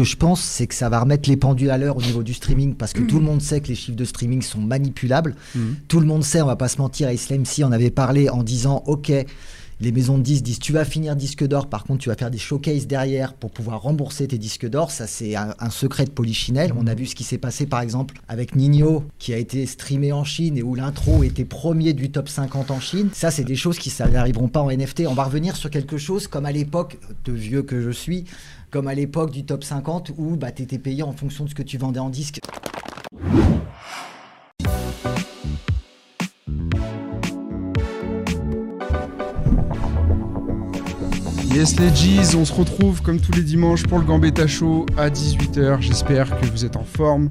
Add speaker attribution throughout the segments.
Speaker 1: que je pense, c'est que ça va remettre les pendules à l'heure au niveau du streaming, parce que tout le monde sait que les chiffres de streaming sont manipulables.
Speaker 2: Mhm.
Speaker 1: Tout le monde sait, on va pas se mentir, Islam si en avait parlé en disant, ok, les maisons de disques disent tu vas finir disque d'or, par contre tu vas faire des showcases derrière pour pouvoir rembourser tes disques d'or. Ça c'est un, un secret de Polichinelle. On a vu ce qui s'est passé par exemple avec Nino qui a été streamé en Chine et où l'intro était premier du top 50 en Chine. Ça c'est des choses qui n'arriveront pas en NFT. On va revenir sur quelque chose comme à l'époque de vieux que je suis, comme à l'époque du top 50 où bah, tu étais payé en fonction de ce que tu vendais en disque.
Speaker 2: Yes les G's, on se retrouve comme tous les dimanches pour le Gambetta Show à 18h. J'espère que vous êtes en forme.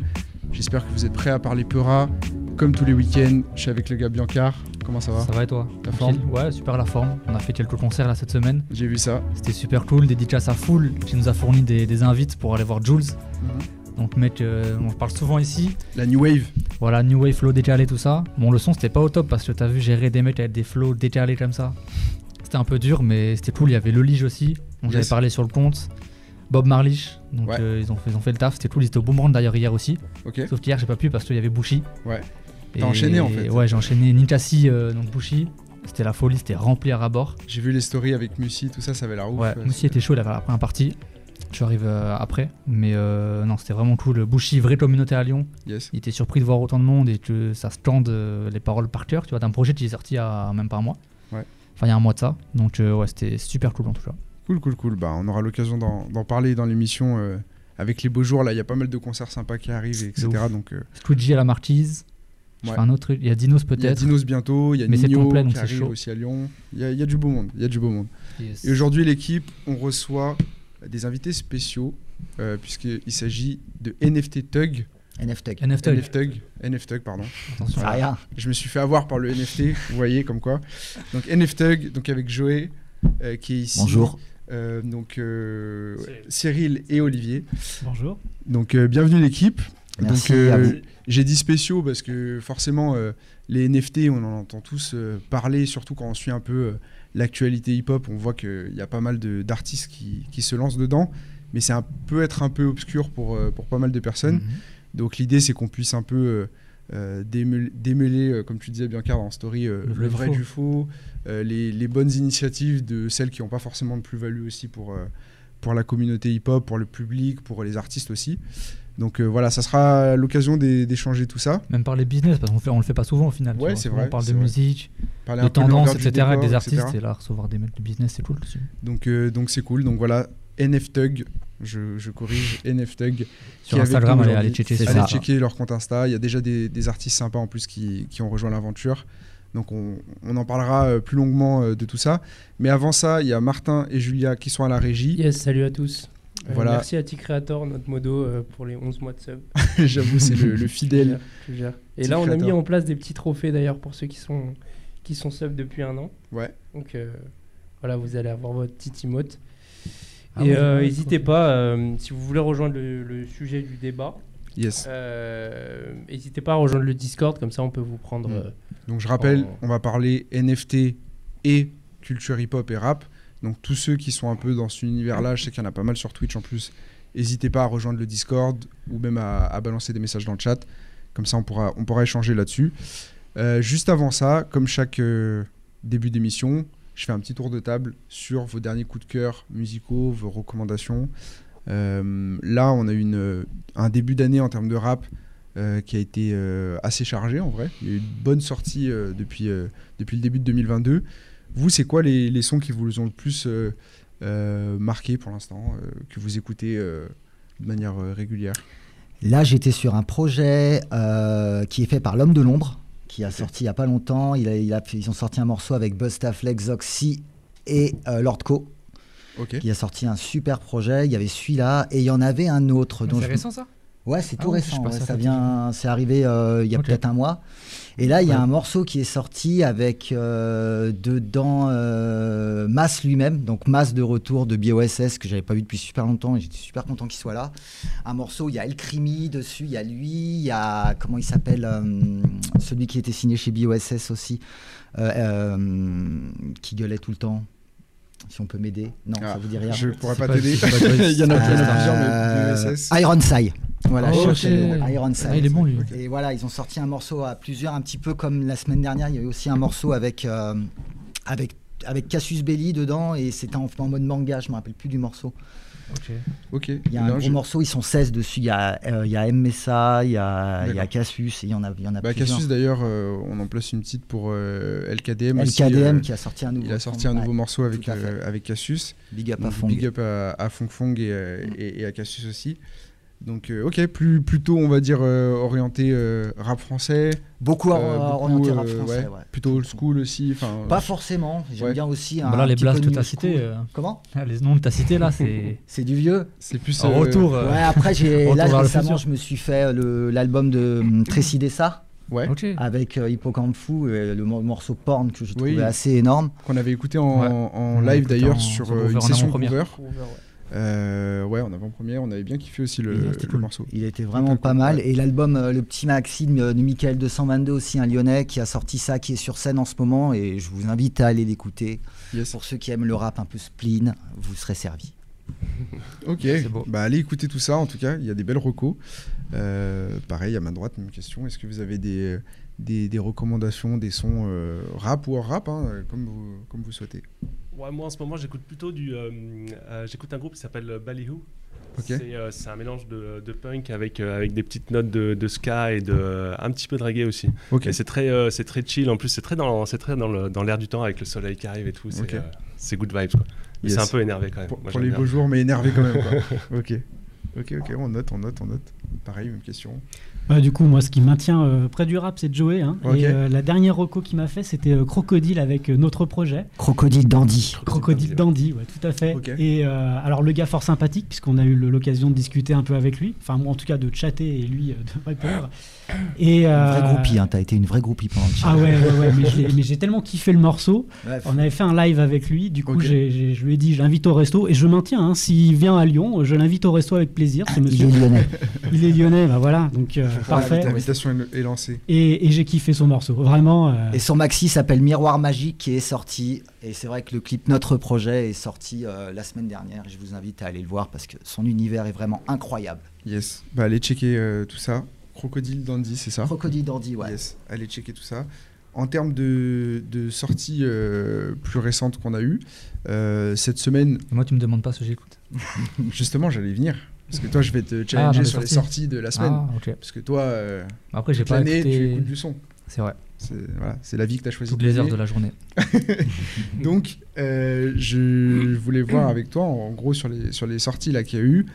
Speaker 2: J'espère que vous êtes prêts à parler Peura. Comme tous les week-ends, je suis avec le gars Biancar. Comment ça va
Speaker 3: Ça va et toi
Speaker 2: La
Speaker 3: Tranquille Ouais, super la forme. On a fait quelques concerts là cette semaine.
Speaker 2: J'ai vu ça.
Speaker 3: C'était super cool. Des DJs à full qui nous a fourni des, des invites pour aller voir Jules. Donc, mec, euh, on parle souvent ici.
Speaker 2: La New Wave.
Speaker 3: Voilà, New Wave, flow décalé, tout ça. Bon, le son c'était pas au top parce que t'as vu gérer des mecs avec des flows décalés comme ça. C'était un peu dur, mais c'était cool. Il y avait le Lige aussi. On
Speaker 2: Yes.
Speaker 3: avait parlé sur le compte. Bob Marlich. Donc,
Speaker 2: Ouais.
Speaker 3: euh, ils, ont fait, ils ont fait le taf. C'était cool. Ils étaient au Boomerang d'ailleurs hier aussi.
Speaker 2: Ok.
Speaker 3: Sauf qu'hier, j'ai pas pu parce qu'il y avait Bushi.
Speaker 2: Ouais. T'as enchaîné, en fait.
Speaker 3: Ouais, j'ai enchaîné Ninkasi, euh, donc Bushi. C'était la folie, c'était rempli à rabord.
Speaker 2: J'ai vu les stories avec Musi, tout ça, ça avait l'air ouf.
Speaker 3: Ouais,
Speaker 2: Euh,
Speaker 3: Moussi était chaud, il avait la première partie. Je arrive euh, après. Mais euh, non, c'était vraiment cool. Bushi, vraie communauté à Lyon.
Speaker 2: Yes.
Speaker 3: Il était surpris de voir autant de monde et que ça scande euh, les paroles par cœur. Tu vois, d'un projet qui est sorti il y a même pas un mois.
Speaker 2: Ouais.
Speaker 3: Enfin, il y a un mois de ça. Donc, ouais, c'était super cool en tout cas.
Speaker 2: Cool, cool, cool. Bah, on aura l'occasion d'en parler dans l'émission avec les beaux jours. Là, il y a pas mal de concerts sympas qui arrivent, etc. Donc,
Speaker 3: Squidgy à la Marquise. Je
Speaker 2: Ouais.
Speaker 3: fais un autre truc. Il y a Dinos
Speaker 2: il y a
Speaker 3: peut-être.
Speaker 2: Dinos bientôt, il y a
Speaker 3: Mais
Speaker 2: Nino
Speaker 3: complet, donc
Speaker 2: qui arrive
Speaker 3: chaud.
Speaker 2: aussi à Lyon. Il y, a, il y a du beau monde. Il y a du beau monde.
Speaker 3: Yes.
Speaker 2: Et aujourd'hui, l'équipe, on reçoit des invités spéciaux, euh, puisqu'il s'agit de NFT Tug.
Speaker 1: NFT.
Speaker 3: NFT.
Speaker 2: NF Tug, NF Tug, pardon.
Speaker 3: Attention.
Speaker 1: C'est rien.
Speaker 2: Je me suis fait avoir par le NFT, vous voyez, comme quoi. Donc NF Tug, donc avec Joé, euh, qui est ici.
Speaker 1: Bonjour.
Speaker 2: Euh, donc euh, Cyril et Olivier.
Speaker 3: Bonjour.
Speaker 2: Donc euh, bienvenue l'équipe.
Speaker 1: Merci
Speaker 2: donc euh,
Speaker 1: à vous.
Speaker 2: J'ai dit spéciaux parce que forcément euh, les NFT on en entend tous euh, parler, surtout quand on suit un peu euh, l'actualité hip-hop, on voit qu'il y a pas mal d'artistes qui, qui se lancent dedans, mais c'est un peut être un peu obscur pour, pour pas mal de personnes.
Speaker 3: Mhm.
Speaker 2: Donc l'idée c'est qu'on puisse un peu démêler, démêler, comme tu disais bien dans Story, euh,
Speaker 3: Le
Speaker 2: le,
Speaker 3: vrai du
Speaker 2: faux, les, les bonnes initiatives de celles qui n'ont pas forcément de plus-value aussi pour, pour la communauté hip-hop, pour le public, pour les artistes aussi. Donc euh, voilà, ça sera l'occasion d'é- d'échanger tout ça.
Speaker 3: Même parler business, parce qu'on on le fait pas souvent au final.
Speaker 2: Ouais, c'est vrai,
Speaker 3: On parle de
Speaker 2: vrai.
Speaker 3: musique,
Speaker 2: Parler
Speaker 3: de tendances, etc. avec des
Speaker 2: etc.
Speaker 3: artistes. Et là, recevoir des mecs de business, c'est cool aussi.
Speaker 2: Donc euh, donc c'est cool. Donc voilà, NFTug, je, je corrige, NFTug.
Speaker 3: Sur Instagram, allez,
Speaker 2: aujourd'hui.
Speaker 3: allez checker ça.
Speaker 2: Allez
Speaker 1: ça.
Speaker 2: checker leur compte Insta. Il y a déjà des, des artistes sympas en plus qui, qui ont rejoint l'aventure. Donc on, on en parlera euh, plus longuement de tout ça. Mais avant ça, il y a Martin et Julia qui sont à la régie.
Speaker 4: Yes, salut à tous. Euh,
Speaker 2: Voilà.
Speaker 4: Merci à T-Creator, notre modo, euh, pour les 11 mois de sub.
Speaker 2: J'avoue, c'est le, le fidèle.
Speaker 4: Je. Et là, on a mis en place des petits trophées d'ailleurs pour ceux qui sont, qui sont sub depuis un an.
Speaker 2: Ouais.
Speaker 4: Donc euh, voilà, vous allez avoir votre petit emote.
Speaker 3: Ah
Speaker 4: Et n'hésitez pas, si vous voulez rejoindre le, le sujet du débat,
Speaker 2: Yes.
Speaker 4: euh, n'hésitez pas à rejoindre le Discord, comme ça on peut vous prendre.
Speaker 2: Mm.
Speaker 4: euh,
Speaker 2: Donc je rappelle, on va parler NFT et culture hip-hop et rap. Donc tous ceux qui sont un peu dans cet univers-là, je sais qu'il y en a pas mal sur Twitch en plus. N'hésitez pas à rejoindre le Discord ou même à, balancer des messages dans le chat. Comme ça, on pourra, échanger là-dessus. Euh, juste avant ça, comme chaque euh, début d'émission, je fais un petit tour de table sur vos derniers coups de cœur musicaux, vos recommandations. Euh, là, on a eu un début d'année en termes de rap qui a été assez chargé en vrai. Il y a eu une bonne sortie depuis le début de 2022. Vous, c'est quoi les, les sons qui vous ont le plus euh, euh, marqué pour l'instant, euh, que vous écoutez euh, de manière euh, régulière?
Speaker 1: Là, j'étais sur un projet euh, qui est fait par l'homme de l'ombre, qui a sorti il n'y a pas longtemps. Il a, il a fait- ils ont sorti un morceau avec Busta Flex, Zoxy et euh, Lord Co,
Speaker 2: Ok.
Speaker 1: qui a sorti un super projet. Il y avait celui-là et il y en avait un autre. dont
Speaker 3: C'est
Speaker 1: je-
Speaker 3: récent ça?
Speaker 1: Ouais, c'est
Speaker 3: Ah
Speaker 1: tout récent. ouais,
Speaker 3: ça
Speaker 1: vient, c'est arrivé euh, il y a peut-être un mois. Et là, il y a
Speaker 3: Ouais.
Speaker 1: un morceau qui est sorti avec euh, dedans euh, Mas lui-même, donc Mas de retour de BOSS que j'avais pas vu depuis super longtemps et j'étais super content qu'il soit là. Un morceau, il y a El Crimi dessus, il y a lui, il y a comment il s'appelle euh, celui qui était signé chez BOSS aussi, euh, euh, qui gueulait tout le temps. si on peut m'aider. Non,
Speaker 2: Ah,
Speaker 1: ça vous dit rien.
Speaker 2: Je pourrais pas t'aider. Il y en a plusieurs,
Speaker 1: Euh,
Speaker 2: mais.
Speaker 1: Ironside. Voilà,
Speaker 3: Oh,
Speaker 1: je
Speaker 3: ok.
Speaker 1: cherchais Ironside.
Speaker 3: Ah, il est bon lui.
Speaker 1: Et voilà, ils ont sorti un morceau à plusieurs, un petit peu comme la semaine dernière. Il y a eu aussi un morceau avec, euh, avec, avec Cassius Belli dedans et c'était en, en mode manga. Je me rappelle plus du morceau.
Speaker 3: Ok.
Speaker 2: Ok.
Speaker 1: Il y a un
Speaker 2: Non,
Speaker 1: gros
Speaker 2: je-
Speaker 1: morceau, ils sont 16 dessus. Il y a, euh, il y a M. Messa, il y a, il y a. Cassius, et il y en a, il y en a
Speaker 2: Bah,
Speaker 1: plusieurs.
Speaker 2: Cassius d'ailleurs, euh, on en place une petite pour euh, LKDM. aussi,
Speaker 1: LKDM
Speaker 2: euh,
Speaker 1: qui a sorti un nouveau.
Speaker 2: Il a sorti un nouveau
Speaker 1: Ouais,
Speaker 2: morceau avec, euh, avec Cassius.
Speaker 1: Big up à fond.
Speaker 2: Big up à, à Fong Fong et, et- et à Cassius aussi. Donc, euh, ok, plus, plutôt, on va dire, euh, orienté euh, rap français.
Speaker 1: Beaucoup,
Speaker 2: beaucoup,
Speaker 1: orienté rap français.
Speaker 2: ouais,
Speaker 1: ouais.
Speaker 2: Plutôt old school aussi.
Speaker 1: Pas forcément. J'aime
Speaker 2: Ouais.
Speaker 1: bien aussi un.
Speaker 3: Bah là, les
Speaker 1: petit
Speaker 3: blasts
Speaker 1: peu
Speaker 3: que t'as cités, euh,
Speaker 1: Comment?
Speaker 3: les noms que t'as cités là, c'est
Speaker 1: C'est du vieux.
Speaker 2: C'est plus.
Speaker 3: un
Speaker 2: euh,
Speaker 3: retour. euh,
Speaker 1: Ouais, après, j'ai là récemment, je me suis fait le- l'album de Tracy Dessa
Speaker 2: Ouais,
Speaker 3: Ok.
Speaker 1: avec euh, Hippocampe Fou et le mo- morceau Porn que je
Speaker 2: Oui.
Speaker 1: trouvais assez énorme.
Speaker 2: qu'on avait écouté en,
Speaker 3: Ouais.
Speaker 2: en live
Speaker 3: écouté
Speaker 2: d'ailleurs
Speaker 3: en-
Speaker 2: sur euh, une
Speaker 3: en
Speaker 2: session cover.
Speaker 4: Cover, ouais.
Speaker 2: Euh, ouais, en avant-première, on avait bien kiffé aussi le,
Speaker 3: cool.
Speaker 2: morceau.
Speaker 1: Il était vraiment pas
Speaker 2: cool,
Speaker 1: mal.
Speaker 2: ouais.
Speaker 1: Et l'album, euh, le petit Maxime euh, de Michael 222, aussi un lyonnais qui a sorti ça, qui est sur scène en ce moment. Et je vous invite à aller l'écouter.
Speaker 2: Yes.
Speaker 1: Pour ceux qui aiment le rap un peu spleen, vous serez servis.
Speaker 2: Ok, bah allez écouter tout ça en tout cas, il y a des belles recos. Euh, pareil, à main droite, même question. Est-ce que vous avez des, des, des recommandations, des sons euh, rap ou hors rap, hein, comme, vous, comme vous souhaitez?
Speaker 5: Ouais, moi en ce moment j'écoute plutôt du. euh, euh, j'écoute un groupe qui s'appelle Ballyhoo.
Speaker 2: Ok.
Speaker 5: C'est euh, c'est un mélange de, de punk avec, euh, avec des petites notes de, de ska et de, un petit peu de reggae aussi.
Speaker 2: Ok,
Speaker 5: Et c'est très, euh, c'est très chill. En plus, c'est très dans, c'est très dans le- dans l'air du temps avec le soleil qui arrive et tout. C'est
Speaker 2: Ok.
Speaker 5: euh, c'est good vibes quoi.
Speaker 2: Yes.
Speaker 5: c'est un peu énervé quand même.
Speaker 2: pour,
Speaker 5: Moi,
Speaker 2: pour les beaux jours, mais énervé quand même. quoi. ok, ok, ok, on note, on note, on note. Pareil, même question.
Speaker 6: Bah, du coup, moi, ce qui maintient euh, près du rap, c'est Joey. hein. Et euh, la dernière reco qu'il m'a fait, c'était euh, Crocodile avec euh, notre projet.
Speaker 1: Crocodile Dandy.
Speaker 6: Crocodile Dandy, ouais, tout à fait. Et euh, alors, le gars fort sympathique, puisqu'on a eu l'occasion de discuter un peu avec lui. Enfin, moi, en tout cas, de chatter et lui euh, de répondre. Et,
Speaker 1: Une vraie
Speaker 6: euh,
Speaker 1: groupie, hein. t'as été une vraie groupie pendant le chat.
Speaker 6: Ah ouais, ouais, ouais, mais j'ai tellement kiffé le morceau.
Speaker 1: Bref.
Speaker 6: On avait fait un live avec lui, du coup
Speaker 2: Ok.
Speaker 6: j'ai- j'ai- je lui ai dit je l'invite au resto et je maintiens, hein, s'il vient à Lyon, je l'invite au resto avec plaisir, ce
Speaker 1: Il est lyonnais.
Speaker 6: Il est lyonnais, bah voilà, donc euh, parfait.
Speaker 2: L'invitation est, est lancée.
Speaker 6: Et, et j'ai kiffé son morceau, vraiment. euh,
Speaker 1: Et son maxi s'appelle Miroir Magique qui est sorti. Et c'est vrai que le clip Notre Projet est sorti euh, la semaine dernière. Et je vous invite à aller le voir parce que son univers est vraiment incroyable.
Speaker 2: Yes, bah allez checker euh, tout ça. Crocodile Dandy, c'est ça
Speaker 1: Crocodile Dandy, ouais.
Speaker 2: Yes, allez checker tout ça. En termes de, de sorties euh, plus récentes qu'on a eues, euh, cette semaine,
Speaker 3: Moi, tu me demandes pas ce que j'écoute.
Speaker 2: justement, j'allais y venir. Parce que toi, je vais te challenger
Speaker 3: dans les
Speaker 2: sur les
Speaker 3: sorties.
Speaker 2: de la semaine.
Speaker 3: Ah, ok.
Speaker 2: Parce que toi, euh,
Speaker 3: Après, j'ai
Speaker 2: toute
Speaker 3: pas
Speaker 2: l'année, tu
Speaker 3: écouté.
Speaker 2: écoutes du son.
Speaker 3: C'est vrai.
Speaker 2: C'est voilà, la vie que tu as choisi.
Speaker 3: Toutes les heures de la journée.
Speaker 2: Donc, euh, je voulais voir avec toi, en gros, sur les, sur les sorties là qu'il y a eu.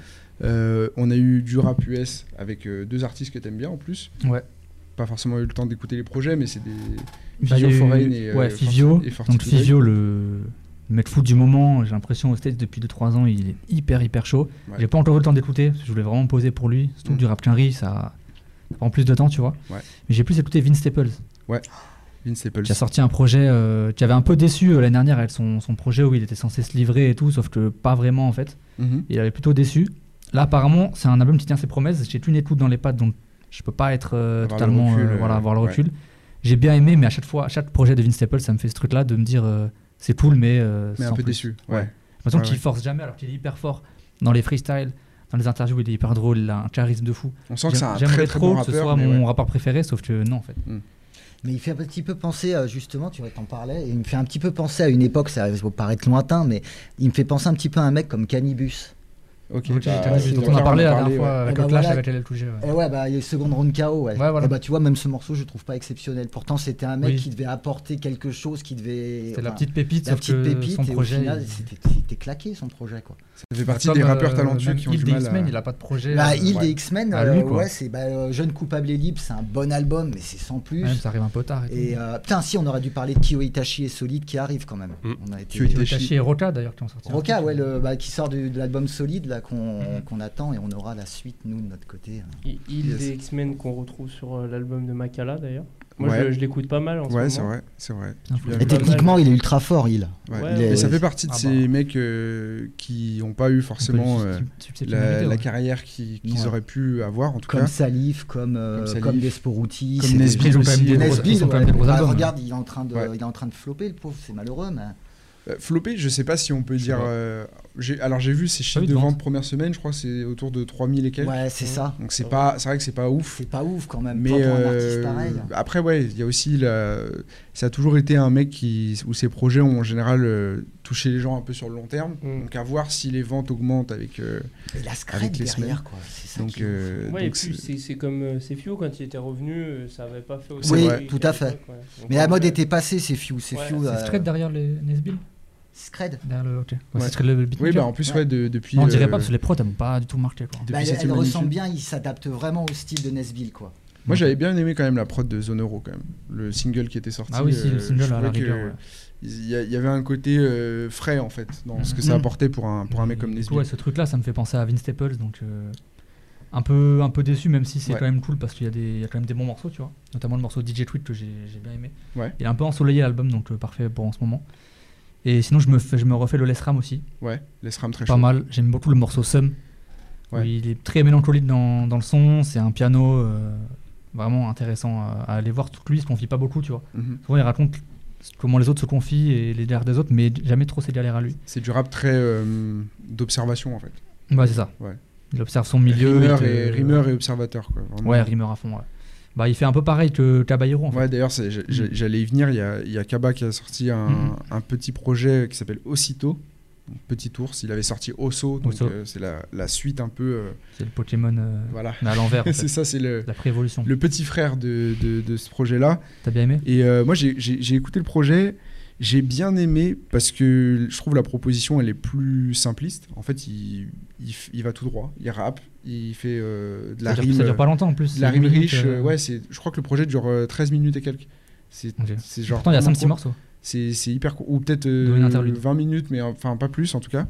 Speaker 2: Euh, on a eu du rap US avec euh, deux artistes que tu aimes bien en plus.
Speaker 3: Ouais.
Speaker 2: Pas forcément eu le temps d'écouter les projets, mais c'est des
Speaker 3: Bah,
Speaker 2: Fivio Foreign et, euh,
Speaker 3: ouais, Fivio.
Speaker 2: et
Speaker 3: Donc. Fivio, le mec fou du moment, j'ai l'impression au States depuis 2-3 ans, il est hyper hyper chaud.
Speaker 2: Ouais.
Speaker 3: J'ai pas encore eu le temps d'écouter, parce que je voulais vraiment me poser pour lui. Surtout
Speaker 2: Mm.
Speaker 3: du rap Quinry, ça, ça prend plus de temps, tu vois.
Speaker 2: Ouais.
Speaker 3: Mais j'ai plus écouté Vince Staples,
Speaker 2: Vince Staples.
Speaker 3: qui a sorti un projet euh, qui avait un peu déçu euh, l'année dernière avec son, son projet où il était censé se livrer et tout, sauf que pas vraiment en fait.
Speaker 2: Mhm.
Speaker 3: Il avait plutôt déçu. Là, apparemment, c'est un album qui tient ses promesses. J'ai une écoute dans les pattes, donc je peux pas être euh, totalement.
Speaker 2: recul,
Speaker 3: euh, voilà,
Speaker 2: euh,
Speaker 3: avoir le
Speaker 2: ouais.
Speaker 3: recul. J'ai bien aimé, mais à chaque fois, à chaque projet de Vince Staples, ça me fait ce truc-là de me dire euh, c'est cool, mais. euh,
Speaker 2: Mais un peu
Speaker 3: plus.
Speaker 2: déçu. Ouais.
Speaker 3: J'ai l'impression
Speaker 2: Ouais,
Speaker 3: qu'il
Speaker 2: ouais.
Speaker 3: force jamais, alors qu'il est hyper fort dans les freestyles, dans les interviews, il est hyper drôle, il a un charisme de fou.
Speaker 2: On sent que c'est un
Speaker 3: J'aimerais
Speaker 2: très très
Speaker 3: trop
Speaker 2: bon
Speaker 3: que ce
Speaker 2: rappeur.
Speaker 3: soit mon
Speaker 2: ouais.
Speaker 3: rapport préféré, sauf que non, en fait.
Speaker 1: Mais il fait un petit peu penser, euh, justement, tu vois, t'en parlais, et il me fait un petit peu penser à une époque, ça va paraître lointain, mais il me fait penser un petit peu à un mec comme Cannibus.
Speaker 2: Ok,
Speaker 3: Ok,
Speaker 2: bah,
Speaker 3: dont on
Speaker 2: le
Speaker 3: a parlé
Speaker 2: on
Speaker 3: la dernière fois
Speaker 2: ouais.
Speaker 3: avec
Speaker 1: Eh
Speaker 3: le
Speaker 1: ben
Speaker 3: clash
Speaker 1: voilà.
Speaker 3: avec LL Cool J, ouais.
Speaker 1: Et ouais, bah, il y a eu Seconde Round KO, ouais.
Speaker 3: Ouais, voilà.
Speaker 1: Bah, tu vois, même ce morceau, je le trouve pas exceptionnel. Pourtant, c'était un mec
Speaker 3: Oui.
Speaker 1: qui devait apporter quelque chose, qui devait.
Speaker 3: C'était la petite pépite,
Speaker 1: la petite pépite,
Speaker 3: son
Speaker 1: et
Speaker 3: projet.
Speaker 1: au final,
Speaker 3: il-
Speaker 1: c'était c'était claqué son projet, quoi.
Speaker 2: Ça fait partie
Speaker 3: Comme,
Speaker 2: des rappeurs
Speaker 3: euh,
Speaker 2: talentueux qui ont du
Speaker 3: des
Speaker 2: mal
Speaker 3: X-Men,
Speaker 2: à...
Speaker 3: il a pas de projet.
Speaker 1: Bah,
Speaker 3: euh,
Speaker 2: ouais.
Speaker 1: des X-Men, euh,
Speaker 3: quoi.
Speaker 1: ouais, c'est bah, euh, Jeune coupable et libre, c'est un bon album, mais c'est sans plus.
Speaker 3: Même ça arrive un peu tard. Et,
Speaker 1: putain, si, on aurait dû parler de Kyo Itachi et Solide qui arrive quand même.
Speaker 5: Mm.
Speaker 1: On.
Speaker 2: Kyo Itachi.
Speaker 3: Et Roka d'ailleurs qui ont sorti.
Speaker 1: Roca, ouais, le, bah, qui sort de l'album Solide là qu'on attend et on aura la suite nous de notre côté.
Speaker 4: Il il
Speaker 2: Yes.
Speaker 4: des X-Men qu'on retrouve sur euh, l'album de Makala d'ailleurs. Moi
Speaker 2: Ouais.
Speaker 4: je, je l'écoute pas mal en ce
Speaker 2: Ouais, c'est vrai, c'est vrai.
Speaker 1: Et techniquement, il est ultra fort, il.
Speaker 2: Ouais.
Speaker 4: Ouais,
Speaker 1: Il est-
Speaker 2: Et ça fait partie de
Speaker 3: Ah
Speaker 2: ces
Speaker 3: bah.
Speaker 2: mecs euh, qui n'ont pas eu forcément euh, la,
Speaker 3: substitutionnalité,
Speaker 2: la
Speaker 3: ouais.
Speaker 2: carrière qui- qu'ils
Speaker 1: Ouais.
Speaker 2: auraient pu avoir, en tout
Speaker 1: Comme
Speaker 2: cas.
Speaker 1: Salif, comme, euh,
Speaker 2: Comme Salif.
Speaker 1: comme Desporuti.
Speaker 2: Comme
Speaker 1: c'est-
Speaker 2: Nesbitt
Speaker 3: Ils ont quand même
Speaker 2: aussi,
Speaker 3: des gros-
Speaker 1: Nesbitt,
Speaker 3: ils ont quand même
Speaker 1: ouais.
Speaker 3: des gros
Speaker 1: Bah,
Speaker 3: albums.
Speaker 1: regarde, il est, en train de, il est en train de flopper, le pauvre, c'est malheureux. Mais...
Speaker 2: Flopé, je sais pas si on peut dire. Alors j'ai vu
Speaker 3: Pas
Speaker 2: chiffres de vente première semaine, je crois que c'est autour de 3000 et quelques.
Speaker 1: Ouais, c'est ça.
Speaker 2: Donc c'est pas, c'est vrai que c'est pas ouf.
Speaker 1: C'est pas ouf quand même.
Speaker 2: Mais
Speaker 1: Toi, pour un
Speaker 2: euh,
Speaker 1: artiste pareil.
Speaker 2: après, ouais, il y a aussi la... ça a toujours été un mec qui où ses projets ont en général euh, touché les gens un peu sur le long terme.
Speaker 4: Mm.
Speaker 2: Donc à voir si les ventes augmentent avec. euh,
Speaker 1: Et la scred
Speaker 2: avec les
Speaker 1: derrière,
Speaker 2: semaines.
Speaker 1: quoi. C'est ça
Speaker 2: donc, euh,
Speaker 4: Ouais, et
Speaker 2: donc
Speaker 4: puis
Speaker 2: c'est-
Speaker 4: comme euh, Cefio, quand il était revenu, euh, ça avait pas fait aussi.
Speaker 2: Oui,
Speaker 1: tout à fait.
Speaker 4: l'époque, ouais. Donc,
Speaker 1: Mais la mode était passée, c'est Few. C'est
Speaker 3: derrière les Nesbill
Speaker 1: Scred.
Speaker 3: Le. Ouais,
Speaker 2: Ouais.
Speaker 3: Le
Speaker 2: oui, bah en plus,
Speaker 1: Ouais.
Speaker 2: ouais, de- depuis.
Speaker 3: Non, on dirait
Speaker 2: euh,
Speaker 3: pas parce que les prods elles m'ont pas du tout marqué quoi.
Speaker 1: Bah, elle elle ressemble bien, il s'adapte vraiment au style de Nesbill, quoi.
Speaker 2: Moi, j'avais bien aimé quand même la prod de Zone Euro, quand même. Le single qui était sorti.
Speaker 3: Ah oui, si,
Speaker 2: euh,
Speaker 3: le single
Speaker 2: je
Speaker 3: à la rigueur. ouais.
Speaker 2: Il y, avait un côté euh, frais, en fait, dans ce que ça
Speaker 1: Mhm.
Speaker 2: apportait pour un, pour un mec comme Nesbitt.
Speaker 3: ouais, ce truc là, ça me fait penser à Vince Staples, donc euh, un, peu, un peu déçu, même si c'est
Speaker 2: Ouais.
Speaker 3: quand même cool parce qu'il y, a des- il y a quand même des bons morceaux, tu vois. Notamment le morceau DJ Tweet que j'ai bien aimé.
Speaker 2: Ouais.
Speaker 3: Il est un peu ensoleillé l'album, donc euh, parfait pour en ce moment. Et sinon, je me, fais, je me refais le Les Ram aussi,
Speaker 2: Ouais, les SRAM très
Speaker 3: pas
Speaker 2: chaud.
Speaker 3: mal. J'aime beaucoup le morceau Sum.
Speaker 2: Ouais.
Speaker 3: il est très mélancolique dans, dans le son, c'est un piano euh, vraiment intéressant à, aller voir. Tout lui, il se confie pas beaucoup, tu vois.
Speaker 2: Mhm.
Speaker 3: Souvent, il raconte comment les autres se confient et les galères des autres, mais jamais trop ses galères à lui.
Speaker 2: C'est du rap très euh, d'observation, en fait.
Speaker 3: Ouais, c'est ça.
Speaker 2: Ouais.
Speaker 3: Il observe son milieu.
Speaker 2: rimeur,
Speaker 3: te-
Speaker 2: et, rimeur et observateur, quoi. vraiment.
Speaker 3: Ouais, rimeur à fond. Ouais. Bah, il fait un peu pareil que Caballero en fait.
Speaker 2: Ouais, d'ailleurs, j'allais y venir. Il y a, il y a Kaba qui a sorti un,
Speaker 3: Mhm.
Speaker 2: un petit projet qui s'appelle Aussitôt. Petit ours. Il avait sorti Osso, donc euh, c'est la, la suite un peu. euh,
Speaker 3: C'est le Pokémon euh,
Speaker 2: voilà.
Speaker 3: mais à l'envers. en fait.
Speaker 2: c'est ça, c'est le,
Speaker 3: La préévolution.
Speaker 2: le petit frère de, de, de ce projet-là.
Speaker 3: T'as bien aimé?
Speaker 2: Et euh, moi, j'ai écouté le projet. J'ai bien aimé parce que je trouve la proposition, elle est plus simpliste. En fait, il, il, va tout droit. Il rappe, il fait euh, de la
Speaker 3: ça,
Speaker 2: rime.
Speaker 3: dure, ça dure pas longtemps en plus.
Speaker 2: de la rime riche.
Speaker 3: euh,
Speaker 2: euh, ouais, c'est- je crois que le projet dure euh, 13 minutes et quelques. C'est genre.
Speaker 3: Pourtant, il y a
Speaker 2: vraiment
Speaker 3: 5-6
Speaker 2: court.
Speaker 3: morceaux.
Speaker 2: C'est c'est hyper court. Ou peut-être euh,
Speaker 3: interlude.
Speaker 2: 20 minutes, mais enfin pas plus en tout cas.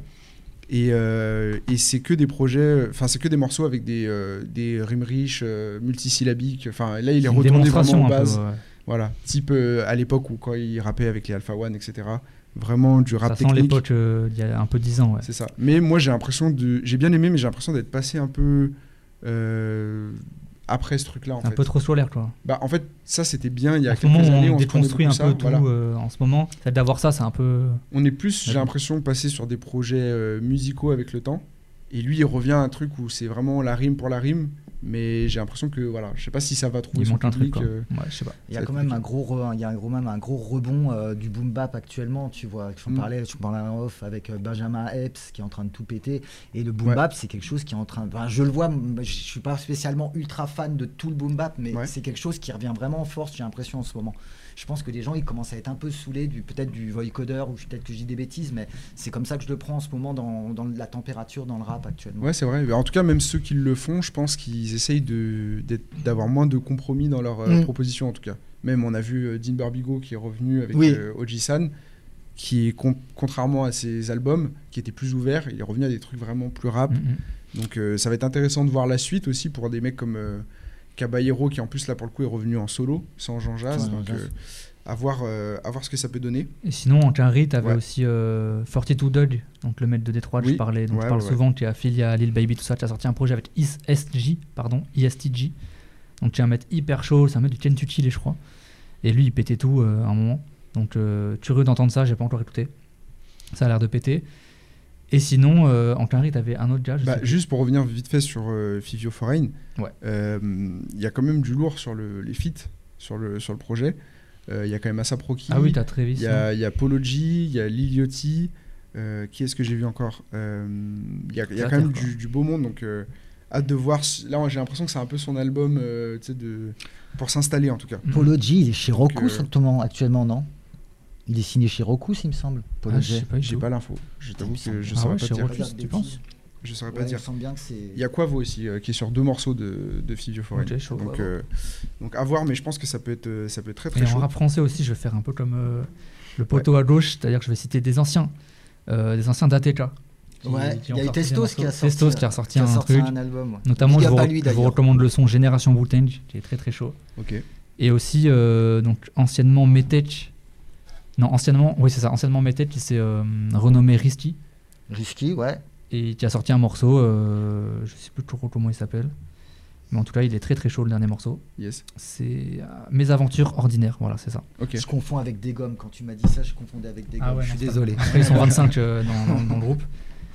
Speaker 2: Et, euh, et c'est que des projets, enfin c'est que des morceaux avec des, euh, des rimes riches, euh, multisyllabiques. Enfin là il est retourné vraiment
Speaker 3: peu,
Speaker 2: bases.
Speaker 3: ouais.
Speaker 2: Voilà, type euh, à l'époque où quand il rappait avec les Alpha One, etc. Vraiment du rap
Speaker 3: Ça sent
Speaker 2: technique.
Speaker 3: l'époque euh, il y a un peu 10 ans. Ouais.
Speaker 2: C'est ça. Mais moi j'ai l'impression de, j'ai bien aimé, mais j'ai l'impression d'être passé un peu euh, après ce truc-là en
Speaker 3: un peu trop solaire quoi.
Speaker 2: Bah en fait ça c'était bien il y a
Speaker 3: en
Speaker 2: quelques
Speaker 3: moment,
Speaker 2: années
Speaker 3: on
Speaker 2: on,
Speaker 3: déconstruit un peu
Speaker 2: ça,
Speaker 3: tout
Speaker 2: voilà.
Speaker 3: en ce moment. D'avoir ça, c'est un peu.
Speaker 2: On est plus, j'ai l'impression, passé sur des projets euh, musicaux avec le temps. Et lui, il revient à un truc où c'est vraiment la rime pour la rime. Mais j'ai l'impression que, voilà, je sais pas si ça va trouver
Speaker 3: Il
Speaker 2: son
Speaker 3: manque un truc
Speaker 2: public. euh,
Speaker 3: Ouais, je sais pas.
Speaker 1: Il y a quand même un gros, il y a un gros, même un gros rebond euh, du boom bap actuellement, tu vois. Tu en
Speaker 2: Mm.
Speaker 1: parlais, tu en parlais en off avec euh, Benjamin Epps qui est en train de tout péter. Et le boom
Speaker 2: Ouais.
Speaker 1: bap, c'est quelque chose qui est en train. enfin, je le vois, je suis pas spécialement ultra fan de tout le boom bap, mais
Speaker 2: Ouais.
Speaker 1: c'est quelque chose qui revient vraiment en force. J'ai l'impression en ce moment. Je pense que les gens, ils commencent à être un peu saoulés du peut-être du vocoder ou peut-être que je dis des bêtises, mais c'est comme ça que je le prends en ce moment dans, dans la température dans le rap actuellement.
Speaker 2: Ouais, c'est vrai. Mais En tout cas, même ceux qui le font, je pense qu'ils essayent d'avoir moins de compromis dans leur euh,
Speaker 1: Mm.
Speaker 2: proposition, en tout cas. Même, on a vu euh, Dean Barbigo qui est revenu avec
Speaker 1: Oui.
Speaker 2: euh, Oji-san, qui est, con- contrairement à ses albums, qui était plus ouvert, il est revenu à des trucs vraiment plus rap.
Speaker 3: Mm, mm.
Speaker 2: Donc euh, ça va être intéressant de voir la suite aussi pour des mecs comme euh, Caballero qui en plus là pour le coup est revenu en solo sans Jean Jazz.
Speaker 1: Sans Jean
Speaker 2: donc
Speaker 1: Jazz.
Speaker 2: euh, à, voir, euh, à voir ce que ça peut donner.
Speaker 3: Et sinon, en quinri, t'avais
Speaker 2: Ouais.
Speaker 3: aussi euh, 42 Dog, donc le maître de Détroit dont
Speaker 2: Oui.
Speaker 3: je parlais, dont
Speaker 2: Ouais,
Speaker 3: je parle
Speaker 2: ouais,
Speaker 3: souvent, qui est affilié à Lil Baby, tout ça, qui a sorti un projet avec ISTJ, pardon, ISTJ. Donc qui est un mec hyper chaud, c'est un mec du Kentucky, je crois. Et lui, il pétait tout euh, à un moment. Donc euh, curieux d'entendre ça, j'ai pas encore écouté. Ça a l'air de péter. Et sinon, euh, en quinri, t'avais un autre gars, je
Speaker 2: Bah,
Speaker 3: sais
Speaker 2: juste pour revenir vite fait sur euh, Fivio Foreign,
Speaker 3: Ouais.
Speaker 2: euh, il y a quand même du lourd sur le, les feats sur le, sur le projet. Euh, Il y a quand même Asa Proki,
Speaker 3: Ah oui, t'as Travis.
Speaker 2: il y a, il y a Polo G, il y a Liliotti. euh, qui est-ce que j'ai vu encore? Euh, Il y a, y quand même du, du beau monde, donc euh, hâte de voir. Là, j'ai l'impression que c'est un peu son album euh, tu de, pour s'installer en tout cas.
Speaker 1: Polo G, il est chez Roku
Speaker 2: euh,
Speaker 1: actuellement, non? Il est signé chez Roku, il me semble. Polo
Speaker 3: Ah, je sais pas
Speaker 2: l'info. Je t'avoue que je
Speaker 3: Ah
Speaker 2: saurais
Speaker 3: ouais,
Speaker 2: pas dire.
Speaker 3: Tu penses?
Speaker 2: Je saurais pas
Speaker 1: il
Speaker 2: dire. Il y a Quavo aussi euh, qui est sur deux morceaux de, de Fivio Foreign.
Speaker 3: Ok, chaud.
Speaker 2: donc, euh, donc à voir, mais je pense que ça peut être, euh, ça peut être très
Speaker 3: Et
Speaker 2: très
Speaker 3: en
Speaker 2: chaud.
Speaker 3: rap français aussi, je vais faire un peu comme euh, le poteau à gauche, c'est-à-dire que je vais citer des anciens, euh, des anciens d'ATK.
Speaker 1: Ouais, il y a eu Testos qui a sorti,
Speaker 3: Testos qui a sorti
Speaker 1: qui a
Speaker 3: un truc.
Speaker 1: un album.
Speaker 3: Notamment, je vous,
Speaker 1: lui,
Speaker 3: je vous recommande le son Génération wu qui est très très chaud.
Speaker 2: Ok.
Speaker 3: Et aussi, euh, donc anciennement Metech. Non, anciennement, oui, c'est ça, anciennement Metech qui s'est euh, renommé Risky
Speaker 1: Risky, ouais.
Speaker 3: et qui a sorti un morceau, euh, je sais plus trop comment il s'appelle. Mais en tout cas, il est très très chaud le dernier morceau.
Speaker 2: Yes.
Speaker 3: C'est euh, Mes aventures ordinaires, voilà, c'est ça.
Speaker 2: Ok.
Speaker 1: Je confonds avec des gommes. Quand tu m'as dit ça, je confondais avec des gommes.
Speaker 3: Ah ouais,
Speaker 1: je suis désolé.
Speaker 3: Après, ils sont 25 euh, dans, dans- dans le groupe.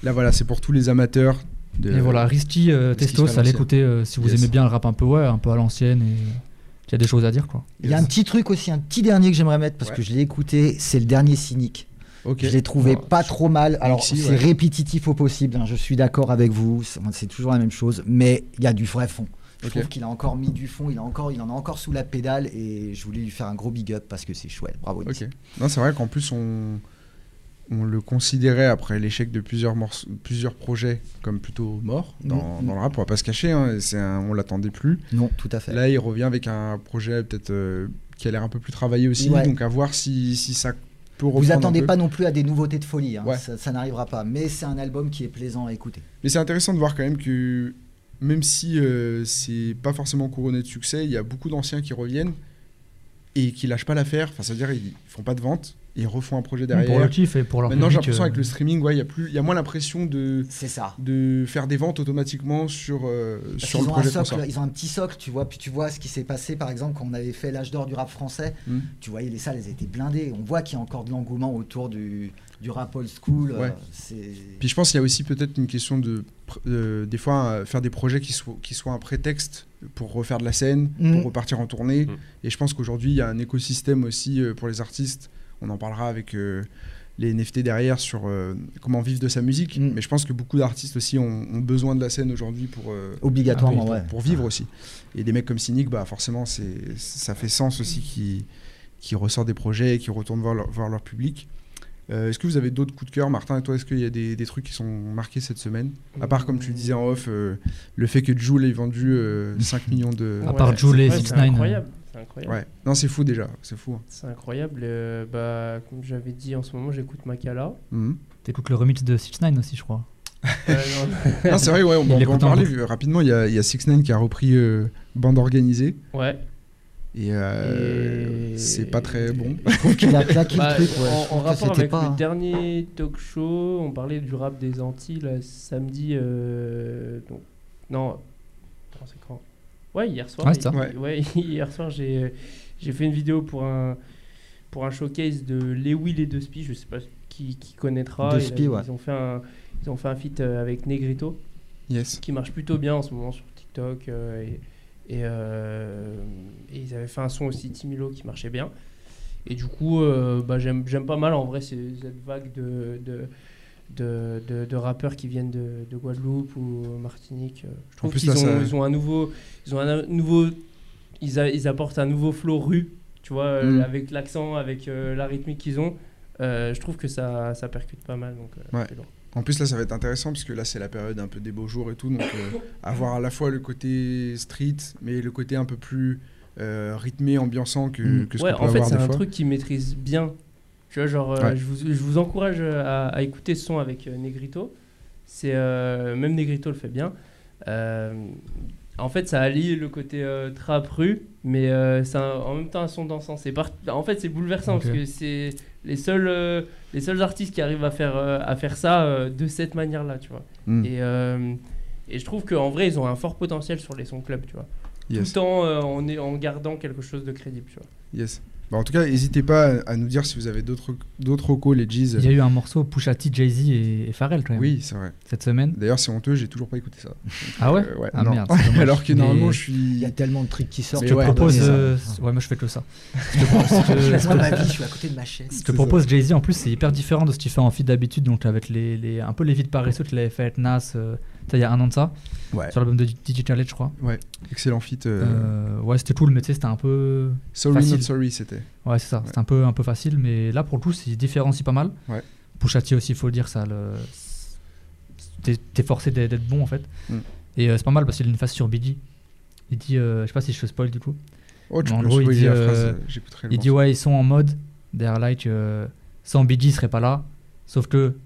Speaker 2: Là, voilà, c'est pour tous les amateurs. De...
Speaker 3: Et voilà, Risty, euh,
Speaker 2: Risty
Speaker 3: Testos,
Speaker 2: à
Speaker 3: allez
Speaker 2: l'ancienne.
Speaker 3: écouter euh, si vous
Speaker 2: Yes.
Speaker 3: aimez bien le rap un peu, ouais, un peu à l'ancienne. Et il y a des choses à dire, quoi.
Speaker 1: Il y a un petit truc aussi, un petit dernier que j'aimerais mettre parce
Speaker 2: Ouais.
Speaker 1: que je l'ai écouté. C'est le dernier cynique.
Speaker 2: Ok.
Speaker 1: Je l'ai trouvé pas trop mal. Alors, c'est
Speaker 2: ouais.
Speaker 1: répétitif au possible. hein, je suis d'accord avec vous. C'est toujours la même chose. Mais il y a du vrai fond. Je trouve qu'il a encore mis du fond. Il, a encore, il en a encore sous la pédale. Et je voulais lui faire un gros big up parce que c'est chouette. Bravo.
Speaker 2: Ok. Non, c'est vrai qu'en plus, on, on le considérait, après l'échec de plusieurs, morceaux, plusieurs projets, comme plutôt mort dans,
Speaker 1: Mm,
Speaker 2: dans le rap. On va pas se cacher, hein, un- on l'attendait plus.
Speaker 1: Non, tout à fait.
Speaker 2: Là, il revient avec un projet peut-être euh, qui a l'air un peu plus travaillé aussi.
Speaker 1: Ouais.
Speaker 2: Donc, à voir si, si ça peut
Speaker 1: vous
Speaker 2: reprendre un
Speaker 1: attendez pas non plus à des nouveautés de folie. hein.
Speaker 2: Ouais.
Speaker 1: Ça, ça n'arrivera pas. Mais c'est un album qui est plaisant à écouter.
Speaker 2: Mais c'est intéressant de voir quand même que même si euh, c'est pas forcément couronné de succès, il y a beaucoup d'anciens qui reviennent et qui lâchent pas l'affaire. Enfin, c'est-à-dire ils font pas de vente, ils refont un projet derrière.
Speaker 3: Pour le kiff et pour leur
Speaker 2: Maintenant, j'ai l'impression
Speaker 3: euh,
Speaker 2: avec le streaming, ouais, il y a plus, il y a moins l'impression de
Speaker 1: C'est ça.
Speaker 2: de faire des ventes automatiquement sur euh, sur le
Speaker 1: ont un
Speaker 2: projet
Speaker 1: socle, ils ont un petit socle, tu vois. Puis tu vois ce qui s'est passé, par exemple, quand on avait fait l'âge d'or du rap français.
Speaker 2: Mm.
Speaker 1: Tu voyais les salles, elles étaient blindées. On voit qu'il y a encore de l'engouement autour du, du rap old school.
Speaker 2: Ouais.
Speaker 1: euh, c'est
Speaker 2: Puis je pense qu'il y a aussi peut-être une question de euh, des fois euh, faire des projets qui soient qui soient un prétexte pour refaire de la scène, pour repartir en tournée.
Speaker 5: Mhm.
Speaker 2: Et je pense qu'aujourd'hui il y a un écosystème aussi pour les artistes. On en parlera avec euh, les NFT derrière sur euh, comment vivre de sa musique.
Speaker 1: Mhm.
Speaker 2: Mais je pense que beaucoup d'artistes aussi ont, ont besoin de la scène aujourd'hui pour euh,
Speaker 1: obligatoirement,
Speaker 2: pour,
Speaker 1: ouais.
Speaker 2: pour vivre aussi. Et des mecs comme Cynic, bah forcément c'est ça fait sens aussi qui qui ressortent des projets et qui retournent voir leur, voir leur public. Euh, est-ce que vous avez d'autres coups de cœur, Martin? Et toi Est-ce qu'il y a des, des trucs qui sont marqués cette semaine? À part, comme tu le disais en off, euh, le fait que Joule ait vendu euh, 5 millions de.
Speaker 3: À part Jul
Speaker 4: c'est
Speaker 3: et
Speaker 4: vrai,
Speaker 3: 6ix9ine,
Speaker 4: C'est incroyable. C'est incroyable.
Speaker 2: Ouais, non, c'est fou déjà, c'est fou. hein.
Speaker 4: C'est incroyable. euh, bah, comme j'avais dit, en ce moment, j'écoute Makala.
Speaker 2: Mhm.
Speaker 3: T'écoutes le remix de 6 9 aussi, je crois.
Speaker 4: Euh, non,
Speaker 2: Non, c'est vrai, ouais, on, on peut en parler euh, rapidement. Il y a, il y a 6 9 qui a repris euh, Bande Organisée
Speaker 4: ouais.
Speaker 2: et, euh,
Speaker 4: Et-
Speaker 2: c'est pas très bon.
Speaker 1: Je trouve qu'il a claqué
Speaker 4: Bah,
Speaker 1: le truc. Ouais.
Speaker 4: En, en rapport avec
Speaker 1: pas.
Speaker 4: le dernier talk show, on parlait du rap des Antilles là, samedi. euh, donc, non, c'est quand? Ouais, hier soir.
Speaker 3: Ouais, ça.
Speaker 4: hier soir, j'ai j'ai fait une vidéo pour un pour un showcase de les deux Spi. Je sais pas qui, qui connaîtra.
Speaker 1: Deux
Speaker 4: Et,
Speaker 1: Spi,
Speaker 4: euh,
Speaker 1: ouais.
Speaker 4: Ils ont fait un ils ont fait un feat euh, avec Negrito
Speaker 2: Yes.
Speaker 4: qui marche plutôt bien en ce moment sur TikTok euh, et, et, euh, et ils avaient fait un son aussi Timilo qui marchait bien et du coup euh, bah, j'aime j'aime pas mal en vrai cette vague de de, de, de- de rappeurs qui viennent de, de Guadeloupe ou Martinique euh. je trouve qu'ils ont, ils ont un nouveau ils ont un nouveau ils, a- ils apportent un nouveau flow rue tu vois euh,
Speaker 2: Mm.
Speaker 4: avec l'accent avec euh, la rythmique qu'ils ont Euh, je trouve que ça, ça percute pas mal donc euh,
Speaker 2: Ouais. En plus, là, ça va être intéressant parce que là, c'est la période un peu des beaux jours et tout. Donc, avoir à la fois le côté street, mais le côté un peu plus rythmé, ambiançant que,
Speaker 1: Mm.
Speaker 2: que ce
Speaker 4: Ouais,
Speaker 2: qu'on peut
Speaker 4: en fait,
Speaker 2: avoir
Speaker 4: c'est un truc qu'il maîtrise bien. Tu vois, genre, euh,
Speaker 2: Ouais.
Speaker 4: je, vous, je vous encourage à, à écouter ce son avec euh, Negrito. C'est euh, même Negrito le fait bien. Euh, en fait, ça allie le côté euh, trap rue, mais euh, c'est en même temps un son dansant. C'est En fait, c'est bouleversant parce que c'est les seuls, euh, les seuls artistes qui arrivent à faire, euh, à faire ça euh, de cette manière-là, tu vois.
Speaker 2: Mm.
Speaker 4: Et, euh, et je trouve qu'en vrai, ils ont un fort potentiel sur les sons club, tu vois.
Speaker 2: Yes.
Speaker 4: Tout euh, en, est- en gardant quelque chose de crédible, tu vois.
Speaker 2: Yes. Bah, en tout cas, n'hésitez pas à, nous dire si vous avez d'autres d'autres recos, les G's.
Speaker 3: Il y a eu un morceau Pusha T, Jay-Z et, et Pharrell quand même
Speaker 2: Oui, c'est vrai.
Speaker 3: cette semaine.
Speaker 2: D'ailleurs, c'est honteux, j'ai toujours pas écouté ça.
Speaker 3: Ah ouais
Speaker 2: Euh, ouais,
Speaker 3: Ah merde.
Speaker 2: Alors que
Speaker 3: Mais
Speaker 2: normalement, je
Speaker 1: Il y a tellement de trucs qui sortent.
Speaker 3: Je te
Speaker 2: ouais,
Speaker 3: propose. euh, Ouais, moi je fais que ça. Je te, pro- je
Speaker 1: ma vie, je suis à côté de ma chaise.
Speaker 3: je te propose Jay-Z. En plus, c'est hyper différent de ce qu'il fait en feat d'habitude. Donc, avec les, les, un peu les feats paresseux qu'il avait fait avec Nas, euh, il y a un an de ça,
Speaker 2: Ouais.
Speaker 3: sur l'album de Digital Edge, je crois.
Speaker 2: Excellent fit. euh,
Speaker 3: Euh, ouais, c'était cool, mais tu sais, c'était un peu.
Speaker 2: sorry,
Speaker 3: facile.
Speaker 2: not sorry, c'était.
Speaker 3: Ouais, c'est ça. C'était un peu, un peu facile, mais là, pour le coup, c'est différencie pas mal.
Speaker 2: Ouais.
Speaker 3: Pusha T aussi, il faut le dire, ça. Le... T'es forcé d'être bon, en fait.
Speaker 2: Mm.
Speaker 3: Et euh, c'est pas mal parce qu'il a une phase sur BG. Il dit, je sais pas si je te spoil du coup.
Speaker 2: Oh, tu
Speaker 3: En gros, il dit,
Speaker 2: phrase,
Speaker 3: Il ouais ils sont en mode derrière like sans BG ils seraient pas là sauf que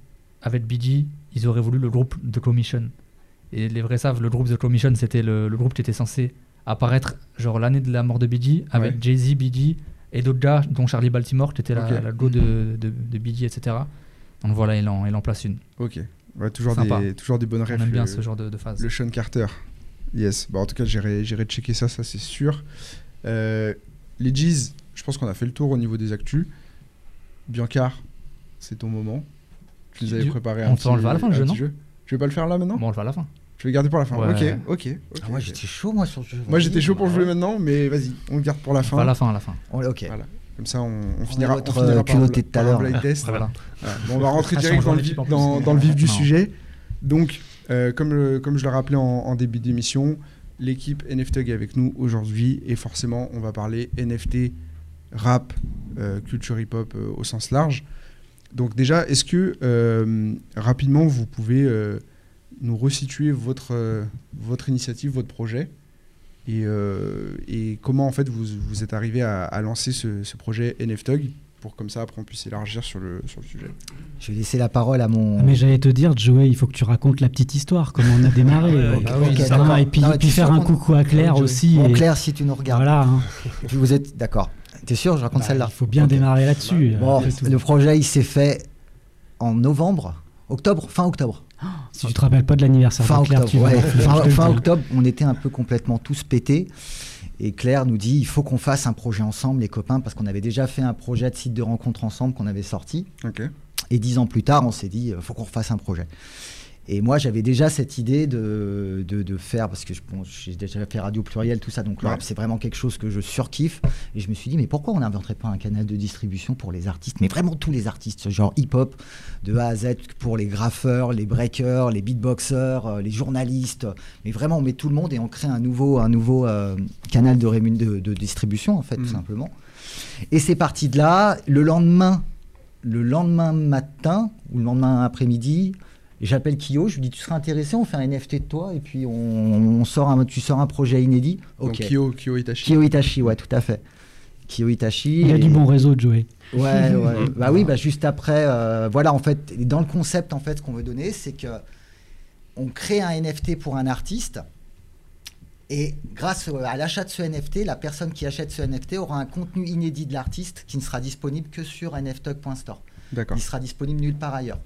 Speaker 3: avec BG ils auraient voulu le groupe The Commission et les vrais savent le groupe The Commission c'était le, le groupe qui était censé apparaître genre l'année de la mort de BG avec
Speaker 2: Ouais.
Speaker 3: Jay-Z, BG et d'autres gars dont Charlie Baltimore qui était la, go de, de, de BG etc donc voilà il en, il en place une
Speaker 2: Ok. Ouais, toujours,
Speaker 3: Sympa.
Speaker 2: des, toujours des bonnes
Speaker 3: on
Speaker 2: refs.
Speaker 3: aime bien
Speaker 2: le,
Speaker 3: ce genre de, de phase
Speaker 2: le Sean Carter. Yes. Bah, en tout cas, j'irai checker ça, ça c'est sûr. Euh, les G's, je pense qu'on a fait le tour au niveau des actus. Biancar, c'est ton moment. Tu nous avais préparé
Speaker 3: on
Speaker 2: un
Speaker 3: enlever à la fin,
Speaker 2: un
Speaker 3: jeu,
Speaker 2: petit
Speaker 3: non
Speaker 2: Tu veux pas le faire là maintenant?
Speaker 3: Bon, on le va à la fin.
Speaker 2: Tu veux le garder pour la fin
Speaker 3: Ouais.
Speaker 2: Ok, ok.
Speaker 1: Ah, moi j'étais chaud moi sur le jeu.
Speaker 2: Moi j'étais chaud pour
Speaker 1: Ouais.
Speaker 2: jouer maintenant, mais vas-y, on le garde pour la fin.
Speaker 3: Pas à la fin, à la fin.
Speaker 1: On- Ok.
Speaker 2: Voilà. Comme ça, on, on finira, on finira
Speaker 1: euh,
Speaker 2: par,
Speaker 1: de tout à l'heure,
Speaker 2: blind
Speaker 1: là.
Speaker 2: test.
Speaker 3: Voilà.
Speaker 2: Voilà. Bon, on va rentrer
Speaker 3: Ah,
Speaker 2: direct
Speaker 3: changeant
Speaker 2: dans le, vif,
Speaker 3: en plus.
Speaker 2: dans, dans le vif du
Speaker 3: Non.
Speaker 2: sujet. Donc, euh, comme, le- comme je le rappelais en, en début d'émission, l'équipe NFTUG est avec nous aujourd'hui et forcément, on va parler NFT, rap, euh, culture hip-hop euh, au sens large. Donc déjà, est-ce que euh, rapidement, vous pouvez euh, nous resituer votre, euh, votre initiative, votre projet et, euh, et comment en fait vous, vous êtes arrivé à, à lancer ce, ce projet NFTUG pour comme ça après on puisse élargir sur le, sur le sujet.
Speaker 1: Je vais laisser la parole à mon.
Speaker 6: Ah, mais j'allais te dire, Joey, il faut que tu racontes la petite histoire, comment on a démarré.
Speaker 4: Ouais,
Speaker 1: Ah
Speaker 6: et, puis,
Speaker 1: Non,
Speaker 6: puis faire un coucou à Claire aussi.
Speaker 1: Bon,
Speaker 6: et-
Speaker 1: Claire, si tu nous regardes.
Speaker 6: Voilà. hein.
Speaker 1: Et puis vous êtes d'accord. T'es sûr Je raconte
Speaker 6: Bah,
Speaker 1: celle-là.
Speaker 6: Il faut bien démarrer là-dessus.
Speaker 1: Bon, le projet, il s'est fait en novembre, octobre, fin octobre.
Speaker 6: Si tu te rappelles pas de l'anniversaire
Speaker 1: Fin
Speaker 6: Claire,
Speaker 1: octobre, ouais. fin, octobre, on était un peu complètement tous pétés. Et Claire nous dit, il faut qu'on fasse un projet ensemble, les copains, parce qu'on avait déjà fait un projet de site de rencontre ensemble qu'on avait sorti. Et dix ans plus tard, on s'est dit, il faut qu'on refasse un projet. Et moi, j'avais déjà cette idée de, de, de faire, parce que je- bon, j'ai déjà fait Radio Pluriel, tout ça, donc le
Speaker 2: Ouais.
Speaker 1: rap, c'est vraiment quelque chose que je surkiffe. Et je me suis dit, mais pourquoi on n'inventerait pas un canal de distribution pour les artistes, mais vraiment tous les artistes, genre hip-hop, de A à Z, pour les graffeurs, les breakers, les beatboxers, euh, les journalistes. Mais vraiment, on met tout le monde et on crée un nouveau, un nouveau euh, canal de, rémun- de, de distribution, en fait, tout simplement. Et c'est parti de là. Le lendemain, le lendemain matin ou le lendemain après-midi, j'appelle Kyo, je lui dis tu serais intéressé, on fait un NFT de toi et puis on, on sort un, tu sors un projet inédit.
Speaker 2: Donc
Speaker 1: Ok.
Speaker 2: Kyo, Kyo Itachi.
Speaker 1: Kyo Itachi, ouais, tout à fait. Kyo Itachi.
Speaker 6: Il y a
Speaker 1: et-
Speaker 6: du bon réseau, Joey.
Speaker 1: Ouais, ouais. bah oui, bah juste après, euh, voilà, en fait, dans le concept, en fait, ce qu'on veut donner, c'est que on crée un NFT pour un artiste. Et grâce à l'achat de ce NFT, la personne qui achète ce NFT aura un contenu inédit de l'artiste qui ne sera disponible que sur nftog.store.
Speaker 2: D'accord.
Speaker 1: Il sera disponible nulle part ailleurs.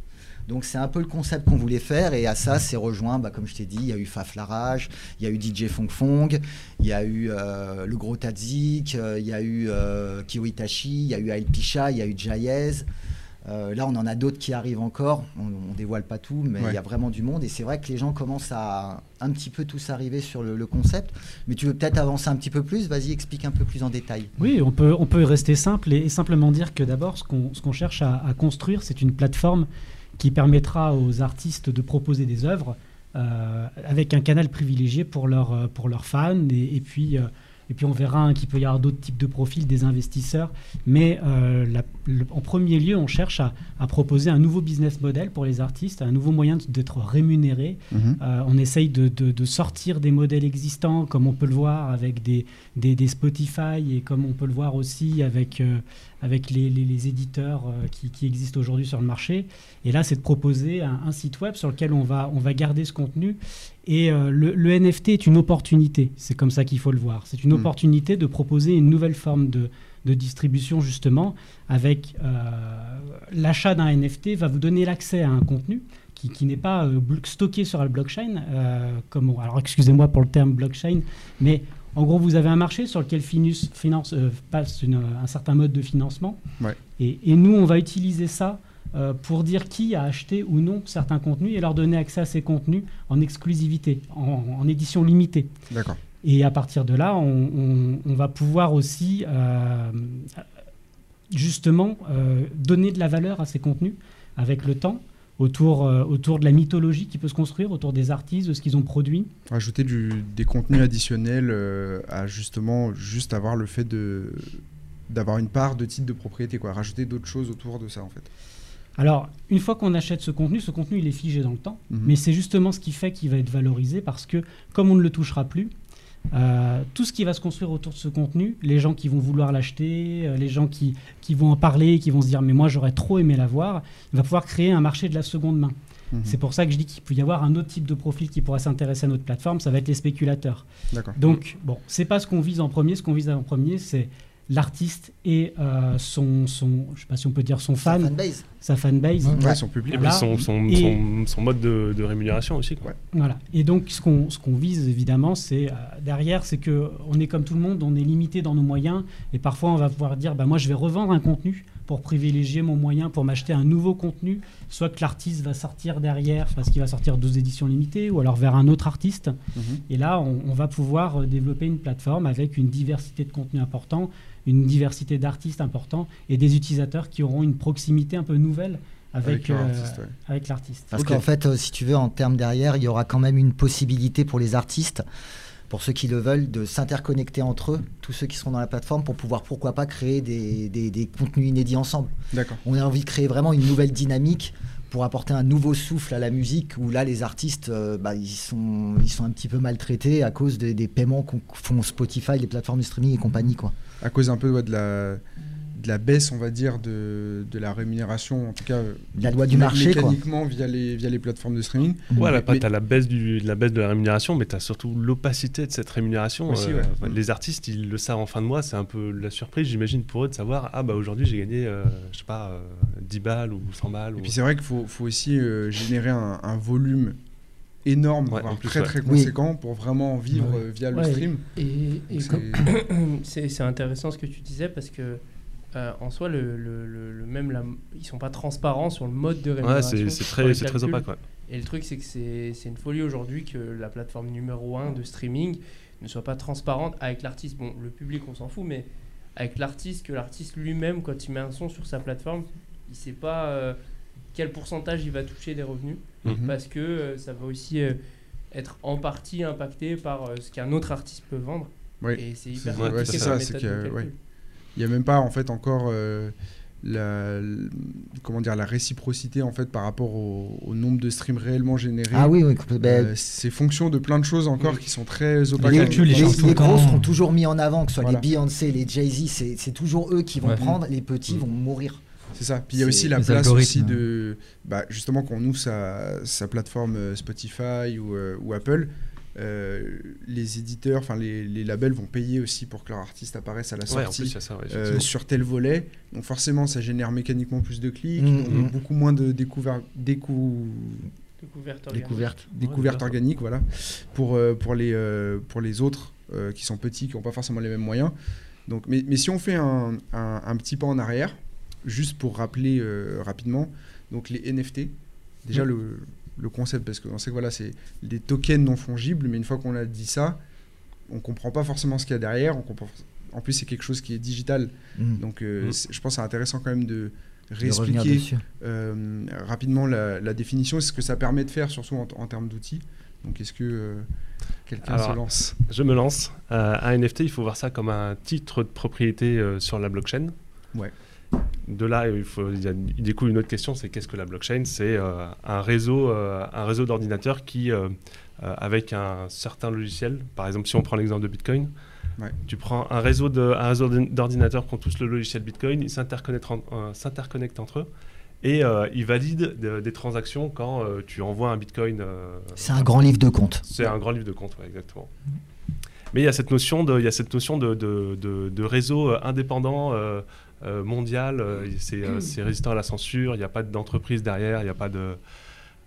Speaker 1: Donc c'est un peu le concept qu'on voulait faire et à ça c'est rejoint, bah, comme je t'ai dit, il y a eu Faf Larage, il y a eu DJ Fong Fong, il y a eu euh, le gros Tadzik, euh, il y a eu euh, Kyo Itachi, il y a eu Alpicha, il y a eu Jayez. Euh, là on en a d'autres qui arrivent encore, on, on dévoile pas tout, mais il
Speaker 2: Ouais.
Speaker 1: y a vraiment du monde et c'est vrai que les gens commencent à un petit peu tous arriver sur le, le concept. Mais tu veux peut-être avancer un petit peu plus, vas-y explique un peu plus en détail.
Speaker 6: Oui, on peut, on peut rester simple et, et simplement dire que d'abord, ce qu'on ce qu'on cherche à, à construire, c'est une plateforme qui permettra aux artistes de proposer des œuvres euh, avec un canal privilégié pour, leur, euh, leurs fans. Et, et puis, euh, et puis on verra hein, qu'il peut y avoir d'autres types de profils, des investisseurs. Mais euh, la- le- en premier lieu, on cherche à, à proposer un nouveau business model pour les artistes, un nouveau moyen d'être rémunérés
Speaker 2: Mhm.
Speaker 6: euh, on essaye de, de- de sortir des modèles existants, comme on peut le voir avec des, des, des Spotify et comme on peut le voir aussi avec, euh, avec les, les- les éditeurs qui, qui existent aujourd'hui sur le marché. Et là, c'est de proposer un, un site web sur lequel on va, on va garder ce contenu. Et euh, le, le NFT est une opportunité, c'est comme ça qu'il faut le voir. C'est une
Speaker 2: Mm.
Speaker 6: opportunité de proposer une nouvelle forme de, de distribution, justement, avec euh, l'achat d'un NFT va vous donner l'accès à un contenu qui, qui n'est pas euh, stocké sur la blockchain. comme, alors, excusez-moi pour le terme blockchain, mais en gros, vous avez un marché sur lequel Finus finance, passe une- un certain mode de financement.
Speaker 2: Ouais.
Speaker 6: Et, et nous, on va utiliser ça euh, pour dire qui a acheté ou non certains contenus et leur donner accès à ces contenus en exclusivité, en, en édition limitée.
Speaker 2: D'accord.
Speaker 6: Et à partir de là, on, on- on va pouvoir aussi euh, justement euh, donner de la valeur à ces contenus avec le temps, autour, autour de la mythologie qui peut se construire, autour des artistes, de ce qu'ils ont produit.
Speaker 2: Rajouter du, des contenus additionnels à justement juste avoir le fait de d'avoir une part de titre de propriété quoi rajouter d'autres choses autour de ça en fait
Speaker 6: Alors, une fois qu'on achète ce contenu, ce contenu, il est figé dans le temps.
Speaker 2: Mhm.
Speaker 6: Mais c'est justement ce qui fait qu'il va être valorisé parce que, comme on ne le touchera plus, euh, tout ce qui va se construire autour de ce contenu, les gens qui vont vouloir l'acheter, euh, les gens qui, qui vont en parler, qui vont se dire mais moi j'aurais trop aimé l'avoir, il va pouvoir créer un marché de la seconde main.
Speaker 2: Mhm.
Speaker 6: C'est pour ça que je dis qu'il peut y avoir un autre type de profil qui pourrait s'intéresser à notre plateforme, ça va être les spéculateurs. Donc, bon, c'est pas ce qu'on vise en premier. Ce qu'on vise en premier, c'est l'artiste et euh, son, son, je sais pas si on peut dire son
Speaker 1: Sa
Speaker 6: fan,
Speaker 1: fanbase.
Speaker 6: sa fanbase.
Speaker 1: Ouais.
Speaker 2: Ouais, son public.
Speaker 5: Et
Speaker 6: Voilà.
Speaker 5: puis son, son,
Speaker 6: Et-
Speaker 5: son, son mode de, de rémunération aussi. Quoi.
Speaker 6: Voilà. Et donc, ce qu'on ce qu'on vise évidemment, c'est euh, derrière, c'est que on est comme tout le monde, on est limité dans nos moyens, et parfois on va pouvoir dire, bah moi je vais revendre un contenu pour privilégier mon moyen pour m'acheter un nouveau contenu, soit que l'artiste va sortir derrière parce qu'il va sortir 12 éditions limitées, ou alors vers un autre artiste.
Speaker 2: Mhm.
Speaker 6: Et là, on, on va pouvoir euh, développer une plateforme avec une diversité de contenus important, une diversité d'artistes importants et des utilisateurs qui auront une proximité un peu nouvelle avec,
Speaker 2: Avec
Speaker 6: euh,
Speaker 2: ouais.
Speaker 6: l'artiste.
Speaker 1: Parce qu'en fait, euh, si tu veux, en termes derrière, il y aura quand même une possibilité pour les artistes, pour ceux qui le veulent, de s'interconnecter entre eux, tous ceux qui seront dans la plateforme, pour pouvoir, pourquoi pas, créer des, des- des contenus inédits ensemble.
Speaker 2: D'accord.
Speaker 1: On a envie de créer vraiment une nouvelle dynamique pour apporter un nouveau souffle à la musique, où là, les artistes, euh, bah, ils, sont, un petit peu maltraités à cause des, paiements qu'on font Spotify, les plateformes de streaming et compagnie. Quoi.
Speaker 2: À cause un peu de la de la baisse, on va dire, de, de la rémunération, en tout cas
Speaker 1: La loi du marché, quoi.
Speaker 2: mécaniquement via les via les plateformes de streaming.
Speaker 5: Ouais, là,
Speaker 2: Mais-
Speaker 5: tu as la baisse, du, la baisse de la rémunération, mais tu as surtout l'opacité de cette rémunération.
Speaker 2: Aussi,
Speaker 5: Euh,
Speaker 2: ouais.
Speaker 5: Les artistes, ils le savent en fin de mois, c'est un peu la surprise, j'imagine, pour eux de savoir Ah, bah aujourd'hui, j'ai gagné, euh, je sais pas, euh, 10 balles ou 100 balles.
Speaker 2: Et
Speaker 5: ou-
Speaker 2: puis c'est vrai qu'il faut, faut aussi euh, générer un, un volume énorme,
Speaker 5: Ouais,
Speaker 2: voire
Speaker 5: en plus,
Speaker 2: très
Speaker 5: ouais.
Speaker 2: très
Speaker 1: Oui.
Speaker 2: conséquent pour vraiment vivre
Speaker 6: Ouais.
Speaker 2: euh, via le
Speaker 4: Ouais.
Speaker 2: stream.
Speaker 4: Et, et
Speaker 2: c'est
Speaker 4: intéressant ce que tu disais parce que euh, en soi, le, le- le- le même la- ils sont pas transparents sur le mode de
Speaker 5: Ouais,
Speaker 4: rémunération.
Speaker 5: c'est c'est très, opaque. ouais.
Speaker 4: Et le truc, c'est que c'est une folie aujourd'hui que la plateforme numéro 1 de streaming ne soit pas transparente avec l'artiste. Bon, le public, on s'en fout, mais avec l'artiste, que l'artiste lui-même, quand il met un son sur sa plateforme, il sait pas euh, quel pourcentage il va toucher des revenus
Speaker 2: Mhm.
Speaker 4: parce que euh, ça va aussi euh, être en partie impacté par euh, ce qu'un autre artiste peut vendre.
Speaker 2: Oui.
Speaker 4: Et c'est hyper
Speaker 5: Ouais, c'est
Speaker 2: ça, c'est que, ouais. Il n'y a même pas en fait encore euh, la, comment dire, la réciprocité en fait par rapport au, au nombre de streams réellement générés.
Speaker 1: Ah oui, oui.
Speaker 2: Euh, c'est fonction de plein de choses encore qui sont très opaques.
Speaker 3: Les
Speaker 1: les,
Speaker 3: les
Speaker 1: les- gros seront toujours mis en avant, que ce soit
Speaker 2: Voilà.
Speaker 1: les Beyoncé, les Jay-Z, c'est c'est toujours eux qui vont
Speaker 3: Ouais.
Speaker 1: prendre, les petits
Speaker 5: Mm.
Speaker 1: vont mourir.
Speaker 2: C'est ça. Puis il y a aussi la place aussi de, bah, justement, quand on ouvre sa, sa plateforme euh, Spotify ou, euh, ou Apple, euh, les éditeurs, enfin les, les labels vont payer aussi pour que leur artiste apparaisse à la
Speaker 5: Ouais,
Speaker 2: sortie
Speaker 5: plus, ça. ouais,
Speaker 2: euh, sur tel volet. Donc forcément, ça génère mécaniquement plus de clics,
Speaker 1: Mhm.
Speaker 2: donc beaucoup moins de découvert, décou-
Speaker 4: Découverte organique.
Speaker 1: Découverte.
Speaker 2: découvertes
Speaker 5: d'accord.
Speaker 2: organiques, voilà, pour, euh, pour, les, euh, pour les autres euh, qui sont petits, qui n'ont pas forcément les mêmes moyens. Donc, mais, mais si on fait un, un- un petit pas en arrière, juste pour rappeler euh, rapidement, donc les NFT, déjà
Speaker 4: Mm.
Speaker 2: le, le concept, parce qu'on sait que voilà, c'est des tokens non fongibles, mais une fois qu'on a dit ça, on comprend pas forcément ce qu'il y a derrière. On comprend, en plus, c'est quelque chose qui est digital,
Speaker 1: Mm.
Speaker 2: donc euh,
Speaker 5: Mm.
Speaker 2: c'est- je pense que c'est intéressant quand même de réexpliquer euh, rapidement la, la définition et ce que ça permet de faire, surtout en, en termes d'outils. Donc, est-ce que euh, quelqu'un se lance?
Speaker 5: Je me lance. Euh, un NFT, il faut voir ça comme un titre de propriété euh, sur la blockchain.
Speaker 2: Ouais.
Speaker 5: De là, il, faut, il, y a, il découle une autre question, c'est qu'est-ce que la blockchain? C'est euh, un réseau, euh, un réseau d'ordinateurs qui, euh, euh, avec un certain logiciel, par exemple, si on prend l'exemple de Bitcoin,
Speaker 2: Ouais.
Speaker 5: tu prends un réseau d'ordinateurs qui ont tous le logiciel Bitcoin, ils s'interconnectent en- euh, s'interconnectent entre eux et euh, ils valident de- des transactions quand euh, tu envoies un Bitcoin. euh,
Speaker 1: C'est un grand livre de compte.
Speaker 5: c'est un grand livre de compte, ouais, exactement. Mais il y a cette notion de, il y a cette notion de, de, de- de réseau euh, indépendant, euh, euh, mondial. euh, c'est, euh, c'est résistant à la censure. Il n'y a pas d'entreprise derrière. Il n'y a pas de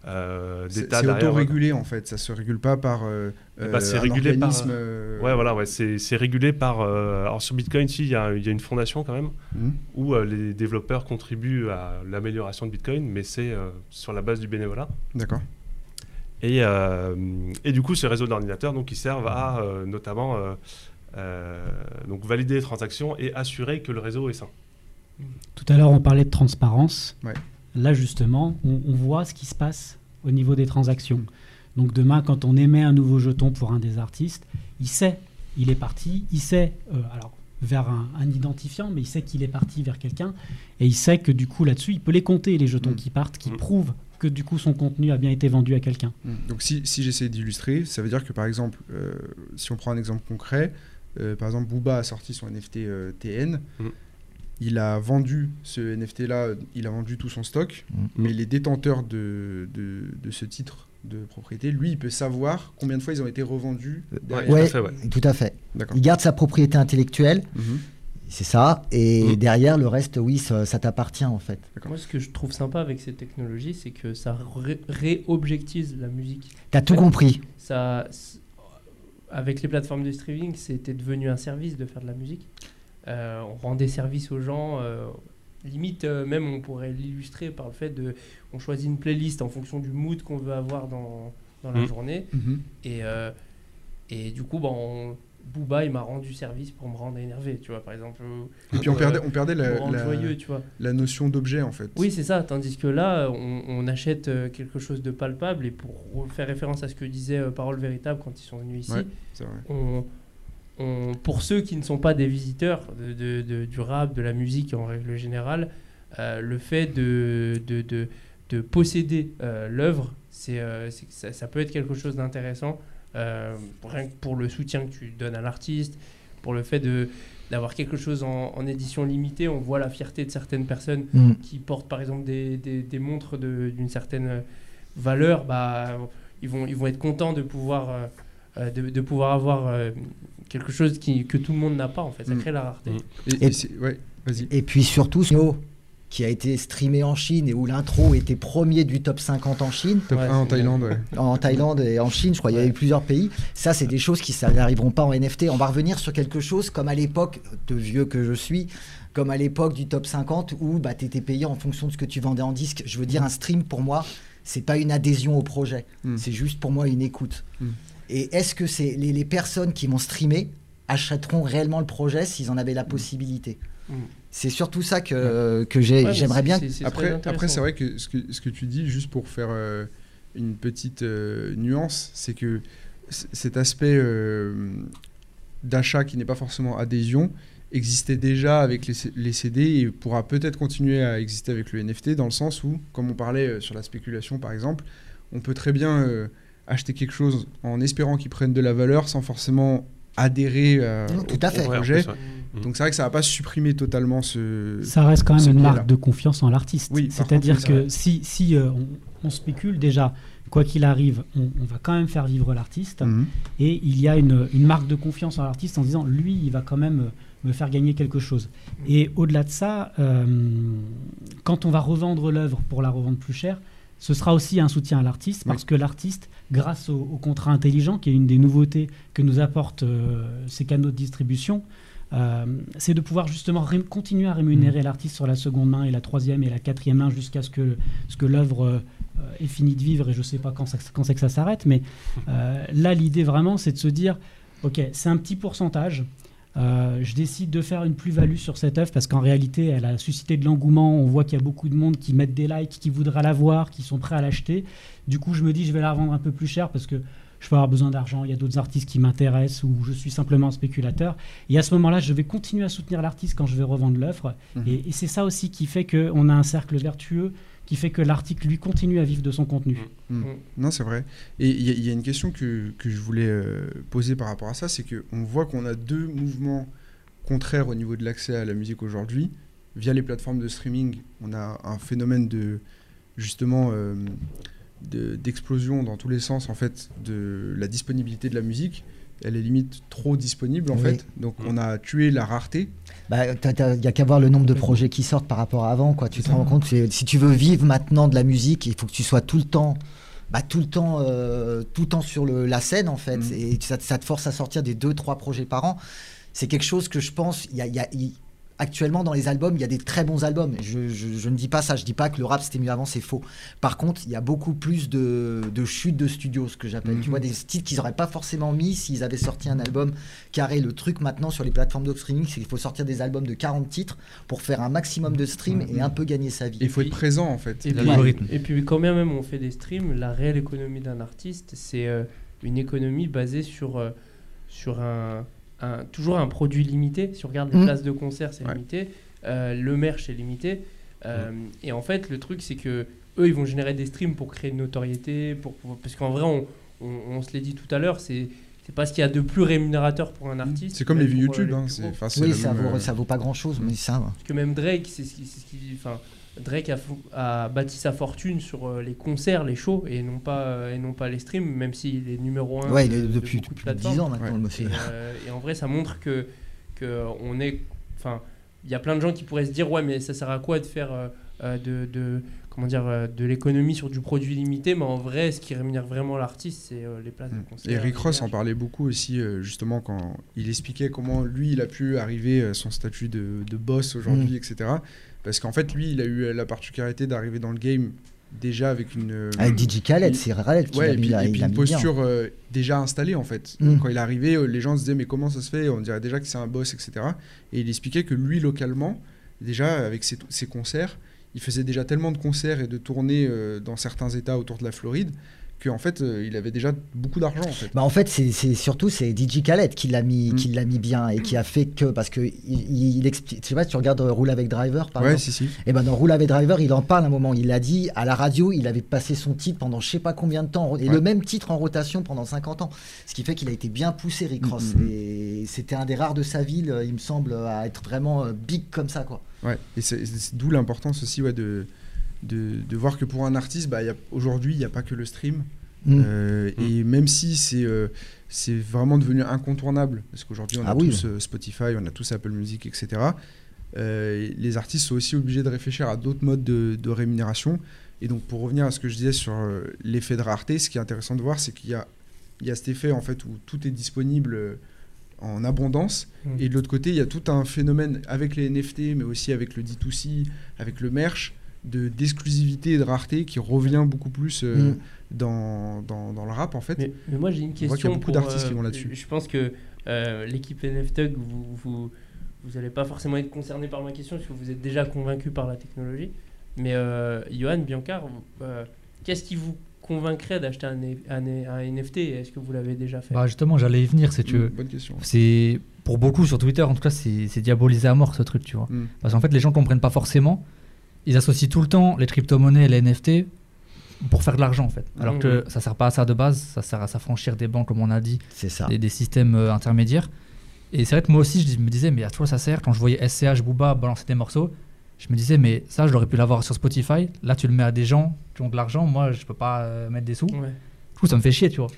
Speaker 5: euh,
Speaker 2: C'est
Speaker 5: d'État
Speaker 2: c'est
Speaker 5: derrière.
Speaker 2: autorégulé en fait, ça se régule pas par euh, euh,
Speaker 5: c'est
Speaker 2: un
Speaker 5: régulé par,
Speaker 2: euh,
Speaker 5: Ouais, voilà, ouais, c'est, c'est régulé par. euh, alors sur Bitcoin, si, il y, a- il y a une fondation quand même
Speaker 2: Mhm.
Speaker 5: où euh, les développeurs contribuent à l'amélioration de Bitcoin, mais c'est euh, sur la base du bénévolat.
Speaker 2: D'accord.
Speaker 5: Et, euh, et du coup, ces réseaux d'ordinateurs, donc, ils servent à euh, notamment euh, euh, donc valider les transactions et assurer que le réseau est sain.
Speaker 6: Tout à l'heure, on parlait de transparence.
Speaker 2: Ouais.
Speaker 6: Là, justement, on, on voit ce qui se passe au niveau des transactions. Donc demain, quand on émet un nouveau jeton pour un des artistes, il sait, il est parti, il sait, euh, alors vers un, un identifiant, mais il sait qu'il est parti vers quelqu'un, et il sait que du coup, là-dessus, il peut les compter, les jetons
Speaker 2: Mm.
Speaker 6: qui partent, qui
Speaker 5: Mm.
Speaker 6: prouvent que du coup, son contenu a bien été vendu à quelqu'un.
Speaker 2: Mhm. Donc si, si j'essaie d'illustrer, ça veut dire que par exemple, euh, si on prend un exemple concret, euh, par exemple Booba a sorti son NFT euh, TN. Il a vendu ce NFT là, il a vendu tout son stock,
Speaker 1: Mhm.
Speaker 2: mais les détenteurs de, de, de ce titre de propriété, lui, il peut savoir combien de fois ils ont été revendus. derrière.
Speaker 5: tout à
Speaker 1: Ouais, tout à fait. Il garde sa propriété intellectuelle.
Speaker 2: Mhm.
Speaker 1: C'est ça. Et
Speaker 5: Mm.
Speaker 1: derrière, le reste, oui, ça, ça t'appartient en fait.
Speaker 4: Moi, ce que je trouve sympa avec ces technologies, c'est que ça ré- réobjectise la musique.
Speaker 1: T'as tout compris.
Speaker 4: Ça, avec les plateformes de streaming, c'était devenu un service de faire de la musique. Euh, on rendait service aux gens. euh, limite, euh, même, on pourrait l'illustrer par le fait de, on choisit une playlist en fonction du mood qu'on veut avoir dans, dans la
Speaker 5: Mm.
Speaker 4: journée.
Speaker 2: Mhm.
Speaker 4: Et, euh, et du coup, bah, on- Booba, il m'a rendu service pour me rendre énervé, tu vois, par exemple.
Speaker 2: Et puis on
Speaker 4: Euh,
Speaker 2: perdait, on perdait la, la-
Speaker 4: joyeux, tu vois.
Speaker 2: la notion d'objet en fait.
Speaker 4: Oui, c'est ça. Tandis que là, on, on achète quelque chose de palpable. Et pour faire référence à ce que disait euh, Parole Véritable quand ils sont venus ici,
Speaker 2: Ouais. c'est vrai.
Speaker 4: on, on- pour ceux qui ne sont pas des visiteurs de, de- de- du rap, de la musique en règle générale, euh, le fait de, de, de- de posséder euh, l'œuvre, c'est, euh, ça, ça peut être quelque chose d'intéressant. rien que pour le soutien que tu donnes à l'artiste, pour le fait de, d'avoir quelque chose en, en édition limitée, on voit la fierté de certaines personnes
Speaker 1: Mm.
Speaker 4: qui portent par exemple des, des- des montres d'une certaine valeur, bah, ils, vont, ils vont être contents de pouvoir, euh, de, de pouvoir avoir euh, quelque chose qui, que tout le monde n'a pas en fait. Ça
Speaker 2: Mm.
Speaker 4: crée la rareté.
Speaker 5: Mm.
Speaker 2: Et,
Speaker 1: Et-
Speaker 2: et c'est- ouais, vas-y.
Speaker 1: Et puis surtout, Snow, qui a été streamé en Chine et où l'intro était premier du top 50 en Chine,
Speaker 2: Top
Speaker 4: Ouais,
Speaker 2: 1 en Thaïlande, ouais.
Speaker 1: en Thaïlande et en Chine, je crois, il y a
Speaker 4: Ouais.
Speaker 1: eu plusieurs pays. Ça, c'est des choses qui n'arriveront pas en NFT. On va revenir sur quelque chose comme à l'époque, de vieux que je suis, comme à l'époque du top 50 où bah, tu étais payé en fonction de ce que tu vendais en disque. Je veux dire, un stream pour moi, c'est pas une adhésion au projet,
Speaker 2: Mm.
Speaker 1: c'est juste pour moi une écoute.
Speaker 2: Mm.
Speaker 1: Et est-ce que c'est les, les personnes qui vont streamer achèteront réellement le projet s'ils en avaient la possibilité
Speaker 4: Mm.
Speaker 1: C'est surtout ça que, que j'aimerais bien.
Speaker 2: Après, après c'est vrai que ce, que ce que tu dis, juste pour faire euh, une petite euh, nuance, c'est que cet aspect euh, d'achat qui n'est pas forcément adhésion existait déjà avec les, les CD et pourra peut-être continuer à exister avec le NFT dans le sens où, comme on parlait sur la spéculation par exemple, on peut très bien euh, acheter quelque chose en espérant qu'il prenne de la valeur sans forcément adhérer euh,
Speaker 1: Mmh,
Speaker 2: au.
Speaker 5: Ouais,
Speaker 2: projet.
Speaker 5: plus, ouais.
Speaker 4: Mm.
Speaker 2: Donc c'est vrai que ça va pas supprimer totalement ce...
Speaker 6: Ça reste quand même une marque de confiance en l'artiste.
Speaker 2: Oui,
Speaker 6: C'est-à-dire que si, si euh, on, on spécule déjà, quoi qu'il arrive, on, on va quand même faire vivre l'artiste.
Speaker 2: Mhm.
Speaker 6: Et il y a une, une marque de confiance en l'artiste en disant, lui, il va quand même euh, me faire gagner quelque chose. Et au-delà de ça, euh, quand on va revendre l'œuvre pour la revendre plus cher, ce sera aussi un soutien à l'artiste parce que l'artiste, grâce au, au contrat intelligent, qui est une des nouveautés que nous apportent euh, ces canaux de distribution, euh, c'est de pouvoir justement continuer à rémunérer l'artiste sur la seconde main et la troisième et la quatrième main jusqu'à ce que, ce que l'œuvre euh, est finie de vivre. Et je ne sais pas quand, ça- quand c'est que ça s'arrête, mais euh, là l'idée vraiment c'est de se dire, ok, c'est un petit pourcentage, euh, je décide de faire une plus-value sur cette œuvre parce qu'en réalité, elle a suscité de l'engouement. On voit qu'il y a beaucoup de monde qui mettent des likes, qui voudraient la voir, qui sont prêts à l'acheter. Du coup, je me dis, je vais la revendre un peu plus cher parce que je peux avoir besoin d'argent. Il y a d'autres artistes qui m'intéressent ou je suis simplement un spéculateur. Et à ce moment-là, je vais continuer à soutenir l'artiste quand je vais revendre l'œuvre. Et, et c'est ça aussi qui fait qu'on a un cercle vertueux, qui fait que l'article, lui, continue à vivre de son contenu.
Speaker 2: Mm. Non, c'est vrai. Et il y, a- il y a une question que, que je voulais euh, poser par rapport à ça, c'est qu'on voit qu'on a deux mouvements contraires au niveau de l'accès à la musique aujourd'hui. Via les plateformes de streaming, on a un phénomène de justement euh, de- d'explosion dans tous les sens en fait de la disponibilité de la musique. Elle est limite trop disponible en
Speaker 1: Oui.
Speaker 2: fait. Donc on a tué la rareté.
Speaker 1: Bah, Il n'y a qu'à voir le nombre de projets qui sortent par rapport à avant. Quoi. Tu te rends compte, si tu veux vivre maintenant de la musique, il faut que tu sois tout le temps, bah, tout le temps, euh, tout le temps sur le- la scène en fait.
Speaker 2: Mhm.
Speaker 1: Et ça, te- ça te force à sortir des deux, trois projets par an. C'est quelque chose que je pense, il y a, y actuellement dans les albums, il y a des très bons albums. Je, je- je ne dis pas ça, je dis pas que le rap c'était mieux avant, c'est faux. Par contre, il y a beaucoup plus de, de chutes de studio, ce que j'appelle.
Speaker 2: Mhm.
Speaker 1: Tu vois, des titres qu'ils n'auraient pas forcément mis s'ils avaient sorti un album carré. Le truc maintenant sur les plateformes de streaming, c'est qu'il faut sortir des albums de 40 titres pour faire un maximum de streams et un peu gagner sa vie.
Speaker 2: Il faut être présent en fait.
Speaker 4: Et puis, et puis, quand bien même on fait des streams, la réelle économie d'un artiste, c'est euh, une économie basée sur, euh, sur un, un- toujours un produit limité. Si on regarde les
Speaker 1: Mhm.
Speaker 4: places de concert, c'est
Speaker 2: Ouais.
Speaker 4: limité. Euh, le merch est limité. Euh, Et en fait, le truc, c'est que eux, ils vont générer des streams pour créer une notoriété. Pour, pour- parce qu'en vrai, on, on, on se l'est dit tout à l'heure, c'est. C'est pas ce qu'il y a de plus rémunérateur pour un artiste.
Speaker 2: C'est comme les vues
Speaker 4: euh,
Speaker 2: YouTube.
Speaker 4: les
Speaker 2: hein, c'est- c'est
Speaker 1: Oui, ça
Speaker 2: même,
Speaker 1: vaut,
Speaker 2: euh,
Speaker 1: ça vaut pas grand chose, mais ça.
Speaker 4: Parce que même Drake, c'est ce qui, Drake a, bâti sa fortune sur euh, les concerts, les shows, et non pas, euh, et non pas les streams, même s'il est numéro un
Speaker 1: Ouais,
Speaker 4: de-
Speaker 1: il est
Speaker 4: de
Speaker 1: depuis,
Speaker 4: de
Speaker 1: depuis 10
Speaker 4: plateformes.
Speaker 1: ans maintenant,
Speaker 2: Ouais.
Speaker 1: le
Speaker 4: Et,
Speaker 1: monsieur.
Speaker 4: euh, et en vrai, ça montre que, que on est enfin, il y a plein de gens qui pourraient se dire ouais, mais ça sert à quoi de faire de, de- comment dire de l'économie sur du produit limité? Mais en vrai, ce qui rémunère vraiment l'artiste, c'est euh, les places de concert.
Speaker 2: Et Rick Ross en parlait beaucoup aussi, euh, justement, quand il expliquait comment lui, il a pu arriver à son statut de, de boss aujourd'hui, etc. Parce qu'en fait, lui, il a eu la particularité d'arriver dans le game déjà avec une. euh,
Speaker 1: Avec DJ Khaled, c'est Khaled qui
Speaker 2: Ouais,
Speaker 1: l'a
Speaker 2: et
Speaker 1: mis,
Speaker 2: puis,
Speaker 1: il a
Speaker 2: et puis une posture euh, déjà installée en fait.
Speaker 1: Mm.
Speaker 2: Quand il est arrivé, euh, les gens se disaient mais comment ça se fait? On dirait déjà que c'est un boss, etc. Et il expliquait que lui localement, déjà avec ses, ses concerts, il faisait déjà tellement de concerts et de tournées euh, dans certains États autour de la Floride qu'en fait euh, il avait déjà beaucoup d'argent en fait.
Speaker 1: Bah en fait, c'est surtout c'est DJ Khaled qui l'a mis,
Speaker 2: Mm.
Speaker 1: qui l'a mis bien et qui a fait que parce que il, explique. Je sais pas tu regardes euh, Roule avec Driver par
Speaker 2: ouais,
Speaker 1: exemple.
Speaker 2: si si.
Speaker 1: Et ben dans Roule avec Driver, il en parle un moment. Il a dit à la radio, il avait passé son titre pendant je sais pas combien de temps et
Speaker 2: Ouais.
Speaker 1: le même titre en rotation pendant 50 ans. Ce qui fait qu'il a été bien poussé, Rick Ross.
Speaker 2: Mm, mm, mm.
Speaker 1: Et c'était un des rares de sa ville, euh, il me semble, à être vraiment big comme ça quoi.
Speaker 2: Ouais, et c'est c'est d'où l'importance aussi ouais, de, de, de voir que pour un artiste, bah, aujourd'hui, il n'y a pas que le stream.
Speaker 1: Mm.
Speaker 2: Euh, Et même si c'est euh, c'est vraiment devenu incontournable, parce qu'aujourd'hui on a
Speaker 1: Ah oui.
Speaker 2: tous euh, Spotify, on a tous Apple Music, etc., les artistes sont aussi obligés de réfléchir à d'autres modes de, de rémunération. Et donc pour revenir à ce que je disais sur l'effet de rareté, ce qui est intéressant de voir, c'est qu'il y a, il y a cet effet en fait où tout est disponible en abondance.
Speaker 4: Mm.
Speaker 2: Et de l'autre côté, il y a tout un phénomène avec les NFT, mais aussi avec le D2C, avec le merch, de d'exclusivité et de rareté qui revient beaucoup plus euh,
Speaker 1: Mm.
Speaker 2: dans, dans, dans le rap en fait.
Speaker 4: Mais, mais moi j'ai une
Speaker 2: voit qu'il y a
Speaker 4: question.
Speaker 2: beaucoup d'artistes qui
Speaker 4: euh,
Speaker 2: vont là-dessus.
Speaker 4: Je pense que euh, l'équipe NFTUG, vous, vous, vous allez pas forcément être concerné par ma question parce que vous êtes déjà convaincu par la technologie. Mais euh, Johan, Biancar, euh, qu'est-ce qui vous convaincrait d'acheter un, un, un NFT Est-ce que vous l'avez déjà fait?
Speaker 3: Bah justement, j'allais y venir, si tu
Speaker 2: Mm,
Speaker 3: veux.
Speaker 2: Bonne question.
Speaker 3: C'est pour beaucoup sur Twitter, en tout cas, c'est c'est diabolisé à mort ce truc, tu vois.
Speaker 2: Mm.
Speaker 3: Parce qu'en fait, les gens comprennent pas forcément. Ils associent tout le temps les crypto-monnaies et les NFT pour faire de l'argent, en fait. Alors
Speaker 4: Mhm.
Speaker 3: que ça sert pas à ça de base, ça sert à s'affranchir des banques, comme on a dit,
Speaker 1: C'est ça.
Speaker 3: et des systèmes euh, intermédiaires. Et c'est vrai que moi aussi, je me disais, mais à toi ça sert Quand je voyais SCH, Booba balancer des morceaux, je me disais, mais ça, je l'aurais pu l'avoir sur Spotify. Là, tu le mets à des gens qui ont de l'argent. Moi, je peux pas euh, mettre des sous. Du
Speaker 4: Ouais.
Speaker 3: coup, ça me fait chier, tu vois.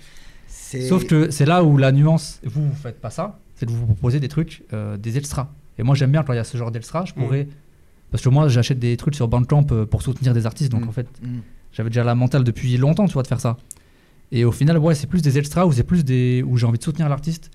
Speaker 3: Sauf que c'est là où la nuance, vous, vous faites pas ça, c'est de vous proposer des trucs, euh, des extras. Et moi, j'aime bien quand il y a ce genre d'extras, je pourrais. Parce que moi, j'achète des trucs sur Bandcamp euh, pour soutenir des artistes, donc
Speaker 2: Mm.
Speaker 3: en fait,
Speaker 1: Mm.
Speaker 3: j'avais déjà la mentale depuis longtemps, tu vois, de faire ça. Et au final, ouais, c'est plus des extras ou c'est plus des. où j'ai envie de soutenir l'artiste.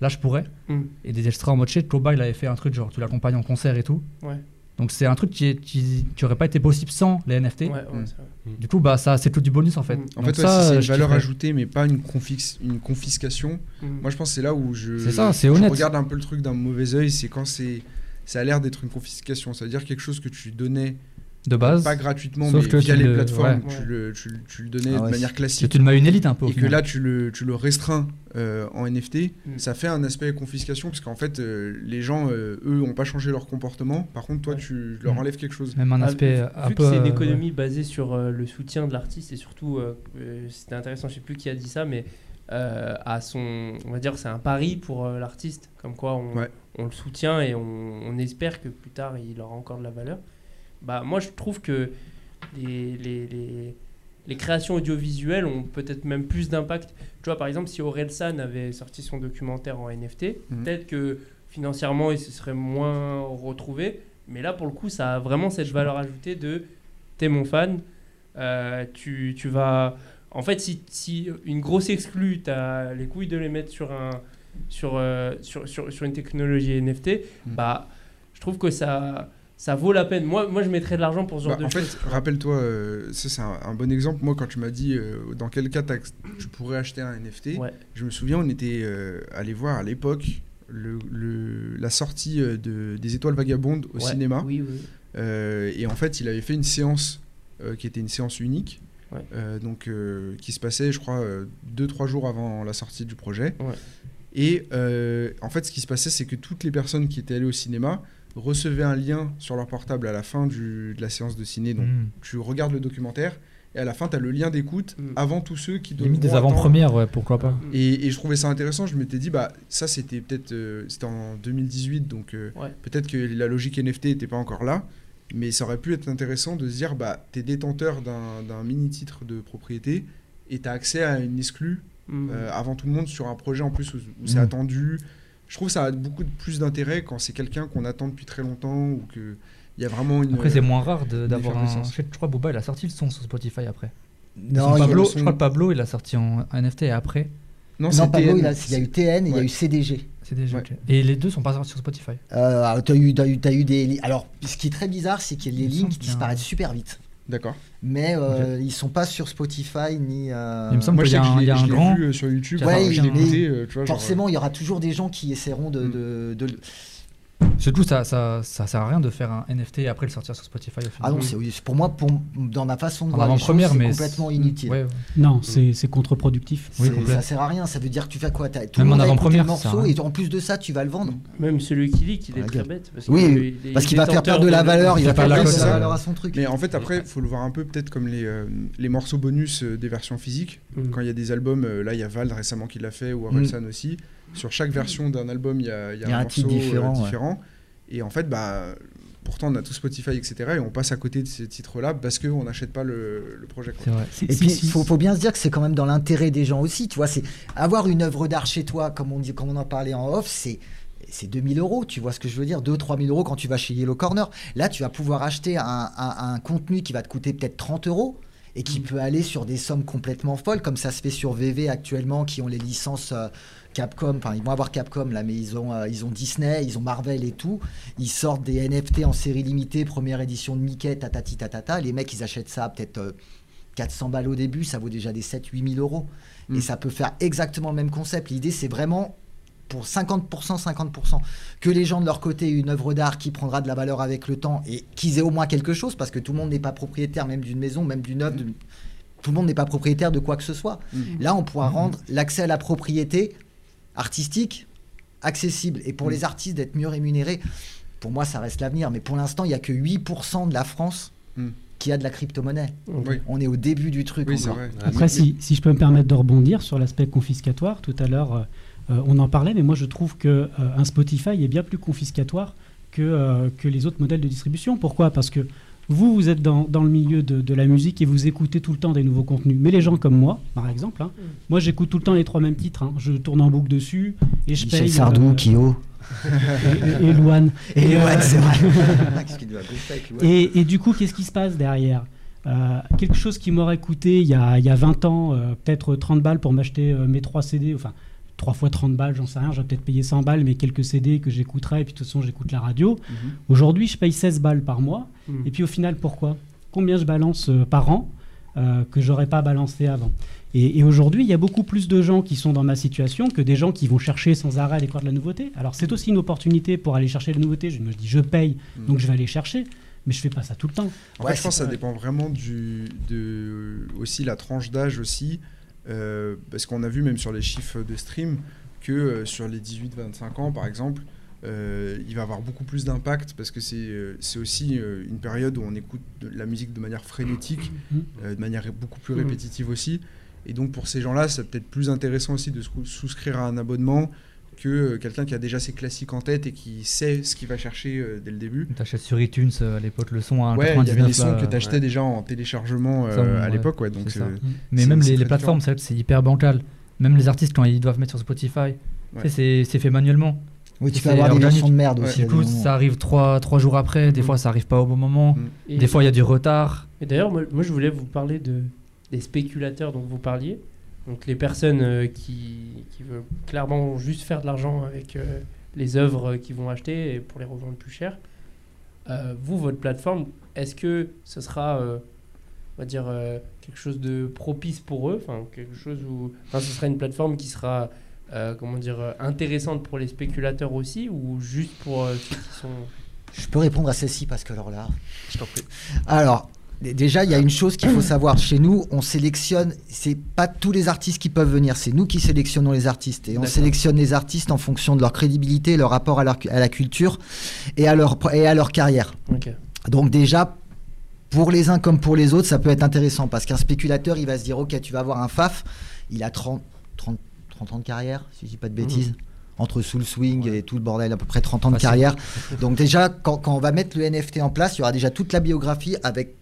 Speaker 3: Là, je pourrais.
Speaker 4: Mm.
Speaker 3: Et des extras en mode shit. Koba, il avait fait un truc genre, tu l'accompagnes en concert et tout.
Speaker 4: Ouais.
Speaker 3: Donc c'est un truc qui, est- qui, qui aurait pas été possible sans les NFT.
Speaker 4: Ouais, ouais, c'est vrai.
Speaker 3: Du coup, bah, ça, c'est tout du bonus en fait.
Speaker 2: En
Speaker 3: Donc
Speaker 2: fait, ouais,
Speaker 3: ça,
Speaker 2: si c'est une
Speaker 3: je
Speaker 2: valeur ajoutée, mais pas une, confix- une confiscation. Moi, je pense que c'est là où je,
Speaker 3: C'est ça, c'est
Speaker 2: je
Speaker 3: honnête.
Speaker 2: regarde un peu le truc d'un mauvais œil. C'est quand c'est, ça a l'air d'être une confiscation. C'est-à-dire quelque chose que tu donnais
Speaker 3: De base,
Speaker 2: pas gratuitement,
Speaker 3: sauf
Speaker 2: mais
Speaker 3: que
Speaker 2: via les
Speaker 3: le-
Speaker 2: plateformes,
Speaker 4: ouais.
Speaker 2: tu, le, tu, le- tu le donnais
Speaker 1: Ah
Speaker 2: de manière
Speaker 3: que
Speaker 2: classique.
Speaker 3: tu le mets une élite un peu.
Speaker 2: et que là tu le, tu le restreins euh, en NFT,
Speaker 4: Mm.
Speaker 2: ça fait un aspect confiscation parce qu'en fait euh, les gens euh, eux ont pas changé leur comportement. Par contre toi
Speaker 4: Ouais.
Speaker 2: tu leur
Speaker 3: Mm.
Speaker 2: enlèves quelque chose.
Speaker 3: Même un
Speaker 4: Ah,
Speaker 3: aspect
Speaker 4: vu-
Speaker 3: un
Speaker 4: vu
Speaker 3: peu.
Speaker 4: que c'est une
Speaker 3: euh,
Speaker 4: économie basée sur euh, le soutien de l'artiste et surtout, euh, euh, c'était intéressant, je sais plus qui a dit ça, mais euh, à son, on va dire, c'est un pari pour euh, l'artiste, comme quoi on,
Speaker 2: Ouais.
Speaker 4: on le soutient et on, on espère que plus tard il aura encore de la valeur. Bah moi je trouve que les, les, les, les créations audiovisuelles ont peut-être même plus d'impact. Tu vois par exemple si Orelsan avait sorti son documentaire en NFT,
Speaker 2: Mhm.
Speaker 4: peut-être que financièrement il se serait moins retrouvé, mais là pour le coup ça a vraiment cette valeur ajoutée de t'es mon fan, euh, tu, tu vas... En fait, si, si une grosse exclue, tu as les couilles de les mettre sur, un, sur, euh, sur, sur, sur une technologie NFT,
Speaker 2: Mm.
Speaker 4: bah, je trouve que ça, ça vaut la peine. Moi, moi je mettrais de l'argent pour ce genre
Speaker 2: Bah,
Speaker 4: de
Speaker 2: en fait, rappelle-toi, euh, ça c'est un, un bon exemple. Moi, quand tu m'as dit euh, dans quel cas tu pourrais acheter un NFT,
Speaker 4: Ouais.
Speaker 2: je me souviens, on était allé voir à l'époque le, le- la sortie de, des Étoiles Vagabondes au
Speaker 4: Ouais.
Speaker 2: cinéma.
Speaker 4: Oui, oui.
Speaker 2: Et en fait, il avait fait une séance qui était une séance unique,
Speaker 4: Ouais.
Speaker 2: euh, donc euh, qui se passait, je crois, 2-3 jours avant la sortie du projet.
Speaker 4: Ouais.
Speaker 2: Et euh, en fait, ce qui se passait, c'est que toutes les personnes qui étaient allées au cinéma recevaient un lien sur leur portable à la fin du- de la séance de ciné. Donc,
Speaker 3: Mm.
Speaker 2: tu regardes le documentaire et à la fin, tu as le lien d'écoute
Speaker 4: Mm.
Speaker 2: avant tous ceux qui devront
Speaker 3: Limite des avant-premières, ouais, pourquoi pas.
Speaker 4: Mm.
Speaker 2: Et, et je trouvais ça intéressant. Je m'étais dit, bah, ça, c'était peut-être. euh, c'était en 2018, donc euh,
Speaker 4: Ouais.
Speaker 2: peut-être que la logique NFT n'était pas encore là. Mais ça aurait pu être intéressant de se dire, bah, t'es détenteur d'un mini-titre de propriété et t'as accès à une exclue
Speaker 4: Mm.
Speaker 2: euh, avant tout le monde sur un projet en plus où, où c'est
Speaker 3: Mm.
Speaker 2: attendu. je trouve que ça a beaucoup de- plus d'intérêt quand c'est quelqu'un qu'on attend depuis très longtemps ou que il y a vraiment une.
Speaker 3: Après, c'est moins rare de- d'avoir un. Je crois que Booba, il a sorti le son sur Spotify après.
Speaker 1: Non,
Speaker 3: Pablo,
Speaker 2: son-
Speaker 3: je crois que Pablo, il a sorti en NFT après.
Speaker 2: Non,
Speaker 1: non,
Speaker 2: c'est
Speaker 1: Pablo, il, a- il y a eu TN et il y a eu CDG.
Speaker 3: C'est déjà.
Speaker 2: Ouais.
Speaker 3: Et les deux sont pas sortis sur Spotify.
Speaker 1: Euh, t'as eu, t'as eu, t'as eu des. li- Alors, ce qui est très bizarre, c'est que les
Speaker 3: Il
Speaker 1: lignes
Speaker 3: semble qu'il y a un-
Speaker 1: disparaissent super vite.
Speaker 2: D'accord.
Speaker 1: Mais euh, ils sont pas sur Spotify ni. euh,
Speaker 3: Il me semble qu'il y a
Speaker 2: que
Speaker 3: un- il y a
Speaker 2: l'ai-
Speaker 3: un grand-
Speaker 2: vu euh, sur YouTube.
Speaker 3: Ouais,
Speaker 1: mais
Speaker 2: écouté, tu vois, genre,
Speaker 1: Forcément, il y aura toujours des gens qui essaieront de.
Speaker 2: Mm.
Speaker 1: de- de
Speaker 3: Surtout, ça, ça, ça sert à rien de faire un NFT et après le sortir sur Spotify au final.
Speaker 1: Ah non, c'est oui, pour moi, pour, dans ma façon de
Speaker 3: En
Speaker 1: voir les
Speaker 3: avant-première,
Speaker 1: choses, c'est
Speaker 3: mais
Speaker 1: complètement inutile.
Speaker 3: Ouais, ouais.
Speaker 6: Non, c'est c'est contre-productif.
Speaker 3: Oui,
Speaker 1: ça sert à rien, ça veut dire que tu fais quoi T'as- Tout
Speaker 3: Même
Speaker 1: le
Speaker 3: en avant-première,
Speaker 1: morceau et en plus de ça, tu vas le vendre.
Speaker 4: Même celui qui lit, il est
Speaker 1: Ouais,
Speaker 4: très bête. Parce
Speaker 1: Oui, Parce
Speaker 4: il
Speaker 1: qu'il va faire perdre de la valeur, il va
Speaker 3: pas
Speaker 1: faire
Speaker 3: la
Speaker 1: perdre de la
Speaker 3: ça.
Speaker 1: valeur à son truc.
Speaker 2: Mais en fait, après, il faut le voir un peu peut-être comme les, euh, les morceaux bonus euh, des versions physiques.
Speaker 4: Mm.
Speaker 2: Quand il y a des albums, euh, là, il y a Vald récemment qui l'a fait, ou Orelsan aussi. Sur chaque version d'un album, il y a, il y a
Speaker 1: Il y a
Speaker 2: un,
Speaker 1: un
Speaker 2: morceau
Speaker 1: titre différent,
Speaker 2: euh,
Speaker 1: ouais.
Speaker 2: différent. Et en fait, bah, pourtant, on a tout Spotify, etc. Et on passe à côté de ces titres-là parce qu'on n'achète pas le, le projet. quoi.
Speaker 3: Vrai.
Speaker 1: Et puis, il faut, faut bien se dire que c'est quand même dans l'intérêt des gens aussi. Tu vois, c'est avoir une œuvre d'art chez toi, comme on, dit, comme on en parlait en off, c'est. C'est 2000 euros, tu vois ce que je veux dire 2-3 000 euros quand tu vas chez Yellow Corner. Là, tu vas pouvoir acheter un, un- un contenu qui va te coûter peut-être 30 euros et qui peut aller sur des sommes complètement folles, comme ça se fait sur VV actuellement, qui ont les licences euh, Capcom. Enfin, ils vont avoir Capcom là, mais ils ont, euh, ils ont Disney, ils ont Marvel et tout. Ils sortent des NFT en série limitée, première édition de Mickey, tatati tatata. Les mecs, ils achètent ça peut-être. euh, 400 balles au début, ça vaut déjà des 7-8 000 euros.
Speaker 2: Mm.
Speaker 1: Et ça peut faire exactement le même concept. L'idée, c'est vraiment pour 50%, 50%. Que les gens de leur côté aient une œuvre d'art qui prendra de la valeur avec le temps et qu'ils aient au moins quelque chose, parce que tout le monde n'est pas propriétaire même d'une maison, même d'une œuvre. de- Tout le monde n'est pas propriétaire de quoi que ce soit.
Speaker 2: Mm.
Speaker 1: Là, on pourra rendre l'accès à la propriété artistique accessible. Et pour
Speaker 2: Mm.
Speaker 1: les artistes d'être mieux rémunérés, pour moi, ça reste l'avenir. Mais pour l'instant, il n'y a que 8% de la France
Speaker 2: Mm.
Speaker 1: qui a de la crypto-monnaie.
Speaker 2: Oui,
Speaker 1: On est au début du truc.
Speaker 2: oui
Speaker 1: encore.
Speaker 6: Après, si, si je peux me permettre de rebondir sur l'aspect confiscatoire, tout à l'heure, euh, on en parlait, mais moi je trouve que euh, un Spotify est bien plus confiscatoire que, euh, que les autres modèles de distribution. Pourquoi? Parce que vous, vous êtes dans, dans le milieu de, de la musique et vous écoutez tout le temps des nouveaux contenus. Mais les gens comme moi, par exemple, hein, moi j'écoute tout le temps les trois mêmes titres. hein. Je tourne en boucle dessus et je
Speaker 1: Michel
Speaker 6: paye.
Speaker 1: Sardou,
Speaker 6: euh,
Speaker 1: Kyo.
Speaker 6: et, et- et Louane.
Speaker 1: Et
Speaker 6: Et,
Speaker 1: ouais,
Speaker 6: euh,
Speaker 1: c'est vrai.
Speaker 6: Et, et du coup, qu'est-ce qui se passe derrière? Euh, Quelque chose qui m'aurait coûté il y a, il y a 20 ans, euh, peut-être 30 balles pour m'acheter euh, mes 3 CD, enfin 3 fois 30 balles, j'en sais rien, j'aurais peut-être payé 100 balles, mais quelques CD que j'écouterais, et puis de toute façon j'écoute la radio.
Speaker 2: Mhm.
Speaker 6: Aujourd'hui, je paye 16 balles par mois,
Speaker 4: Mm.
Speaker 6: et puis au final, pourquoi? Combien je balance euh, par an euh, que j'aurais pas balancé avant? Et, et aujourd'hui, il y a beaucoup plus de gens qui sont dans ma situation que des gens qui vont chercher sans arrêt à aller voir de la nouveauté. Alors c'est aussi une opportunité pour aller chercher de la nouveauté. Je me dis, je paye,
Speaker 2: Mhm.
Speaker 6: donc je vais aller chercher, mais je fais pas ça tout le temps.
Speaker 2: En
Speaker 1: Ouais,
Speaker 2: fait, je pense que ça dépend vraiment du, de aussi la tranche d'âge aussi, euh, parce qu'on a vu même sur les chiffres de stream que euh, sur les 18-25 ans, par exemple, euh, il va avoir beaucoup plus d'impact parce que c'est aussi une période où on écoute de la musique de manière frénétique,
Speaker 6: Mhm.
Speaker 2: de manière beaucoup plus
Speaker 4: Mhm.
Speaker 2: répétitive aussi. Et donc pour ces gens-là, c'est peut-être plus intéressant aussi de sou- souscrire à un abonnement que euh, quelqu'un qui a déjà ses classiques en tête et qui sait ce qu'il va chercher euh, dès le début.
Speaker 3: T'achètes sur iTunes euh, à l'époque le son à
Speaker 2: Ouais, il y avait
Speaker 3: 1,99,
Speaker 2: les sons
Speaker 3: là,
Speaker 2: que tu achetais
Speaker 3: ouais.
Speaker 2: déjà en téléchargement euh,
Speaker 3: Ça,
Speaker 2: à
Speaker 3: ouais,
Speaker 2: l'époque, ouais. Donc
Speaker 3: c'est ça.
Speaker 2: euh,
Speaker 3: Mais
Speaker 2: C'est-
Speaker 3: même
Speaker 2: c'est
Speaker 3: les, plateformes, c'est hyper bancal. Même les artistes, quand ils doivent mettre sur Spotify, c'est c'est fait manuellement.
Speaker 1: Oui, tu peux avoir des
Speaker 3: organique.
Speaker 1: versions de merde aussi.
Speaker 3: Du coup, ça arrive trois, trois jours après. Des
Speaker 4: Mhm.
Speaker 3: fois, ça arrive pas au bon moment.
Speaker 2: Mm.
Speaker 3: Des fois, il y a du retard.
Speaker 4: Et d'ailleurs, moi, moi, je voulais vous parler de, des spéculateurs dont vous parliez. Donc les personnes euh, qui, veulent clairement juste faire de l'argent avec euh, les œuvres qu'ils vont acheter et pour les revendre plus cher. Euh, vous, votre plateforme, est-ce que ce sera, on va dire, quelque chose de propice pour eux? Enfin, quelque chose où, enfin, ce sera une plateforme qui sera, comment dire, intéressante pour les spéculateurs aussi ou juste pour ceux qui sont
Speaker 1: Je peux répondre à celle-ci parce que alors là, je t'en prie. Alors, déjà, il y a une chose qu'il faut savoir. Chez nous, on sélectionne, c'est pas tous les artistes qui peuvent venir, c'est nous qui sélectionnons les artistes. Et on sélectionne les artistes en fonction de leur crédibilité, leur rapport à, leur- à la culture et à leur, et à leur carrière. Donc déjà, pour les uns comme pour les autres, ça peut être intéressant parce qu'un spéculateur, il va se dire, ok, tu vas avoir un FAF, il a 30, 30, 30 ans de carrière, si je dis pas de bêtises. Entre Soul Swing et tout le bordel, à peu près 30 ans de
Speaker 3: Facile.
Speaker 1: carrière. Donc déjà, quand, quand on va mettre le NFT en place, il y aura déjà toute la biographie avec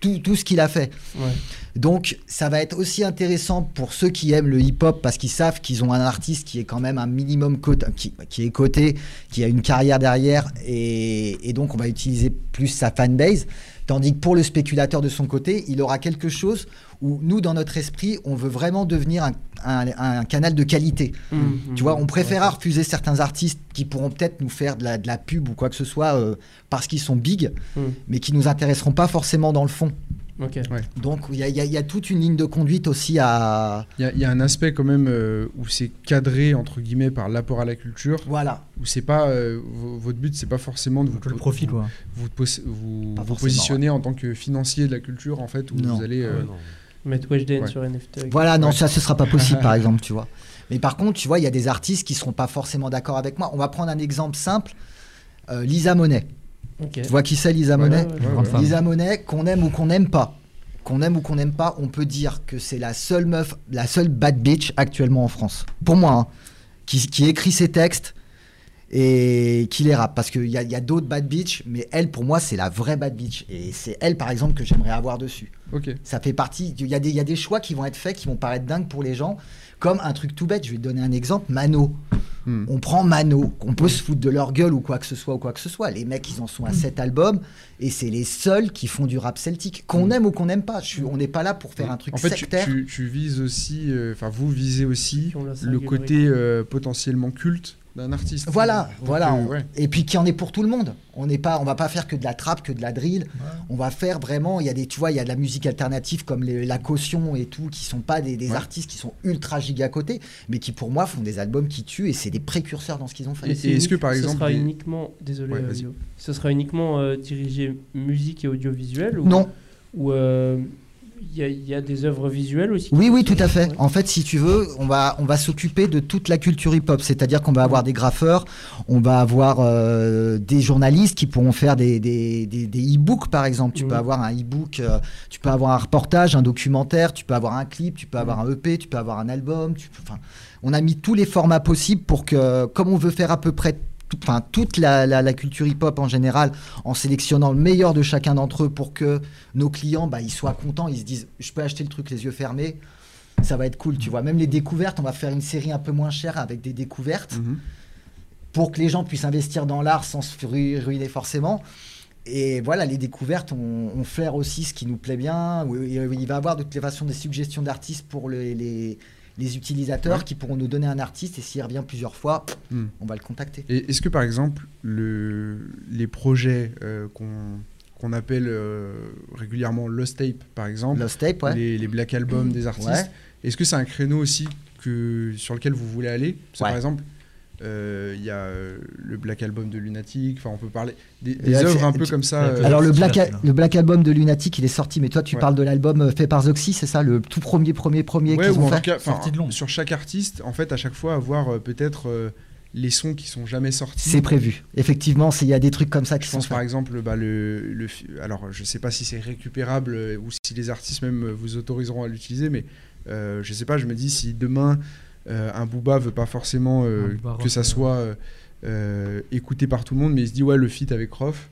Speaker 1: tout, tout ce qu'il a fait.
Speaker 4: Ouais.
Speaker 1: Donc ça va être aussi intéressant pour ceux qui aiment le hip-hop parce qu'ils savent qu'ils ont un artiste qui est quand même un minimum coté, qui, qui est coté, qui a une carrière derrière et, et donc on va utiliser plus sa fanbase. Tandis que pour le spéculateur de son côté, il aura quelque chose où nous, dans notre esprit, on veut vraiment devenir un, un- un canal de qualité.
Speaker 4: Mhm.
Speaker 1: Tu vois, on préférera refuser certains artistes qui pourront peut-être nous faire de la, de la pub ou quoi que ce soit euh, parce qu'ils sont big,
Speaker 4: Mhm.
Speaker 1: mais qui nous intéresseront pas forcément dans le fond. Donc il y, a- y y toute une ligne de conduite aussi à...
Speaker 2: Il y, a- il y a un aspect quand même euh, où c'est cadré entre guillemets par l'apport à la culture,
Speaker 1: Voilà.
Speaker 2: où c'est pas euh, vo- votre but, c'est pas forcément de vous,
Speaker 3: le profit,
Speaker 2: vous,
Speaker 3: quoi.
Speaker 2: vous, vous- positionner en tant que financier de la culture en fait, où
Speaker 1: Non.
Speaker 2: vous allez. euh,
Speaker 5: Ouais, non.
Speaker 4: Mettre Weshden
Speaker 2: Ouais.
Speaker 4: sur NFT.
Speaker 1: Voilà, non,
Speaker 2: Ouais.
Speaker 1: ça, ce sera pas possible, par exemple, tu vois. Mais par contre, tu vois, il y a des artistes qui seront pas forcément d'accord avec moi. On va prendre un exemple simple. Euh, Lisa Monet. Tu vois qui c'est, Lisa Monet
Speaker 4: ouais,
Speaker 2: ouais,
Speaker 3: Grande
Speaker 2: ouais.
Speaker 3: femme.
Speaker 1: Lisa Monet, qu'on aime ou qu'on n'aime pas. Qu'on aime ou qu'on n'aime pas, on peut dire que c'est la seule meuf, la seule bad bitch actuellement en France. Pour moi, hein, qui, qui écrit ses textes et qui les rappe. Parce qu'il y a, il y a d'autres bad bitch, mais elle, pour moi, c'est la vraie bad bitch. Et c'est elle, par exemple, que j'aimerais avoir dessus.
Speaker 2: Ok.
Speaker 1: Ça fait partie. Il y, a des- il y a des choix qui vont être faits qui vont paraître dingues pour les gens. Comme un truc tout bête, je vais te donner un exemple Mano.
Speaker 2: Hmm.
Speaker 1: On prend Mano, qu'on peut se foutre de leur gueule ou quoi que ce soit ou quoi que ce soit. Les mecs, ils en sont à 7 albums et c'est les seuls qui font du rap celtique. Qu'on
Speaker 2: Mm.
Speaker 1: aime ou qu'on n'aime pas. Je suis- on n'est pas là pour faire un truc
Speaker 2: En fait, tu,
Speaker 1: sectaire.
Speaker 2: tu- tu vises aussi, euh, enfin vous visez aussi le côté euh, potentiellement culte d'un artiste.
Speaker 1: Voilà, voilà.
Speaker 2: euh, ouais.
Speaker 1: Et puis qui en est pour tout le monde. On n'est pas, on va pas faire que de la trappe, que de la drill. On va faire vraiment. Il y a des, tu vois, il y a de la musique alternative comme les- la caution et tout, qui sont pas des, des
Speaker 2: Ouais.
Speaker 1: artistes qui sont ultra giga cotés, mais qui pour moi font des albums qui tuent et c'est des précurseurs dans ce qu'ils ont fait.
Speaker 2: Et- est-ce que, par
Speaker 4: ce
Speaker 2: exemple,
Speaker 4: sera
Speaker 2: les-
Speaker 4: uniquement désolé ce sera uniquement euh, dirigé musique et audiovisuel ou
Speaker 1: Non,
Speaker 4: ou euh, y, a- il y a des œuvres visuelles aussi
Speaker 1: oui, oui, tout à fait.
Speaker 4: Ouais.
Speaker 1: En fait, si tu veux, on va, on va s'occuper de toute la culture hip-hop, c'est-à-dire qu'on va avoir des graffeurs, on va avoir euh, des journalistes qui pourront faire des, des, des, des e-books, par exemple. Tu peux avoir un e-book, euh, tu peux avoir un reportage, un documentaire, tu peux avoir un clip, tu peux avoir un EP, tu peux avoir un album. Tu peux- enfin, on a mis tous les formats possibles pour que, comme on veut faire à peu près tout- enfin, toute la, la- la culture hip-hop en général, en sélectionnant le meilleur de chacun d'entre eux pour que nos clients, bah, ils soient contents, ils se disent, je peux acheter le truc les yeux fermés, ça va être cool, tu vois. Même les découvertes, on va faire une série un peu moins chère avec des découvertes
Speaker 2: Mhm.
Speaker 1: pour que les gens puissent investir dans l'art sans se ru- ruiner forcément. Et voilà, les découvertes, on, on flaire aussi ce qui nous plaît bien. Il va y avoir de toutes les façons des suggestions d'artistes pour les, les- les utilisateurs
Speaker 2: Ouais.
Speaker 1: qui pourront nous donner un artiste et s'il revient plusieurs fois,
Speaker 2: Hmm.
Speaker 1: on va le contacter.
Speaker 2: Et est-ce que par exemple le, les projets euh, qu'on qu'on appelle euh, régulièrement Lost Tape par exemple,
Speaker 1: Lost Tape, ouais.
Speaker 2: les, les black albums des artistes,
Speaker 1: Ouais.
Speaker 2: est-ce que c'est un créneau aussi que, sur lequel vous voulez aller?
Speaker 1: Ouais.
Speaker 2: Par exemple, il y a euh, le Black Album de Lunatic, enfin on peut parler des, œuvres un peu comme ça. Euh,
Speaker 1: Alors le Black, le Black Album de Lunatic, il est sorti, mais toi tu
Speaker 2: Ouais.
Speaker 1: parles de l'album euh, fait par Zoxy, c'est ça Le tout premier, premier, premier
Speaker 2: Ouais,
Speaker 1: qu'ils
Speaker 2: ou
Speaker 1: ont
Speaker 2: en
Speaker 1: fait
Speaker 2: cas,
Speaker 3: de
Speaker 2: sur chaque artiste, en fait, à chaque fois avoir euh, peut-être euh, les sons qui sont jamais sortis.
Speaker 1: C'est prévu. Effectivement, il y a des trucs comme ça qui
Speaker 2: Je
Speaker 1: sont
Speaker 2: pense
Speaker 1: faits.
Speaker 2: par exemple, bah, le, le alors je sais pas si c'est récupérable euh, ou si les artistes même euh, vous autoriseront à l'utiliser, mais euh, je sais pas, je me dis si demain euh, un Booba veut pas forcément euh,
Speaker 3: Booba
Speaker 2: que ça
Speaker 3: euh.
Speaker 2: soit euh, euh, écouté par tout le monde, mais il se dit ouais le feat avec Rof.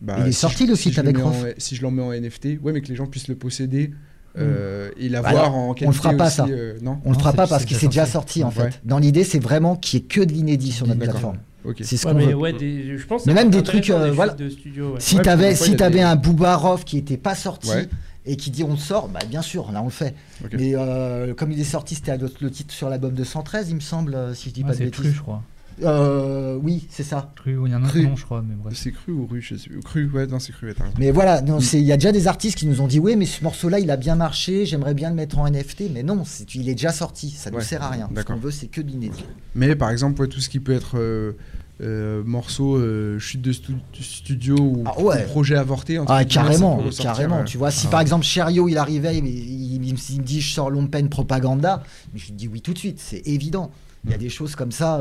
Speaker 2: bah,
Speaker 1: Il est
Speaker 2: si
Speaker 1: sorti,
Speaker 2: je-
Speaker 1: le feat
Speaker 2: le
Speaker 1: avec Rof.
Speaker 2: si je l'en mets en NFT, ouais, mais que les gens puissent le posséder euh, et l'avoir
Speaker 1: Alors,
Speaker 2: en
Speaker 1: on le
Speaker 2: qualité
Speaker 1: fera pas,
Speaker 2: aussi,
Speaker 1: ça.
Speaker 2: euh, non?
Speaker 1: On le
Speaker 3: Non,
Speaker 1: fera
Speaker 3: c'est-
Speaker 1: pas parce
Speaker 3: c'est
Speaker 1: qu'il
Speaker 3: déjà
Speaker 1: s'est déjà
Speaker 3: sorti.
Speaker 1: en
Speaker 2: Ouais.
Speaker 1: fait. Dans l'idée, c'est vraiment qu'il n'y ait que de l'inédit sur notre plateforme.
Speaker 2: Ok.
Speaker 1: C'est ce
Speaker 4: Ouais,
Speaker 1: qu'on
Speaker 4: mais
Speaker 1: veut.
Speaker 4: ouais, des- je pense
Speaker 1: Mais
Speaker 4: que
Speaker 1: même
Speaker 4: c'est
Speaker 1: des trucs, euh,
Speaker 4: des
Speaker 1: voilà.
Speaker 4: de studio, ouais.
Speaker 1: Si
Speaker 2: Ouais,
Speaker 1: t'avais
Speaker 2: parce que
Speaker 1: si
Speaker 2: des-
Speaker 1: un Boubarov qui était pas sorti
Speaker 2: Ouais.
Speaker 1: Et qui dit on le sort, bah bien sûr, là on le fait.
Speaker 2: Ok.
Speaker 1: Mais euh, comme il est sorti, c'était le, titre sur l'album de 113, il me semble, euh, si je dis
Speaker 3: Ouais,
Speaker 1: pas de
Speaker 3: c'est
Speaker 1: bêtises.
Speaker 3: cru, je crois.
Speaker 1: Euh, oui, c'est ça.
Speaker 3: Cru, il y a un autre
Speaker 1: Cru.
Speaker 3: nom, je crois, mais bref.
Speaker 2: C'est cru ou rue je sais- Cru, ouais, non, c'est cru, ouais.
Speaker 1: Mais voilà,
Speaker 2: Mm.
Speaker 1: il y a déjà des artistes qui nous ont dit oui, mais ce morceau-là, il a bien marché, j'aimerais bien le mettre en NFT, mais non, il est déjà sorti, ça ne
Speaker 2: Ouais,
Speaker 1: sert à rien. Ce qu'on veut, c'est que de l'inédit.
Speaker 2: Mais par exemple, ouais, tout ce qui peut être euh, euh, morceau, euh, chute de stu- studio ou,
Speaker 1: Ah ouais.
Speaker 2: ou projet avorté. entre
Speaker 1: Ah, carrément, carrément.
Speaker 2: euh,
Speaker 1: Tu vois, si
Speaker 2: ah
Speaker 1: par
Speaker 2: ouais.
Speaker 1: exemple Cherio il arrivait, il, il- il me- il me dit je sors Lompen Propaganda, mais je lui dis oui tout de suite, c'est évident. Il y a
Speaker 2: Mm.
Speaker 1: des choses comme ça.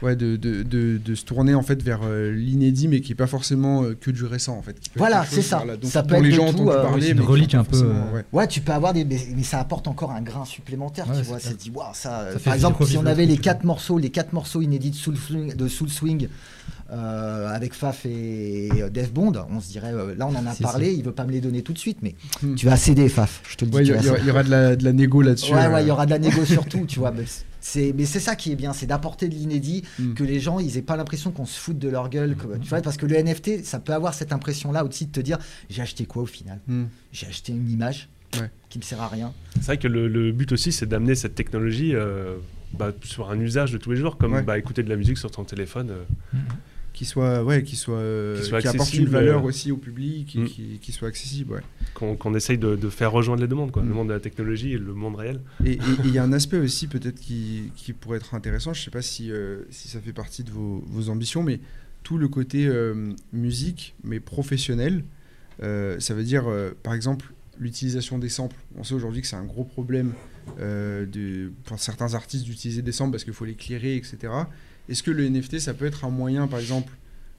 Speaker 2: Ouais, de, de, de, de se tourner en fait vers euh, l'inédit, mais qui est pas forcément euh, que du récent en fait.
Speaker 1: Voilà, c'est ça.
Speaker 2: dont,
Speaker 1: Ça peut être
Speaker 2: les gens
Speaker 1: tout, euh,
Speaker 2: parler,
Speaker 3: c'est une relique un peu, euh,
Speaker 2: ouais.
Speaker 1: Ouais, tu peux avoir des. Mais, mais ça apporte encore un grain supplémentaire,
Speaker 3: Ouais,
Speaker 1: tu
Speaker 3: c'est
Speaker 1: vois. te dit, waouh, ça.
Speaker 3: Ça
Speaker 1: par exemple, si on avait les quatre morceaux, les quatre morceaux inédits de Soul Swing, de Soul Swing euh, avec Faf et Dev Bond, on se dirait, euh, là on en a parlé, il veut pas me les donner tout de suite, mais
Speaker 2: Hmm.
Speaker 1: tu vas céder Faf, je te le dis.
Speaker 2: Il y, aura- y de la, de la négo là-dessus.
Speaker 1: Ouais,
Speaker 2: euh.
Speaker 1: ouais, il y aura de la négo surtout, tu vois. Mais c'est, mais c'est ça qui est bien, c'est d'apporter de l'inédit,
Speaker 2: Mm.
Speaker 1: que les gens, ils aient pas l'impression qu'on se foute de leur gueule, que- tu vois, parce que le NFT, ça peut avoir cette impression-là aussi de te dire, j'ai acheté quoi au final?
Speaker 2: Hmm.
Speaker 1: J'ai acheté une image
Speaker 2: Ouais.
Speaker 1: qui me sert à rien.
Speaker 5: C'est vrai que le, le but aussi, c'est d'amener cette technologie euh, bah, sur un usage de tous les jours, comme
Speaker 2: Ouais.
Speaker 5: bah, écouter de la musique sur ton téléphone. euh.
Speaker 2: Qui soit, ouais, qui soit, euh,
Speaker 5: Qui soit
Speaker 2: qui apporte une valeur
Speaker 5: euh.
Speaker 2: aussi au public, et
Speaker 5: Mm.
Speaker 2: qui, qui soit accessible, ouais.
Speaker 5: qu'on essaye de, de faire rejoindre les deux mondes, quoi.
Speaker 2: Mm.
Speaker 5: le monde de la technologie et le monde réel.
Speaker 2: Et il y a un aspect aussi peut-être qui, qui pourrait être intéressant, je ne sais pas si, euh, si ça fait partie de vos, vos ambitions, mais tout le côté euh, musique, mais professionnel, euh, ça veut dire par exemple l'utilisation des samples. On sait aujourd'hui que c'est un gros problème de, pour certains artistes d'utiliser des samples parce qu'il faut les clearer, etc. Est-ce que le NFT, ça peut être un moyen, par exemple,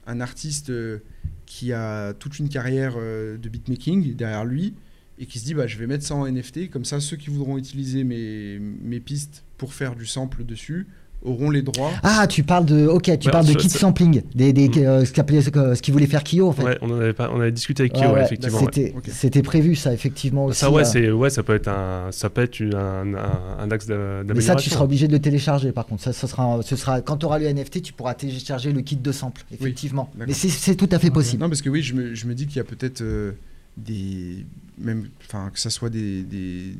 Speaker 2: un artiste euh, qui a toute une carrière euh, de beatmaking derrière lui, et qui se dit bah, je vais mettre ça en NFT, comme ça ceux qui voudront utiliser mes, mes pistes pour faire du sample dessus auront les droits.
Speaker 1: Ah, tu parles de, ok, tu
Speaker 5: Ouais,
Speaker 1: parles de kit sampling, des, des,
Speaker 5: Mm.
Speaker 1: euh, ce qu'appelait- que- ce qu'il voulait faire Kyo en fait.
Speaker 5: Ouais, on en avait, pas, on avait discuté avec Kyo, ouais,
Speaker 1: ouais,
Speaker 5: effectivement.
Speaker 1: C'était, prévu ça effectivement aussi.
Speaker 5: Ça, ouais,
Speaker 1: euh,
Speaker 5: c'est, ouais, ça peut être un, ça peut être un, un, un axe d'a- d'amélioration.
Speaker 1: mais ça, tu seras obligé de le télécharger par contre. Ça, ce sera, ce sera, quand tu auras le NFT, tu pourras télécharger le kit de sample, effectivement. mais c'est, c'est tout à fait possible.
Speaker 2: Non, parce que oui, je me, je me dis qu'il y a peut-être euh, des. Même, enfin, que ça soit des, des,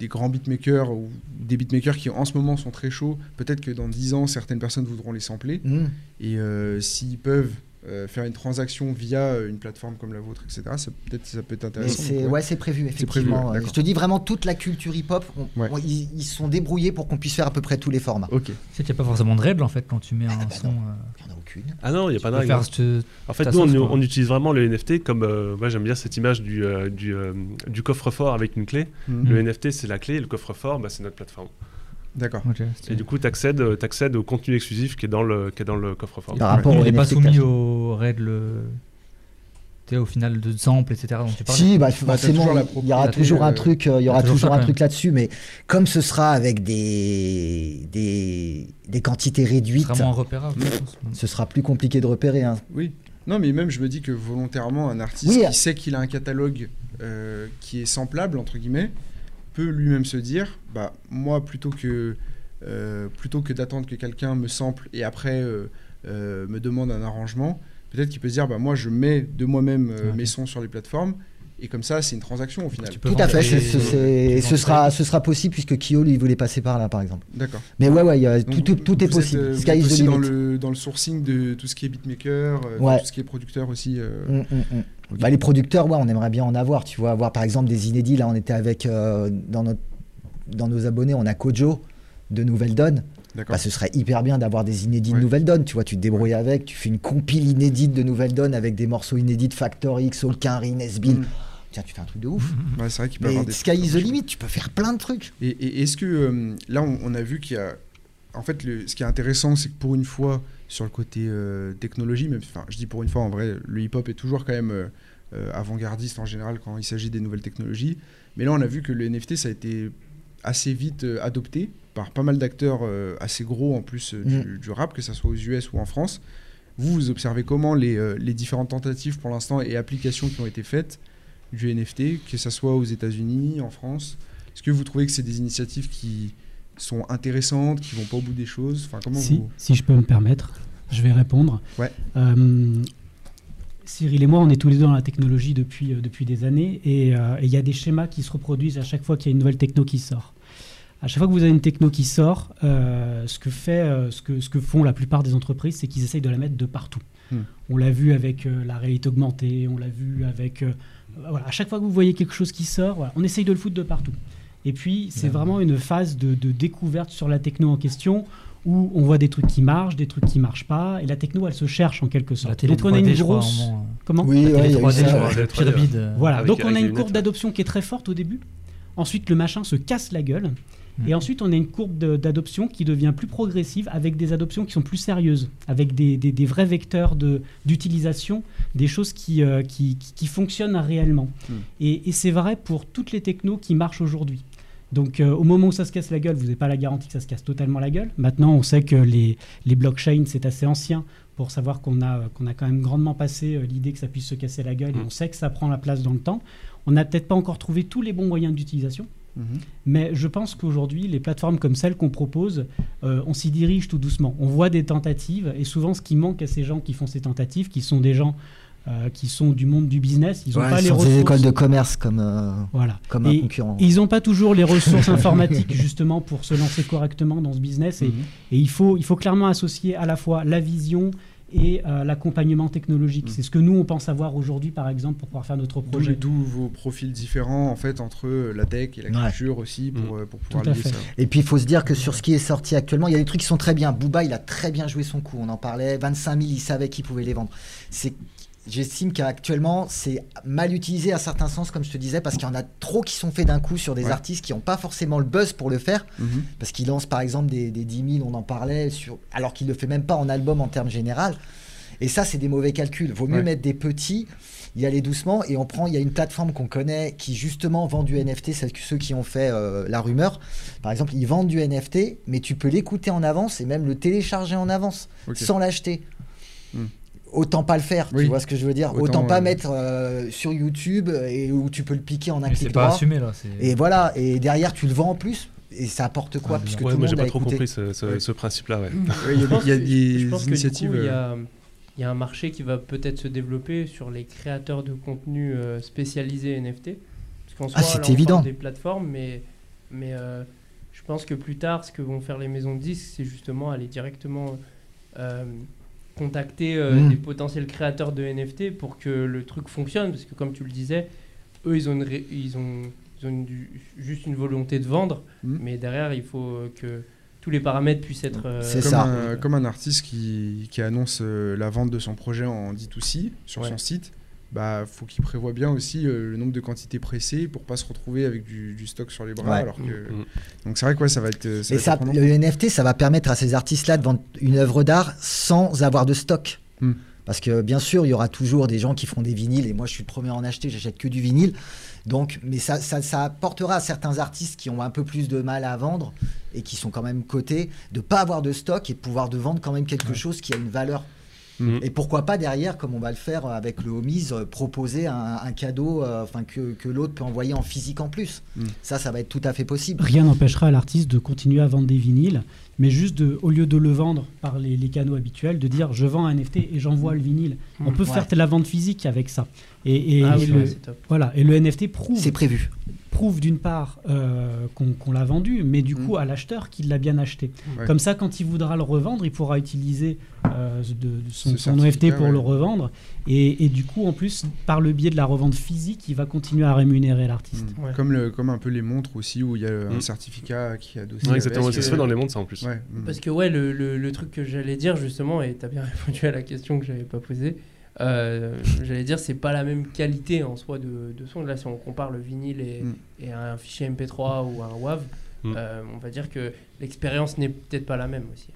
Speaker 2: des grands beatmakers ou des beatmakers qui en ce moment sont très chauds. Peut-être que dans 10 ans, certaines personnes voudront les sampler.
Speaker 1: Mm.
Speaker 2: Et euh, s'ils peuvent euh, faire une transaction via euh, une plateforme comme la vôtre, etc., ça, peut-être, ça peut être intéressant.
Speaker 1: c'est,
Speaker 2: donc, ouais.
Speaker 1: ouais, c'est prévu,
Speaker 2: prévu,
Speaker 1: effectivement.
Speaker 2: ouais,
Speaker 1: je te dis vraiment toute la culture hip-hop, on-
Speaker 2: Ouais.
Speaker 1: on- ils, ils se sont débrouillés pour qu'on puisse faire à peu près tous les formats.
Speaker 2: Ok.
Speaker 3: Tu sais qu'il n'y a pas forcément de règles en fait quand tu mets un
Speaker 1: bah
Speaker 3: son. euh,
Speaker 1: Il n'y en a aucune.
Speaker 5: Ah non, il n'y a pas de règle.
Speaker 3: faire
Speaker 5: hein. En fait, nous, on, utilise vraiment le NFT comme. euh, moi, j'aime bien cette image du, euh, du, euh, du coffre-fort avec une clé.
Speaker 2: Mhm.
Speaker 5: Le NFT, c'est la clé, et le coffre-fort, bah, c'est notre plateforme.
Speaker 2: D'accord.
Speaker 5: Et du coup, tu accèdes, au contenu exclusif qui est dans le, qui est dans le coffre-fort.
Speaker 1: Par rapport
Speaker 3: il
Speaker 1: au
Speaker 3: n'est pas soumis aux règles. euh, Tu sais, au final de sample, etc. dont tu parles.
Speaker 1: Si, bah,
Speaker 2: t'as
Speaker 1: forcément, il y aura
Speaker 2: propriété,
Speaker 1: toujours un
Speaker 2: euh,
Speaker 1: truc, euh, il y aura
Speaker 3: toujours
Speaker 1: un truc là-dessus, mais comme ce sera avec des, des, des quantités réduites,
Speaker 3: repérable.
Speaker 1: ce sera plus compliqué de repérer. hein.
Speaker 2: Oui. Non, mais même, je me dis que volontairement, un artiste
Speaker 1: Oui.
Speaker 2: qui sait qu'il a un catalogue euh, qui est samplable, entre guillemets, peut lui-même se dire bah, moi, plutôt que, euh, plutôt que d'attendre que quelqu'un me sample et après euh, euh, me demande un arrangement, peut-être qu'il peut se dire bah, moi, je mets de moi-même euh,
Speaker 3: Ouais.
Speaker 2: mes sons sur les plateformes et comme ça, c'est une transaction au final.
Speaker 1: Tout à fait, ce sera, ce sera possible puisque Kyo lui voulait passer par là, par exemple.
Speaker 2: D'accord.
Speaker 1: Mais ouais, ouais, a- tout, tout, tout est
Speaker 2: êtes,
Speaker 1: possible.
Speaker 2: vous
Speaker 1: Sky
Speaker 2: êtes
Speaker 1: is the
Speaker 2: aussi dans le, dans le sourcing de tout ce qui est beatmaker,
Speaker 1: Ouais.
Speaker 2: tout ce qui est producteur aussi. euh,
Speaker 1: Mm, mm, mm. Bah, les producteurs, ouais, on aimerait bien en avoir. Tu vois, avoir par exemple des inédits. Là, on était avec euh, dans, notre, dans nos abonnés, on a Kojo de Nouvelle Donne. Bah, ce serait hyper bien d'avoir des inédits
Speaker 2: Ouais.
Speaker 1: de Nouvelle Donne. Tu vois, tu te débrouilles avec, tu fais une compile inédite de Nouvelle Donne avec des morceaux inédits de Factor X, Soulquin, Nesbill.
Speaker 2: Mm.
Speaker 1: Tiens, tu fais un truc de ouf.
Speaker 2: Ouais, c'est vrai qu'il peut
Speaker 1: Mais
Speaker 2: avoir des
Speaker 1: Sky is the limit, tu peux faire plein de trucs.
Speaker 2: Et, et est-ce que euh, là, on, on a vu qu'il y a. En fait, le- ce qui est intéressant, c'est que pour une fois, sur le côté euh, technologie, enfin, je dis pour une fois, en vrai, le hip-hop est toujours quand même euh, euh, avant-gardiste en général quand il s'agit des nouvelles technologies. Mais là, on a vu que le NFT, ça a été assez vite adopté par pas mal d'acteurs assez gros en plus euh, du, du rap, que ce soit aux US ou en France. Vous, vous observez comment les, les différentes tentatives pour l'instant et applications qui ont été faites du NFT, que ce soit aux États-Unis, en France? Est-ce que vous trouvez que c'est des initiatives qui sont intéressantes, qui vont pas au bout des choses Enfin, comment
Speaker 6: Si,
Speaker 2: vous...
Speaker 6: si je peux me permettre, je vais répondre.
Speaker 2: Ouais.
Speaker 6: Euh, Cyril et moi, on est tous les deux dans la technologie depuis, euh, depuis des années et euh, et il y a des schémas qui se reproduisent à chaque fois qu'il y a une nouvelle techno qui sort. À chaque fois que vous avez une techno qui sort, ce, que fait, ce, que, ce que font la plupart des entreprises, c'est qu'ils essayent de la mettre de partout.
Speaker 2: Hmm.
Speaker 6: On l'a vu avec la réalité augmentée, on l'a vu avec... voilà, à chaque fois que vous voyez quelque chose qui sort, voilà, on essaye de le foutre de partout. Et puis, c'est
Speaker 3: Ouais.
Speaker 6: vraiment une phase de, de découverte sur la techno en question où on voit des trucs qui marchent, des trucs qui marchent pas, et la techno, elle se cherche en quelque
Speaker 3: La
Speaker 6: sorte.
Speaker 3: télé
Speaker 6: Donc on a une
Speaker 3: 3D, je crois, à un
Speaker 6: grosse...
Speaker 3: moment,
Speaker 6: Comment
Speaker 1: Oui,
Speaker 3: La
Speaker 1: ouais,
Speaker 3: télé
Speaker 1: il y a eu
Speaker 3: 3D,
Speaker 1: ça,
Speaker 3: je
Speaker 1: ouais.
Speaker 3: crois,
Speaker 5: ouais.
Speaker 3: Pyramide. euh,
Speaker 6: Voilà,
Speaker 5: Avec-
Speaker 6: donc on a une courbe d'adoption qui est très forte au début. Ensuite, le machin se casse la gueule.
Speaker 3: Mm.
Speaker 6: Et ensuite, on a une courbe de- d'adoption qui devient plus progressive avec des adoptions qui sont plus sérieuses, avec des, des- des vrais vecteurs de- d'utilisation, des choses qui, euh, qui, qui- qui fonctionnent réellement.
Speaker 2: Mm.
Speaker 6: Et, et c'est vrai pour toutes les technos qui marchent aujourd'hui. Donc euh, au moment où ça se casse la gueule, vous n'avez pas la garantie que ça se casse totalement la gueule. Maintenant, on sait que les, les blockchains, c'est assez ancien pour savoir qu'on a, qu'on a quand même grandement passé euh, l'idée que ça puisse se casser la gueule et
Speaker 5: Mm.
Speaker 6: on sait que ça prend la place dans le temps. On n'a peut-être pas encore trouvé tous les bons moyens d'utilisation,
Speaker 2: Mhm.
Speaker 6: mais je pense qu'aujourd'hui, les plateformes comme celles qu'on propose, euh, on s'y dirige tout doucement. On voit des tentatives et souvent ce qui manque à ces gens qui font ces tentatives, qui sont des gens euh, qui sont du monde du business, ils n'ont
Speaker 1: Ouais,
Speaker 6: pas les
Speaker 1: sur
Speaker 6: ressources.
Speaker 1: des écoles de commerce comme, euh,
Speaker 6: Voilà.
Speaker 1: comme un concurrent.
Speaker 6: Ils n'ont pas toujours les ressources informatiques justement pour se lancer correctement dans ce business et,
Speaker 2: Mhm.
Speaker 6: et il, faut, il faut clairement associer à la fois la vision et euh, l'accompagnement technologique.
Speaker 2: Mm.
Speaker 6: C'est ce que nous, on pense avoir aujourd'hui, par exemple, pour pouvoir faire notre projet.
Speaker 2: d'où vos profils différents en fait entre la tech et la
Speaker 1: Ouais.
Speaker 2: culture aussi pour, euh, pour pouvoir
Speaker 6: Tout à
Speaker 2: lier
Speaker 6: fait.
Speaker 2: ça.
Speaker 1: Et puis il faut se dire que sur ce qui est sorti actuellement, il y a des trucs qui sont très bien. Booba, il a très bien joué son coup. On en parlait. 25 000, il savait qu'il pouvait les vendre. C'est J'estime qu'actuellement, c'est mal utilisé à certains sens, comme je te disais, parce qu'il y en a trop qui sont faits d'un coup sur des
Speaker 2: Ouais.
Speaker 1: artistes qui n'ont pas forcément le buzz pour le faire.
Speaker 2: Mhm.
Speaker 1: Parce qu'il lance par exemple des, des 10 000, on en parlait, sur, alors qu'il ne le fait même pas en album en termes général. Et ça, c'est des mauvais calculs. Vaut mieux
Speaker 2: Ouais.
Speaker 1: mettre des petits, y aller doucement. Et on prend, il y a une plateforme qu'on connaît qui justement vend du NFT, c'est ceux qui ont fait euh, la rumeur. Par exemple, ils vendent du NFT, mais tu peux l'écouter en avance et même le télécharger en avance sans l'acheter. Autant pas le faire,
Speaker 2: Oui.
Speaker 1: tu vois ce que je veux dire.
Speaker 2: Autant,
Speaker 1: Autant, pas
Speaker 2: euh,
Speaker 1: mettre euh, sur YouTube et où tu peux le piquer en un
Speaker 3: c'est
Speaker 1: clic
Speaker 3: pas
Speaker 1: droit.
Speaker 3: assumé là.
Speaker 1: Et voilà, et derrière tu le vends en plus. Et ça apporte quoi
Speaker 3: Ah,
Speaker 1: Puisque
Speaker 5: Ouais,
Speaker 1: tout
Speaker 5: moi j'ai pas trop
Speaker 1: écouté.
Speaker 5: compris ce, ce- ce principe-là. Ouais.
Speaker 2: Ouais, Il y a, y a des
Speaker 4: du
Speaker 2: initiatives.
Speaker 4: il y
Speaker 2: euh,
Speaker 4: a, il y a un marché qui va peut-être se développer sur les créateurs de contenu euh, spécialisés NFT. Parce qu'en
Speaker 1: Ah,
Speaker 4: soi,
Speaker 1: c'est
Speaker 4: là, on parle
Speaker 1: évident.
Speaker 4: des plateformes, mais, mais euh, je pense que plus tard, ce que vont faire les maisons de disques, c'est justement aller directement euh, contacter euh,
Speaker 1: Mm.
Speaker 4: des potentiels créateurs de NFT pour que le truc fonctionne. Parce que comme tu le disais, eux, ils ont, une ré- ils ont, ils ont une- du- juste une volonté de vendre,
Speaker 2: Mm.
Speaker 4: mais derrière, il faut euh, que tous les paramètres puissent être... euh,
Speaker 1: C'est
Speaker 2: comme,
Speaker 1: ça.
Speaker 2: Un, comme un artiste qui, qui annonce euh, la vente de son projet en D2C sur
Speaker 4: Ouais.
Speaker 2: son site, bah faut qu'il prévoit bien aussi euh, le nombre de quantités pressées pour pas se retrouver avec du, du stock sur les bras.
Speaker 1: Ouais.
Speaker 2: Alors que...
Speaker 5: Mm.
Speaker 2: Donc c'est vrai que ouais, ça va être. euh, Ça
Speaker 1: Et
Speaker 2: va
Speaker 1: ça,
Speaker 2: être
Speaker 1: le NFT, ça va permettre à ces artistes-là de vendre une œuvre d'art sans avoir de stock.
Speaker 2: Hmm.
Speaker 1: Parce que bien sûr, il y aura toujours des gens qui feront des vinyles, et moi je suis le premier à en acheter, j'achète que du vinyle. Donc, mais ça, ça, ça apportera à certains artistes qui ont un peu plus de mal à vendre et qui sont quand même cotés de pas avoir de stock et de pouvoir de vendre quand même quelque chose qui a une valeur.
Speaker 5: Mm.
Speaker 1: Et pourquoi pas derrière, comme on va le faire avec le Homies, euh, proposer un, un cadeau euh, enfin que, que l'autre peut envoyer en physique en plus.
Speaker 2: Hmm.
Speaker 1: Ça, ça va être tout à fait possible.
Speaker 6: Rien n'empêchera l'artiste de continuer à vendre des vinyles, mais juste de, au lieu de le vendre par les, les canaux habituels, de dire je vends un NFT et j'envoie le vinyle. On
Speaker 4: Mm.
Speaker 6: peut
Speaker 1: Ouais.
Speaker 6: faire de la vente physique avec ça. Et, et-
Speaker 4: Ah
Speaker 6: et
Speaker 4: oui,
Speaker 6: le,
Speaker 4: top.
Speaker 6: voilà, et le NFT prouve,
Speaker 1: C'est prévu.
Speaker 6: prouve d'une part euh, qu'on l'a vendu, mais du coup à l'acheteur qu'il l'a bien acheté.
Speaker 2: Ouais.
Speaker 6: Comme ça, quand il voudra le revendre, il pourra utiliser euh, de, de son, son NFT pour
Speaker 2: ouais.
Speaker 6: le revendre. Et, et du coup, en plus, par le biais de la revente physique, il va continuer à rémunérer l'artiste.
Speaker 2: Mm.
Speaker 4: Ouais.
Speaker 2: Comme, le, comme un peu les montres aussi, où il y a un
Speaker 5: Mm.
Speaker 2: certificat qui est adossé.
Speaker 5: Ouais, exactement, ça se
Speaker 2: euh,
Speaker 5: fait dans les mondes ça en plus.
Speaker 2: Ouais. mm.
Speaker 4: Parce que ouais, le, le- le truc que j'allais dire justement, et tu as bien répondu à la question que j'avais pas posée, euh, j'allais dire c'est pas la même qualité en soi de, de son. Là, si on compare le vinyle et, et un fichier MP3 ou un WAV, euh, on va dire que l'expérience n'est peut-être pas la même aussi.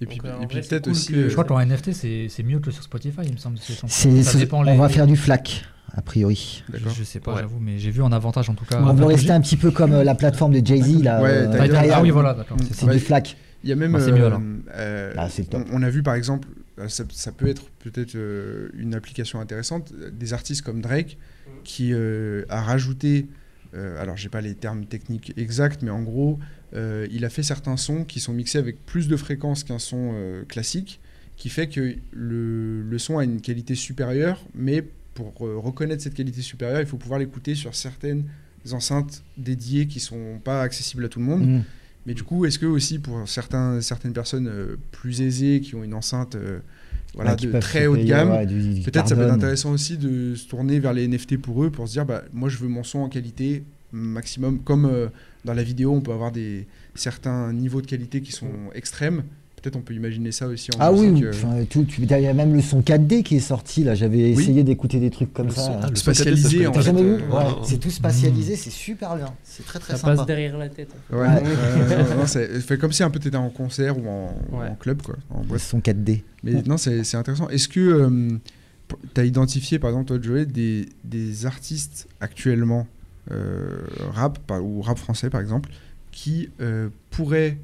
Speaker 2: Et puis,
Speaker 4: euh, en
Speaker 2: puis peut-être
Speaker 4: cool
Speaker 2: aussi.
Speaker 4: que-
Speaker 2: euh,
Speaker 3: Je crois que leur NFT c'est mieux que sur Spotify, il me semble. Ça dépend
Speaker 1: on
Speaker 3: les-
Speaker 1: va faire du FLAC, a priori.
Speaker 3: Je, je sais pas,
Speaker 5: Ouais.
Speaker 3: j'avoue, mais j'ai vu en avantage en tout cas.
Speaker 6: On
Speaker 1: veut rester un petit peu comme euh, la plateforme de Jay-Z, là.
Speaker 2: Ouais,
Speaker 1: euh.
Speaker 3: Ah oui, voilà, d'accord.
Speaker 2: Mm.
Speaker 3: c'est
Speaker 1: du FLAC.
Speaker 2: Il y a même.
Speaker 3: Bah, c'est mieux,
Speaker 2: euh,
Speaker 3: alors.
Speaker 2: euh,
Speaker 1: Ah, c'est top.
Speaker 2: on, on a vu par exemple, ça, ça peut être peut-être euh, une application intéressante, des artistes comme Drake qui euh, a rajouté, euh, alors j'ai pas les termes techniques exacts, mais en gros, euh, il a fait certains sons qui sont mixés avec plus de fréquences qu'un son euh, classique, qui fait que le, le son a une qualité supérieure, mais pour euh, reconnaître cette qualité supérieure, il faut pouvoir l'écouter sur certaines enceintes dédiées qui sont pas accessibles à tout le monde.
Speaker 1: Mm.
Speaker 2: Mais du coup, est-ce que aussi pour certains, certaines personnes euh, plus aisées qui ont une enceinte euh, voilà, de très haut de gamme,
Speaker 1: ouais,
Speaker 2: peut-être ça peut être intéressant aussi de se tourner vers les NFT pour eux, pour se dire, bah, moi je veux mon son en qualité maximum. Comme euh, dans la vidéo, on peut avoir des, certains niveaux de qualité qui sont extrêmes. Peut-être on peut imaginer ça aussi en
Speaker 1: Ah oui,
Speaker 2: euh,
Speaker 1: enfin, tout, tu- il y a même le son 4D qui est sorti là. J'avais
Speaker 2: Oui.
Speaker 1: essayé d'écouter des trucs comme
Speaker 5: Le
Speaker 1: ça.
Speaker 5: son- ah, le
Speaker 2: spatialisé,
Speaker 5: 4D, ça, je
Speaker 2: en
Speaker 1: T'as
Speaker 2: fait,
Speaker 1: jamais vu
Speaker 2: euh,
Speaker 1: Ouais,
Speaker 5: non.
Speaker 1: c'est tout spatialisé, c'est super bien. C'est très très
Speaker 4: Ça
Speaker 1: sympa.
Speaker 4: passe derrière la tête. en fait.
Speaker 2: Ouais,
Speaker 1: Ouais.
Speaker 2: euh, non, non, c'est fait comme si un peu t'étais en concert ou en, ou
Speaker 4: Ouais.
Speaker 2: en club, quoi, en
Speaker 1: Le son 4D.
Speaker 2: Mais non, c'est c'est intéressant. Est-ce que tu as identifié, par exemple, toi, Joey, des, des artistes actuellement? euh, rap par- ou rap français, par exemple, qui euh, pourraient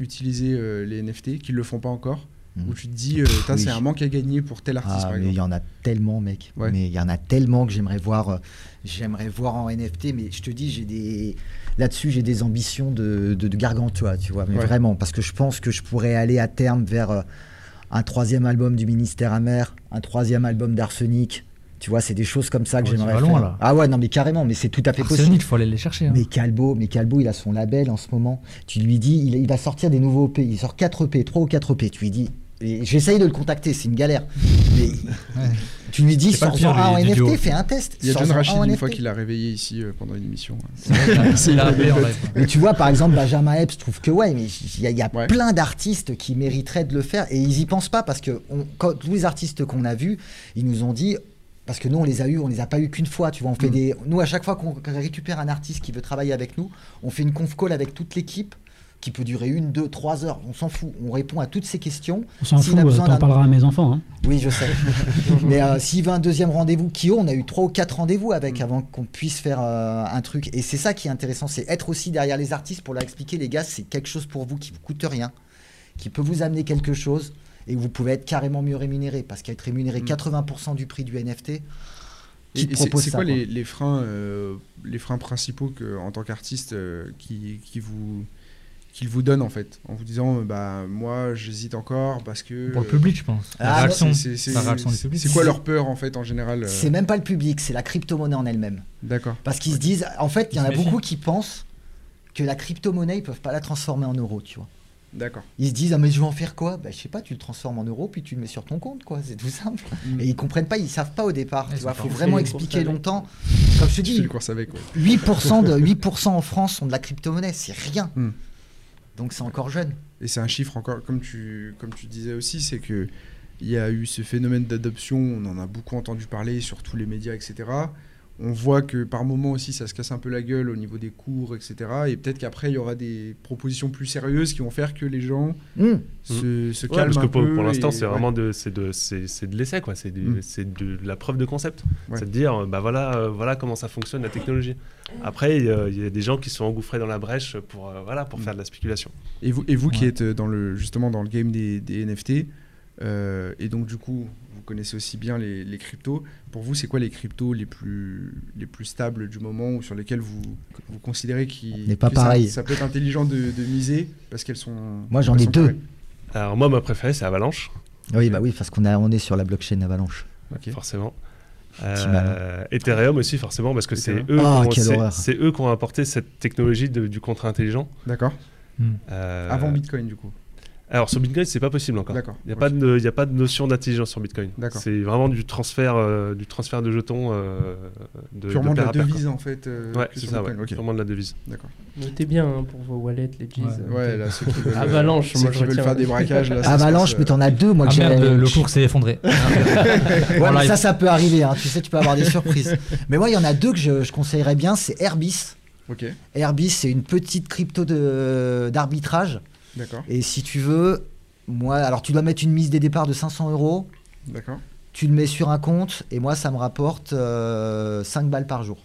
Speaker 2: utiliser euh, les NFT, qui ne le font pas encore, où tu te dis, euh,
Speaker 1: Oui.
Speaker 2: c'est un manque à gagner pour tel artiste,
Speaker 1: Ah,
Speaker 2: par
Speaker 1: mais il y en a tellement, mec.
Speaker 2: Ouais.
Speaker 1: Mais il y en a tellement que j'aimerais voir. euh, j'aimerais voir en NFT. Mais je te dis, j'ai des là-dessus, j'ai des ambitions de, de, de gargantua, tu vois. Mais
Speaker 2: Ouais.
Speaker 1: vraiment, parce que je pense que je pourrais aller à terme vers euh, un troisième album du Ministère amer, un troisième album d'Arsenic. Tu vois, c'est des choses comme ça que
Speaker 3: Oh,
Speaker 1: j'aimerais faire.
Speaker 3: loin, là.
Speaker 1: Ah ouais, non, mais carrément, mais c'est tout à fait possible.
Speaker 3: Arsenic, faut aller les chercher. hein.
Speaker 1: Mais Calbo, mais Calbo, il a son label en ce moment. Tu lui dis, il, il va sortir des nouveaux EP. Il sort 4 EP, 3 ou 4 EP. Tu lui dis, j'essaye de le contacter, c'est une galère. Mais tu lui dis,
Speaker 3: C'est
Speaker 1: un en
Speaker 3: duo.
Speaker 1: NFT, fais un test.
Speaker 2: Il y a John Rachid
Speaker 1: en
Speaker 2: une
Speaker 1: NFT.
Speaker 2: fois qu'il l'a réveillé ici euh, pendant une émission.
Speaker 3: C'est qu'il a- il a en live.
Speaker 1: Mais tu vois, par exemple, Benjamin Epps, je trouve que ouais, mais il y a, il y a
Speaker 2: Ouais.
Speaker 1: plein d'artistes qui mériteraient de le faire et ils y pensent pas parce que on- quand, tous les artistes qu'on a vus, ils nous ont dit. Parce que nous, on les a eu, on les a pas eu qu'une fois. Tu vois, on fait
Speaker 2: Mm.
Speaker 1: des. Nous, à chaque fois qu'on récupère un artiste qui veut travailler avec nous, on fait une conf call avec toute l'équipe qui peut durer une, deux, trois heures. On s'en fout. On répond à toutes ces questions.
Speaker 6: On s'en fout, t'en
Speaker 1: d'un-
Speaker 6: parleras à mes enfants. hein.
Speaker 1: Oui, je sais. Mais euh, s'il veut un deuxième rendez-vous, Kyo, on a eu trois ou quatre rendez-vous avec avant qu'on puisse faire euh, un truc. Et c'est ça qui est intéressant, c'est être aussi derrière les artistes pour leur expliquer, les gars, c'est quelque chose pour vous qui vous coûte rien, qui peut vous amener quelque chose et vous pouvez être carrément mieux rémunéré. Parce qu'être rémunéré
Speaker 2: Mm.
Speaker 1: 80% du prix du NFT, qui te
Speaker 2: c'est
Speaker 1: propose
Speaker 2: c'est
Speaker 1: ça
Speaker 2: quoi
Speaker 1: quoi
Speaker 2: les, les freins, euh, les freins principaux que, en tant qu'artiste euh, qui, qui vous qu'ils vous donnent en fait en vous disant euh, bah moi j'hésite encore parce que
Speaker 3: Pour le
Speaker 2: euh,
Speaker 3: public, je pense. La
Speaker 1: Ah,
Speaker 3: réaction.
Speaker 2: c'est- c'est- quoi leur peur en fait en général euh,
Speaker 1: C'est même pas le public, c'est la crypto-monnaie en elle-même.
Speaker 2: D'accord
Speaker 1: Parce qu'ils se disent, en fait, il y en a beaucoup qui pensent que la crypto-monnaie, ils peuvent pas la transformer en euros, tu vois.
Speaker 2: D'accord
Speaker 1: Ils se disent, ah mais je vais en faire quoi? Bah, Je sais pas, tu le transformes en euros, puis tu le mets sur ton compte, quoi. C'est tout simple.
Speaker 2: Mm.
Speaker 1: Et ils comprennent pas, ils savent pas au départ. Il faut vraiment expliquer longtemps. Comme je te dis,
Speaker 2: avec ouais.
Speaker 1: 8%, de, 8 en France sont de la crypto-monnaie, c'est rien.
Speaker 2: Mm.
Speaker 1: Donc c'est encore jeune.
Speaker 2: et c'est un chiffre encore comme tu comme tu disais aussi c'est que il y a eu ce phénomène d'adoption on en a beaucoup entendu parler sur tous les médias etc on voit que par moment aussi ça se casse un peu la gueule au niveau des cours etc et peut-être qu'après il y aura des propositions plus sérieuses qui vont faire que les gens
Speaker 1: Mm.
Speaker 2: se, se
Speaker 5: Ouais,
Speaker 2: calment
Speaker 5: parce que
Speaker 2: un
Speaker 5: pour, l'instant, c'est
Speaker 2: ouais.
Speaker 5: vraiment de, c'est de, c'est, c'est de l'essai, quoi. C'est, du-
Speaker 2: Mm.
Speaker 5: c'est de la preuve de concept.
Speaker 2: Ouais.
Speaker 5: C'est de dire, bah voilà, euh, voilà comment ça fonctionne la technologie. Après, il y a- il y a des gens qui sont engouffrés dans la brèche pour, euh, voilà, pour
Speaker 2: Mm.
Speaker 5: faire de la spéculation.
Speaker 2: Et vous, et vous qui êtes dans le, justement dans le game des, des NFT, euh, et donc du coup, vous connaissez aussi bien les, les cryptos. Pour vous, c'est quoi les cryptos les plus, les plus stables du moment ou sur lesquels vous, vous considérez qu'ils-
Speaker 1: n'est pas
Speaker 2: que ça-
Speaker 1: pareil.
Speaker 2: Ça, peut être intelligent de, de miser parce qu'elles sont.
Speaker 1: Moi, j'en ai deux.
Speaker 5: Alors, moi, ma préférée, c'est Avalanche,
Speaker 1: Oui, bah oui, parce qu'on on est sur la blockchain Avalanche.
Speaker 5: Forcément.
Speaker 1: Petit
Speaker 5: Euh, Ethereum aussi, forcément, parce que c'est eux.
Speaker 1: Ah,
Speaker 5: c'est eux qui ont apporté cette technologie de- du contrat intelligent.
Speaker 2: D'accord.
Speaker 3: Hmm.
Speaker 5: Euh,
Speaker 2: Avant Bitcoin, du coup.
Speaker 5: Alors, sur Bitcoin, c'est pas possible encore. Il n'y a,
Speaker 2: Ok.
Speaker 5: pas de- il y a pas de notion d'intelligence sur Bitcoin. C'est vraiment du transfert, euh, du transfert de jetons. euh, de,
Speaker 2: Purement de
Speaker 5: pair
Speaker 2: la devise en fait. euh.
Speaker 5: Ouais, c'est ça, ouais.
Speaker 2: Bitcoin. Ok.
Speaker 5: Purement de la devise.
Speaker 2: D'accord.
Speaker 4: Notez bien hein, pour vos wallets, les jeans.
Speaker 3: Ouais.
Speaker 2: Ouais, là, ceux qui veulent, euh,
Speaker 4: Avalanche,
Speaker 2: ceux
Speaker 4: moi,
Speaker 2: qui
Speaker 4: je
Speaker 2: veulent faire des braquages. Là,
Speaker 1: Avalanche, mais t'en as deux, moi
Speaker 3: Ah
Speaker 1: que
Speaker 3: merde,
Speaker 1: j'ai-
Speaker 3: le, le cours s'est effondré.
Speaker 1: Ouais, ça, ça peut arriver. hein. Tu sais, tu peux avoir des surprises. mais moi, il y en a deux que je, je conseillerais bien. C'est Airbis.
Speaker 2: euh, Ok,
Speaker 1: Airbis, c'est une petite crypto de- d'arbitrage.
Speaker 2: D'accord,
Speaker 1: Et si tu veux, moi, alors tu dois mettre une mise des départs de 500 euros.
Speaker 2: d'accord.
Speaker 1: Tu le mets sur un compte et moi, ça me rapporte euh, 5 balles par jour.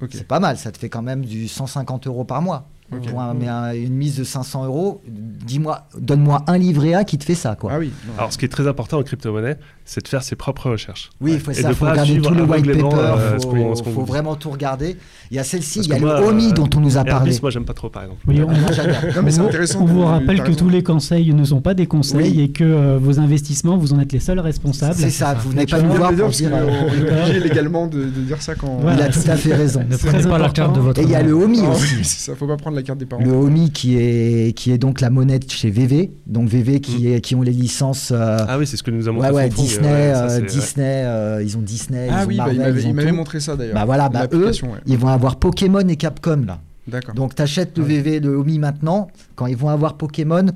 Speaker 2: Ok.
Speaker 1: C'est pas mal. Ça te fait quand même du 150 euros par mois.
Speaker 2: Ok.
Speaker 1: Pour un- mais un- une mise de 500 euros, dis-moi, donne-moi un livret A qui te fait ça, quoi.
Speaker 2: Ah oui.
Speaker 5: Alors, ce qui est très important en crypto-monnaie, c'est de faire ses propres recherches.
Speaker 1: Oui, il faut, ça, regarder tout le white paper,
Speaker 5: euh,
Speaker 1: faut, vraiment tout regarder. Il y a celle-ci, il y a le OMI
Speaker 5: euh,
Speaker 1: dont on nous a parlé.
Speaker 5: Airbus, moi, j'aime pas trop, par exemple.
Speaker 6: Oui, on.
Speaker 2: Non, mais
Speaker 6: on-
Speaker 2: intéressant
Speaker 6: on
Speaker 2: de-
Speaker 6: vous rappelle que tous les conseils ne sont pas des conseils
Speaker 1: Oui.
Speaker 6: et que euh, vos investissements, vous en êtes les seuls responsables.
Speaker 1: C'est ça, vous
Speaker 6: Tu
Speaker 1: pas nous voir pour dire. euh,
Speaker 2: est obligé légalement de, de dire ça quand.
Speaker 6: Voilà.
Speaker 1: Il a tout à fait raison.
Speaker 3: Ne prenez pas la carte de votre
Speaker 1: Et il y a le OMI
Speaker 2: Ah
Speaker 1: aussi.
Speaker 2: ça, faut pas prendre la carte des parents.
Speaker 1: Le OMI qui est, qui est donc la monnaie de chez VV. Donc VV qui, est, qui ont les licences. euh,
Speaker 5: Ah oui, c'est ce que nous a
Speaker 1: Disney,
Speaker 5: ouais, ça,
Speaker 1: euh,
Speaker 5: ouais.
Speaker 1: Disney, euh, ils ont Disney,
Speaker 2: Ah
Speaker 1: ils ont
Speaker 2: oui, bah,
Speaker 1: Marvel,
Speaker 2: il m'avait
Speaker 1: ils tout.
Speaker 2: montré ça d'ailleurs.
Speaker 1: Bah voilà, bah eux, ils vont avoir Pokémon et Capcom là.
Speaker 2: D'accord.
Speaker 1: Donc t'achètes le
Speaker 2: Ah.
Speaker 1: VV de OMI maintenant, quand ils vont avoir Pokémon,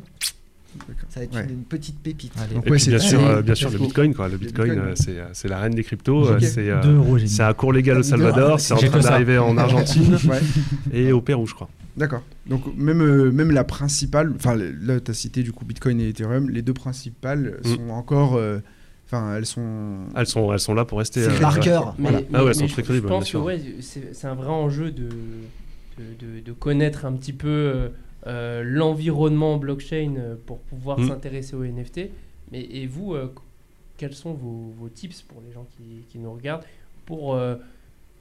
Speaker 1: ça va être
Speaker 2: Ouais.
Speaker 1: une, petite pépite.
Speaker 3: Allez.
Speaker 2: Donc,
Speaker 5: Et
Speaker 2: ouais,
Speaker 5: puis
Speaker 2: c'est
Speaker 5: bien sûr, euh, bien sûr le. Bitcoin, quoi. Le Bitcoin,
Speaker 2: Bitcoin,
Speaker 5: c'est euh, c'est la reine des cryptos. C'est euh,
Speaker 3: 2 euros, j'ai mis.
Speaker 5: c'est un cours légal au Salvador,
Speaker 1: ah,
Speaker 5: c'est en train d'arriver en Argentine et au Pérou, je crois.
Speaker 2: D'accord. Donc même, euh, même la principale, enfin là tu as cité du coup Bitcoin et Ethereum, les deux principales
Speaker 5: Mm.
Speaker 2: sont encore, euh, enfin elles sont.
Speaker 5: Elles sont, elles sont là pour rester.
Speaker 1: C'est
Speaker 5: euh,
Speaker 1: Clarker.
Speaker 4: Mais,
Speaker 1: Voilà.
Speaker 4: mais-
Speaker 5: Ah ouais,
Speaker 4: mais
Speaker 5: elles sont
Speaker 4: je,
Speaker 5: très
Speaker 4: je
Speaker 5: crédibles,
Speaker 4: pense
Speaker 5: bien
Speaker 4: que ouais, c'est c'est un vrai enjeu de, de, de- de connaître un petit peu euh, euh, l'environnement blockchain euh, pour pouvoir
Speaker 5: Mm.
Speaker 4: s'intéresser aux NFT. Mais, et vous, euh, quels sont vos, vos tips pour les gens qui, qui nous regardent pour euh,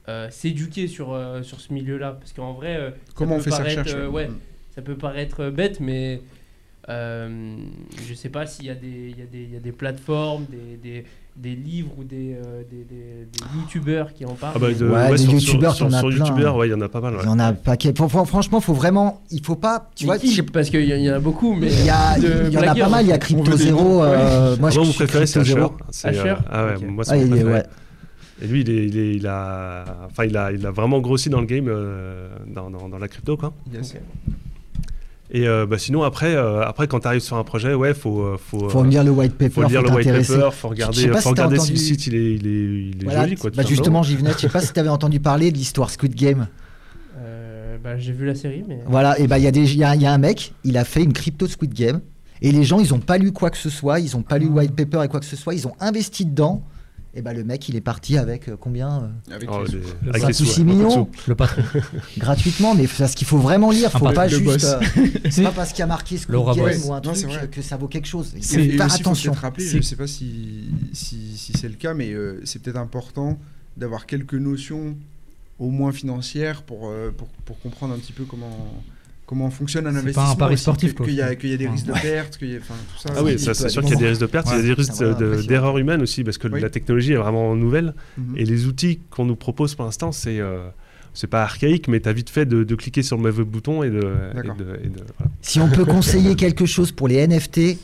Speaker 4: euh, s'éduquer sur, euh, sur ce milieu-là? Parce qu'en vrai, euh, ça
Speaker 2: Comment on
Speaker 4: peut
Speaker 2: fait sa
Speaker 4: paraître,
Speaker 2: recherche
Speaker 4: euh,
Speaker 2: ouais.
Speaker 4: ouais, ça peut paraître euh, bête, mais euh, je sais pas s'il y, a des- y, y a plateformes, des, des, des livres ou des, euh, des, des- des youtubeurs qui en parlent.
Speaker 5: Ah bah, de-
Speaker 1: Ouais,
Speaker 5: ouais,
Speaker 1: des
Speaker 5: sur,
Speaker 1: youtubeurs,
Speaker 5: sur, sur youtubeurs,
Speaker 1: hein.
Speaker 5: ouais, il y en a pas mal. ouais.
Speaker 1: Il y en a un paquet. Fran- fran- Franchement, faut vraiment. Il faut pas. Tu vois,
Speaker 4: qui Parce qu'il y, y en a beaucoup, mais
Speaker 1: il y, a-
Speaker 4: de
Speaker 1: il y en a pas mal. Il y a Crypto Zero. euh, moi, je
Speaker 5: mon préféré, c'est Asher.
Speaker 4: Asher
Speaker 5: ah ouais, moi, c'est
Speaker 1: Ah,
Speaker 5: mon préféré. Et lui, il, est, il, est- il a, enfin, il a, il a vraiment grossi dans le game, euh, dans, dans, dans la crypto, quoi.
Speaker 2: Yes.
Speaker 5: Et euh, bah, sinon, après, euh, après quand tu arrives sur un projet, ouais, faut, euh, faut,
Speaker 1: Faut
Speaker 5: euh,
Speaker 1: lire le white paper.
Speaker 5: faut lire le white paper, faut regarder, faut regarder si le site il est, il est, il est
Speaker 1: Voilà,
Speaker 5: joli, quoi.
Speaker 1: bah justement, j'y venais. Je sais pas si tu avais entendu parler de l'histoire Squid Game.
Speaker 4: Bah, J'ai vu la série, mais.
Speaker 1: Voilà, et bah il y, a des- il y, a, il y a un mec, il a fait une crypto Squid Game. Et les gens, ils ont pas lu quoi que ce soit, ils ont pas lu le white paper et quoi que ce soit, ils ont investi dedans. Et bah le mec, il est parti avec euh, combien euh,
Speaker 2: Avec
Speaker 5: Oh,
Speaker 2: les-
Speaker 5: des-
Speaker 3: Le
Speaker 5: avec
Speaker 1: cinq
Speaker 5: les
Speaker 1: ou
Speaker 5: sous,
Speaker 1: six
Speaker 5: ouais, beaucoup de
Speaker 1: millions.
Speaker 5: sous.
Speaker 3: Le patron.
Speaker 1: gratuitement, mais parce qu'il faut vraiment lire, faut pas juste. euh,
Speaker 6: C'est-
Speaker 1: c'est pas parce qu'il y a marqué
Speaker 3: Laura
Speaker 1: Game ou un truc
Speaker 2: c'est
Speaker 1: que ça vaut quelque chose. Faut attention.
Speaker 2: rappeler,
Speaker 6: C'est-
Speaker 2: je sais pas si, si, si c'est le cas, mais euh, c'est peut-être important d'avoir quelques notions, au moins financières, pour, euh, pour, pour comprendre un petit peu comment, comment fonctionne un
Speaker 3: C'est pas un
Speaker 2: investissement.
Speaker 3: pari sportif.
Speaker 2: Qu'il y, a- qu'il y a des
Speaker 3: Ouais.
Speaker 2: risques de perte, qu'il y a, enfin, tout ça.
Speaker 5: Ah oui, c'est sûr qu'il y a des risques de perte, il y a des risques
Speaker 1: impressionnant.
Speaker 5: d'erreurs humaines aussi, parce que
Speaker 2: Oui.
Speaker 5: la technologie est vraiment nouvelle.
Speaker 2: Mhm.
Speaker 5: Et les outils qu'on nous propose pour l'instant, c'est euh, c'est pas archaïque, mais tu as vite fait de, de cliquer sur le mauvais bouton et de. et
Speaker 2: D'accord.
Speaker 5: de- et de- voilà.
Speaker 1: Si on peut conseiller quelque chose pour les NFT,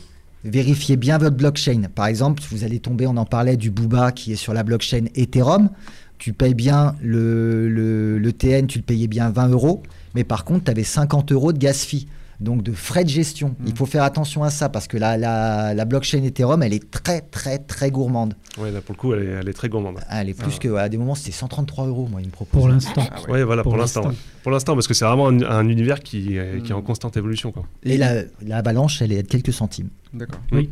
Speaker 1: vérifiez bien votre blockchain. Par exemple, vous allez tomber, on en parlait du Booba qui est sur la blockchain Ethereum. Tu payes bien le, le, le TN, tu le payais bien 20 euros, mais par contre, tu avais 50 euros de gas fee. Donc de frais de gestion.
Speaker 2: Mm.
Speaker 1: Il faut faire attention à ça parce que la, la, la blockchain Ethereum, elle est très très très gourmande.
Speaker 5: Ouais, là pour le coup, elle est, elle est très gourmande.
Speaker 1: Ah, Elle est plus
Speaker 5: Ah.
Speaker 1: que. À des moments, c'était 133 euros, moi, il me propose.
Speaker 6: Pour l'instant.
Speaker 2: Ah. Ouais,
Speaker 5: voilà, pour,
Speaker 6: Pour
Speaker 5: l'instant.
Speaker 6: l'instant.
Speaker 5: ouais. Pour l'instant, parce que c'est vraiment un, un univers qui, est- qui est en
Speaker 2: Mm.
Speaker 5: constante évolution. Quoi.
Speaker 1: Et la, la balance, elle est de quelques centimes.
Speaker 2: D'accord.
Speaker 6: Oui.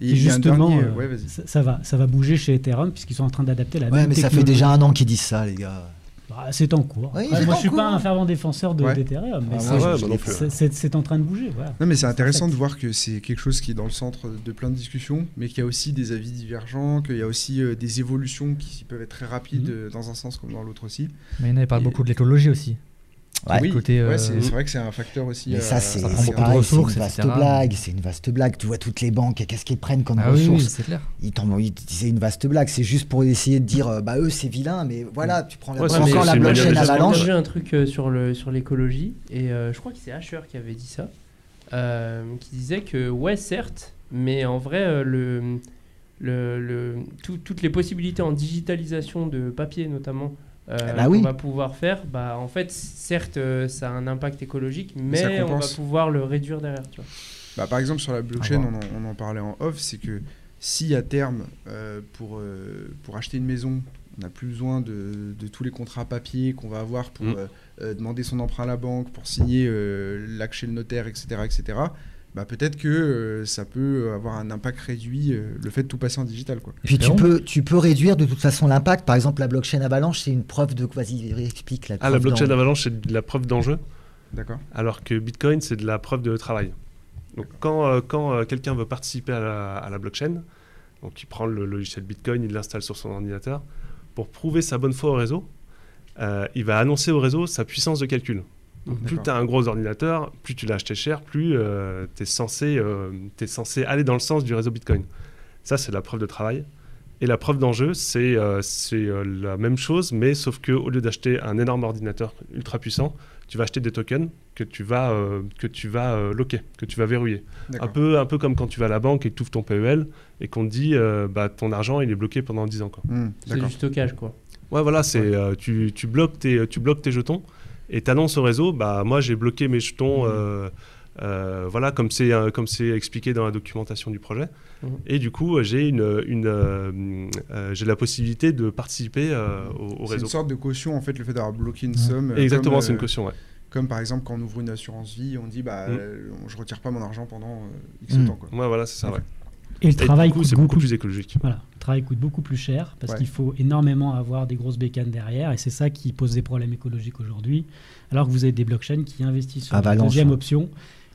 Speaker 6: Et justement,
Speaker 2: dernier-
Speaker 6: euh,
Speaker 2: ouais,
Speaker 6: ça, ça va, ça va bouger chez Ethereum puisqu'ils sont en train d'adapter la
Speaker 1: Ouais,
Speaker 6: même
Speaker 1: mais ça fait
Speaker 6: technologie.
Speaker 1: déjà un an qu'ils disent ça, les gars.
Speaker 6: Bah, c'est en cours.
Speaker 1: Oui,
Speaker 6: Après,
Speaker 1: c'est
Speaker 6: moi,
Speaker 1: en
Speaker 6: je suis pas un fervent défenseur de-
Speaker 2: Ouais.
Speaker 6: d'Ethereum, mais
Speaker 1: Ah,
Speaker 6: c'est-
Speaker 5: ouais,
Speaker 6: en train de bouger. Voilà.
Speaker 2: Non, mais c'est intéressant de voir que c'est quelque chose qui est dans le centre de plein de discussions, mais qu'il y a aussi des avis divergents, qu'il y a aussi euh, des évolutions qui peuvent être très rapides
Speaker 6: Mhm.
Speaker 2: euh, dans un sens comme dans l'autre aussi.
Speaker 3: Mais il parle
Speaker 2: Et-
Speaker 3: beaucoup de l'écologie aussi.
Speaker 1: Ouais.
Speaker 2: oui,
Speaker 3: côté, euh,
Speaker 2: ouais, c'est vrai que c'est un facteur aussi.
Speaker 1: Mais
Speaker 2: euh,
Speaker 1: ça, c'est
Speaker 3: prend
Speaker 1: c'est une
Speaker 3: ressources,
Speaker 1: vaste
Speaker 3: etc.
Speaker 1: blague. C'est une vaste blague. Tu vois toutes les banques, qu'est-ce qu'ils prennent comme
Speaker 3: Ah oui, oui,
Speaker 1: ressources
Speaker 3: c'est clair.
Speaker 1: Ils C'est une vaste blague. C'est juste pour essayer de dire, euh, bah eux, c'est vilain, mais voilà, tu prends la,
Speaker 5: Ouais,
Speaker 1: encore la blockchain avalanche.
Speaker 4: J'ai vu un truc euh, sur le sur l'écologie et euh, je crois que c'est Asher qui avait dit ça, euh, qui disait que ouais certes, mais en vrai euh, le, le, le- tout- toutes les possibilités en digitalisation de papier notamment euh,
Speaker 1: Eh bah
Speaker 4: qu'on
Speaker 1: oui.
Speaker 4: va pouvoir faire, bah en fait certes euh, ça a un impact écologique, mais on va pouvoir le réduire derrière. Tu vois.
Speaker 2: Bah, par exemple, sur la blockchain,
Speaker 3: À
Speaker 2: on en, on en parlait en off, c'est que si à terme, euh, pour, euh, pour acheter une maison, on n'a plus besoin de, de tous les contrats papier qu'on va avoir pour
Speaker 5: Mm.
Speaker 2: euh, euh, demander son emprunt à la banque, pour signer euh, l'acte chez le notaire, etc., etc., bah, peut-être que euh, ça peut avoir un impact réduit, euh, le fait de tout passer en digital. Quoi.
Speaker 1: Puis tu peux, tu peux réduire de toute façon l'impact. Par exemple, la blockchain avalanche, c'est une preuve de. Vas-y, explique la
Speaker 5: Ah, la blockchain avalanche, c'est de la preuve d'enjeu,
Speaker 2: D'accord
Speaker 5: alors que Bitcoin, c'est de la preuve de travail. Donc, quand, euh, quand euh, quelqu'un veut participer à la, à la blockchain, donc il prend le logiciel Bitcoin, il l'installe sur son ordinateur, pour prouver sa bonne foi au réseau, euh, il va annoncer au réseau sa puissance de calcul. Donc, plus tu as un gros ordinateur, plus tu l'as acheté cher, plus tu es, censé, euh, t'es censé aller dans le sens du réseau Bitcoin. Ça, c'est la preuve de travail. Et la preuve d'enjeu, c'est euh, c'est, euh, la même chose, mais sauf que au lieu d'acheter un énorme ordinateur ultra puissant, tu vas acheter des tokens que tu vas, euh, que tu vas euh, locker, que tu vas verrouiller. Un peu, un peu comme quand tu vas à la banque et que tu ouvres ton PEL et qu'on te dit euh, bah, ton argent il est bloqué pendant 10 ans.
Speaker 2: Hmm,
Speaker 4: C'est du stockage quoi.
Speaker 5: Ouais, voilà, c'est euh, tu, tu, bloques tes, tu bloques tes jetons et tu annonces au réseau bah, moi j'ai bloqué mes jetons.
Speaker 2: Mhm.
Speaker 5: euh, euh, voilà, comme c'est euh, comme c'est expliqué dans la documentation du projet.
Speaker 4: Mhm.
Speaker 5: Et du coup, euh, j'ai une, une euh, euh, j'ai la possibilité de participer euh, au, au
Speaker 2: C'est
Speaker 5: réseau.
Speaker 2: une sorte de caution, en fait, le fait d'avoir bloqué une
Speaker 3: Ouais.
Speaker 2: somme.
Speaker 5: Exactement,
Speaker 2: comme,
Speaker 5: c'est une caution. Ouais.
Speaker 2: Comme par exemple quand on ouvre une assurance vie, on dit bah je retire pas mon argent pendant euh, X temps. Quoi.
Speaker 5: Ouais, voilà, c'est ça. Ouais.
Speaker 6: Et le
Speaker 5: Et
Speaker 6: travail
Speaker 5: coup,
Speaker 6: coûte
Speaker 5: beaucoup
Speaker 6: beaucoup.
Speaker 5: plus écologique.
Speaker 6: Voilà, le travail coûte beaucoup plus cher parce
Speaker 2: Ouais.
Speaker 6: qu'il faut énormément avoir des grosses bécanes derrière et c'est ça qui pose des problèmes écologiques aujourd'hui. Alors que vous avez des blockchains qui investissent sur la deuxième
Speaker 1: hein.
Speaker 6: option.